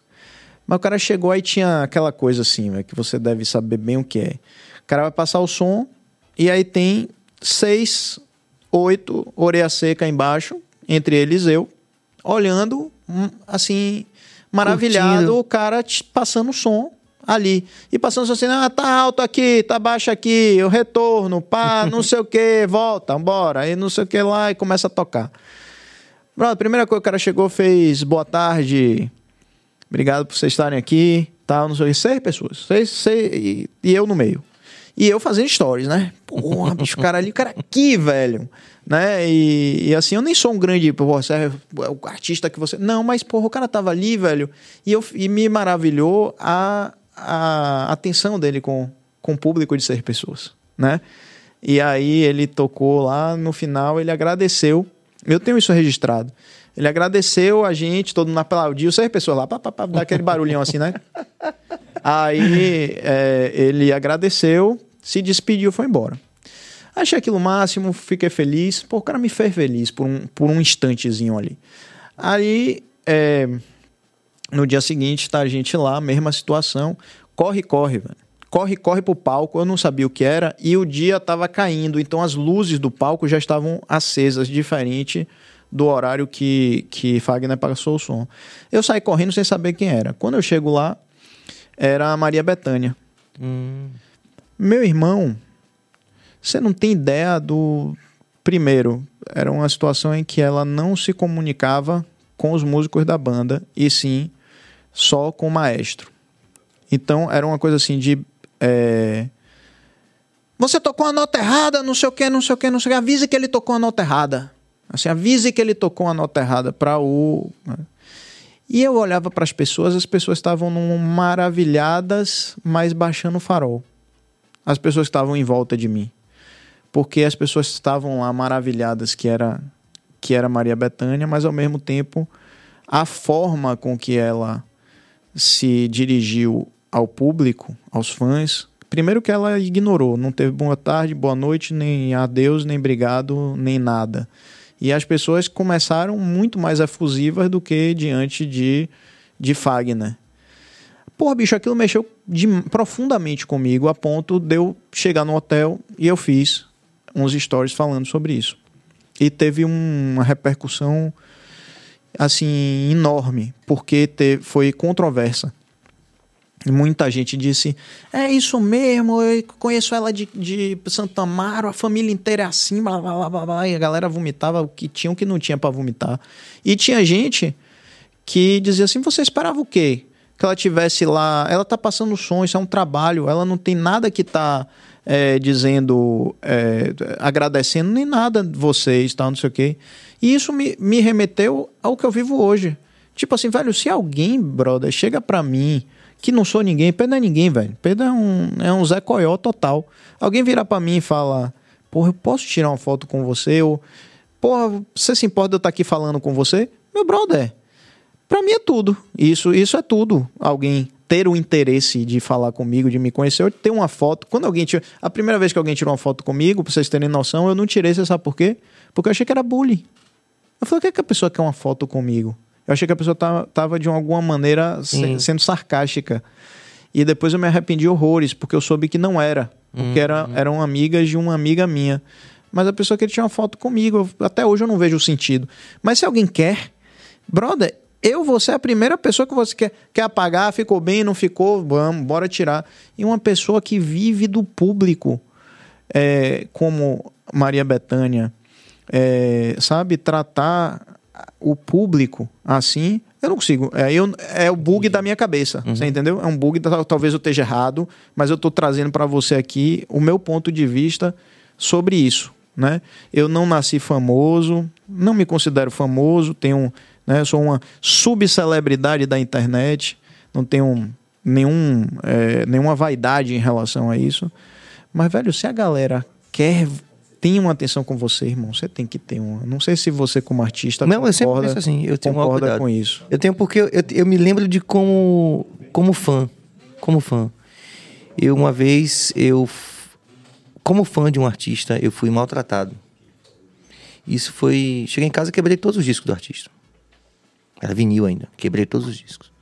Mas o cara chegou aí tinha aquela coisa assim, véio, que você deve saber bem o que é. O cara vai passar o som e aí tem seis, oito orelha seca embaixo, entre eles eu, olhando hum, assim, maravilhado, Curtindo. o cara passando o som ali. E passando assim, ah, tá alto aqui, tá baixo aqui, eu retorno, pá, não sei o que, volta, bora. Aí não sei o que lá e começa a tocar. Pronto, a primeira coisa que o cara chegou, fez boa tarde, obrigado por vocês estarem aqui, tal, não sei o que, seis pessoas, seis, seis, e, e eu no meio. E eu fazendo stories, né? Porra, bicho, o cara ali, o cara aqui, velho. Né? E, e assim, eu nem sou um grande, porra, você é o artista que você. Não, mas, porra, o cara tava ali, velho. E, eu, e me maravilhou a, a atenção dele com, com o público de ser pessoas, né? E aí ele tocou lá, no final ele agradeceu. Eu tenho isso registrado. Ele agradeceu a gente, todo mundo aplaudiu, seis pessoas lá, pá, pá, pá, dá aquele barulhão assim, né? Aí é, ele agradeceu, se despediu foi embora. Achei aquilo máximo, fiquei feliz. Pô, o cara me fez feliz por um, por um instantezinho ali. Aí é, no dia seguinte, tá a gente lá, mesma situação. Corre, corre, velho. Corre, corre pro palco. Eu não sabia o que era. E o dia tava caindo. Então as luzes do palco já estavam acesas, diferente do horário que, que Fagner passou o som. Eu saí correndo sem saber quem era. Quando eu chego lá, era a Maria Bethânia. Hum. Meu irmão, você não tem ideia do. Primeiro, era uma situação em que ela não se comunicava com os músicos da banda, e sim só com o maestro. Então era uma coisa assim de. É... Você tocou a nota errada, não sei o que, não sei o que, não sei o que. Avisa que ele tocou a nota errada. Assim, avise que ele tocou a nota errada para o. né? E eu olhava para as pessoas, as pessoas estavam maravilhadas, mas baixando o farol. As pessoas estavam em volta de mim. Porque as pessoas estavam lá maravilhadas que era que era Maria Bethânia, mas ao mesmo tempo a forma com que ela se dirigiu ao público, aos fãs, primeiro que ela ignorou, não teve boa tarde, boa noite, nem adeus, nem obrigado, nem nada. E as pessoas começaram muito mais efusivas do que diante de, de Fagner. Porra, bicho, aquilo mexeu de- profundamente comigo a ponto de eu chegar no hotel e eu fiz uns stories falando sobre isso. E teve um- uma repercussão assim enorme, porque te- foi controversa. Muita gente disse: É isso mesmo, eu conheço ela de, de Santa Amaro, a família inteira é assim, blá, blá, blá, blá. E a galera vomitava o que tinha o que não tinha pra vomitar. E tinha gente que dizia assim: Você esperava o quê? Que ela tivesse lá. Ela tá passando som, isso é um trabalho, ela não tem nada que tá é, dizendo, é, agradecendo, nem nada vocês, tal, não sei o quê. E isso me, me remeteu ao que eu vivo hoje. Tipo assim, velho, se alguém, brother, chega pra mim que não sou ninguém, Pedro é ninguém, velho. Pedro é um, é um Zé Coió total. Alguém virar pra mim e falar, porra, eu posso tirar uma foto com você? Ou, porra, você se importa de eu estar aqui falando com você? Meu brother, pra mim é tudo. Isso, isso é tudo. Alguém ter o interesse de falar comigo, de me conhecer, ou ter uma foto. Quando alguém tira, a primeira vez que alguém tirou uma foto comigo, pra vocês terem noção, eu não tirei, você sabe por quê? Porque eu achei que era bullying. Eu falei, o que, é que a pessoa quer uma foto comigo? Eu achei que a pessoa tava, tava de alguma maneira se- sendo sarcástica. E depois eu me arrependi horrores, porque eu soube que não era. Porque era, eram amigas de uma amiga minha. Mas a pessoa queria tirar uma foto comigo. eu- até hoje eu não vejo o sentido. Mas se alguém quer, brother, eu vou ser a primeira pessoa que você quer, quer apagar, ficou bem, não ficou, vamos, bora tirar. E uma pessoa que vive do público, é, como Maria Bethânia, é, sabe, tratar o público assim, eu não consigo. É, eu, é o bug da minha cabeça, você entendeu? É um bug, talvez eu esteja errado, mas eu estou trazendo para você aqui o meu ponto de vista sobre isso. Né? Eu não nasci famoso, não me considero famoso, tenho, né, eu sou uma subcelebridade da internet, não tenho nenhum, é, nenhuma vaidade em relação a isso. Mas, velho, se a galera quer tem uma atenção com você, irmão, você tem que ter uma. Não sei se você, como artista, Não, eu sempre concorda, penso assim, eu tenho concorda com isso. Eu tenho porque eu, eu, me lembro de como como fã, como fã. Eu uma vez eu como fã de um artista, eu fui maltratado. Isso foi, cheguei em casa e quebrei todos os discos do artista. Era vinil ainda, quebrei todos os discos.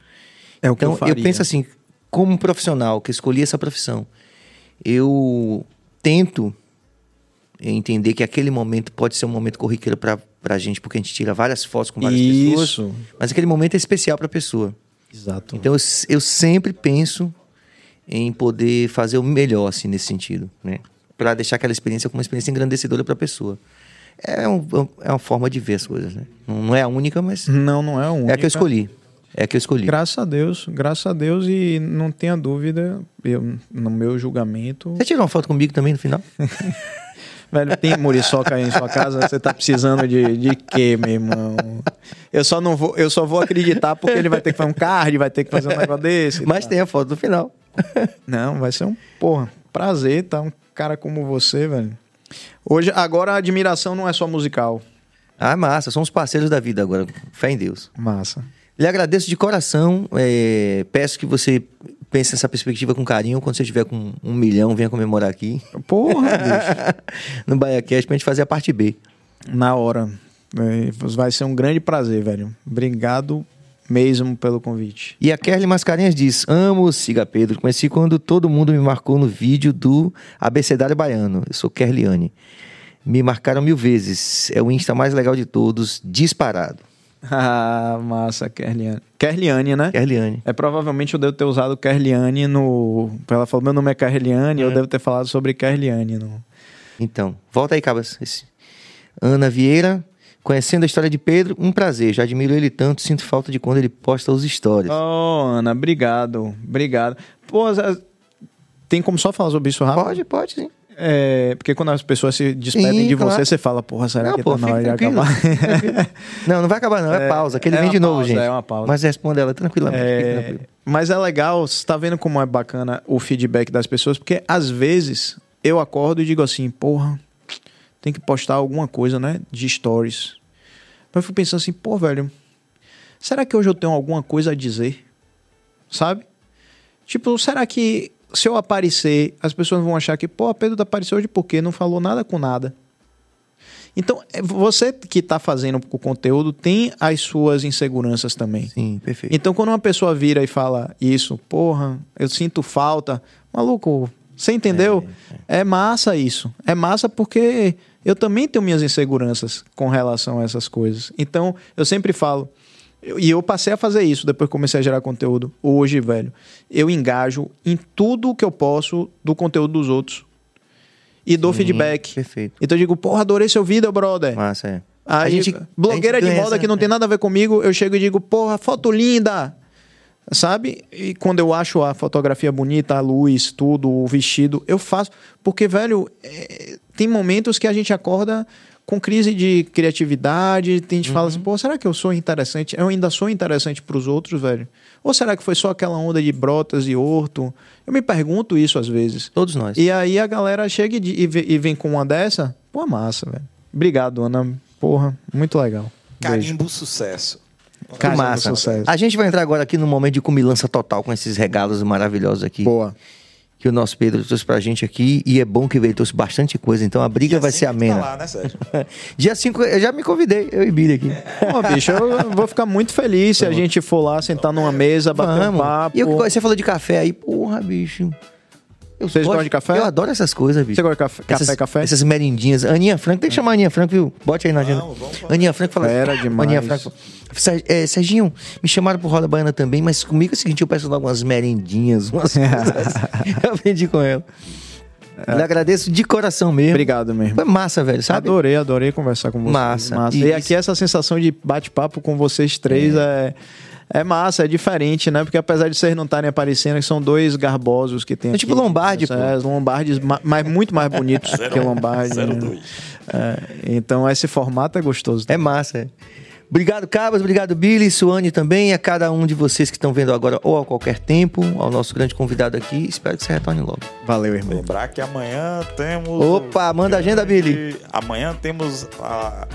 É o que Então, eu faria. penso assim, como profissional que escolhi essa profissão, eu tento entender que aquele momento pode ser um momento corriqueiro pra, pra gente, porque a gente tira várias fotos com várias pessoas, Isso. mas aquele momento é especial pra pessoa. Exato. Então eu, eu sempre penso em poder fazer o melhor assim nesse sentido, né? Para deixar aquela experiência como uma experiência engrandecedora para a pessoa. É, um- é uma forma de ver as coisas, né? Não é a única, mas Não, não é um. é a que eu escolhi. É a que eu escolhi. Graças a Deus, graças a Deus e não tenha dúvida, eu, no meu julgamento. Você tirou uma foto comigo também no final? Velho, tem muriçoca aí em sua casa? Você tá precisando de, de quê, meu irmão? Eu só não vou, eu só vou acreditar porque ele vai ter que fazer um card, vai ter que fazer um negócio desse. Mas tem a foto do final. Não, vai ser um, porra, prazer, tá? Um cara como você, velho. Hoje, agora a admiração não é só musical. Ah, massa. Somos parceiros da vida agora. Fé em Deus. Massa. Lhe agradeço de coração. é, peço que você pense nessa perspectiva com carinho. Quando você estiver com um milhão, venha comemorar aqui. Porra, bicho. no BaiaCast pra gente fazer a parte B. Na hora. É, Vai ser um grande prazer, velho. Obrigado mesmo pelo convite. E a Kerly Mascarenhas diz: Amo o Siga Pedro. Conheci quando todo mundo me marcou no vídeo do Abecedário Baiano. Eu sou Kerliane. Me marcaram mil vezes. É o Insta mais legal de todos, disparado. Ah, massa, Kerliane. Kerliane, né? Kerliane. É provavelmente eu devo ter usado Kerliane no. Ela falou: meu nome é Kerliane, eu devo ter falado sobre Kerliane no. Então, volta aí, Cabas. Esse. Ana Vieira. Conhecendo a história de Pedro, um prazer. Já admiro ele tanto, sinto falta de quando ele posta os stories. Oh, Ana, obrigado. Obrigado. Pô, tem como só falar sobre isso rápido? Pode, pode, sim. É, porque quando as pessoas se despedem de claro. você, você fala, porra, será Não, que pô, tá na hora de acabar? Não, não vai acabar, não. É, É, pausa. Que ele é vem de novo, pausa, gente. é uma pausa. Mas responde ela tranquilamente. É, tranquilo. mas é legal, você tá vendo como é bacana o feedback das pessoas, porque às vezes eu acordo e digo assim, porra, tem que postar alguma coisa, né, de stories. Mas eu fico pensando assim, pô, velho, será que hoje eu tenho alguma coisa a dizer? Sabe? Tipo, será que se eu aparecer, as pessoas vão achar que, pô, Pedro tá apareceu hoje por quê? Não falou nada com nada. Então, é, você que está fazendo o conteúdo tem as suas inseguranças também. Sim, perfeito. Então, quando uma pessoa vira e fala isso, porra, eu sinto falta, maluco, você entendeu? É, massa isso. É massa porque eu também tenho minhas inseguranças com relação a essas coisas. Então, eu sempre falo, e eu passei a fazer isso depois que comecei a gerar conteúdo. Hoje, velho, eu engajo em tudo que eu posso do conteúdo dos outros. E dou Sim, feedback. Perfeito. Então eu digo, porra, adorei seu vídeo, brother. Massa, é. Aí, A gente- blogueira a gente de moda essa- que não tem nada a ver comigo, eu chego e digo, porra, foto linda! Sabe? E quando eu acho a fotografia bonita, a luz, tudo, o vestido, eu faço. Porque, velho, é, tem momentos que a gente acorda com crise de criatividade, tem gente que fala assim, Uhum. pô, será que eu sou interessante? Eu ainda sou interessante pros outros, velho? Ou será que foi só aquela onda de brotas e horto? Eu me pergunto isso às vezes. Todos nós. E aí a galera chega e, e e vem com uma dessa, pô, massa, velho. Obrigado, Ana. Porra, muito legal. Beijo. Carimbo sucesso. Que Carimbo massa. sucesso. A gente vai entrar agora aqui no momento de comilança total com esses regalos maravilhosos aqui. Boa. Que o nosso Pedro trouxe pra gente aqui. E é bom que ele trouxe bastante coisa. Então a briga vai ser amena. Tá lá, né, Sérgio? Dia 5, eu já me convidei, eu e Billy aqui. Pô, bicho, eu vou ficar muito feliz se a gente for lá, sentar numa mesa, bater um papo. E eu, você falou de café aí, porra, bicho. Eu Vocês gostam de café? Eu adoro essas coisas, bicho. Você gosta de café? essas, Café, café? Essas merendinhas. Aninha Franco, tem que chamar Aninha Franco, viu? Bote aí na agenda. Falar. Aninha Franco fala. Fera demais. Aninha Franco. É, Serginho, me chamaram pro Roda Baiana também, mas comigo é o seguinte, eu peço logo umas merendinhas, umas coisas. eu aprendi com ela. Eu agradeço de coração mesmo. Obrigado mesmo. Foi massa, velho, sabe? Adorei, adorei conversar com vocês. Massa. E, E- aqui essa sensação de bate-papo com vocês três é. é... massa, é diferente, né? Porque apesar de vocês não estarem aparecendo, que são dois garbosos que tem É aqui. tipo Lombardi, pô. É, Lombardes, ma- mas muito mais bonitos que Lombardi. né? 02. É, então esse formato é gostoso. É massa. é. Obrigado, Cabas. Obrigado, Billy, Suane também. A cada um de vocês que estão vendo agora ou a qualquer tempo, ao nosso grande convidado aqui. Espero que você retorne logo. Valeu, irmão. Lembrar que amanhã temos. Opa, manda a agenda, Billy. Amanhã temos a.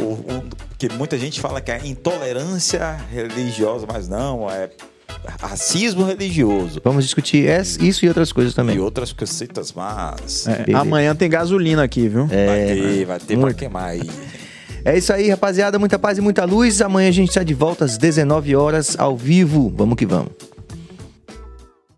O, o- que muita gente fala que é intolerância religiosa, mas não, é racismo religioso. Vamos discutir isso e outras coisas E também. outras cositas, mas. É, amanhã tem gasolina aqui, viu? vai ter, vai ter pra queimar aí. É isso aí, rapaziada. Muita paz e muita luz. Amanhã a gente está de volta às 19 horas ao vivo. Vamos que vamos.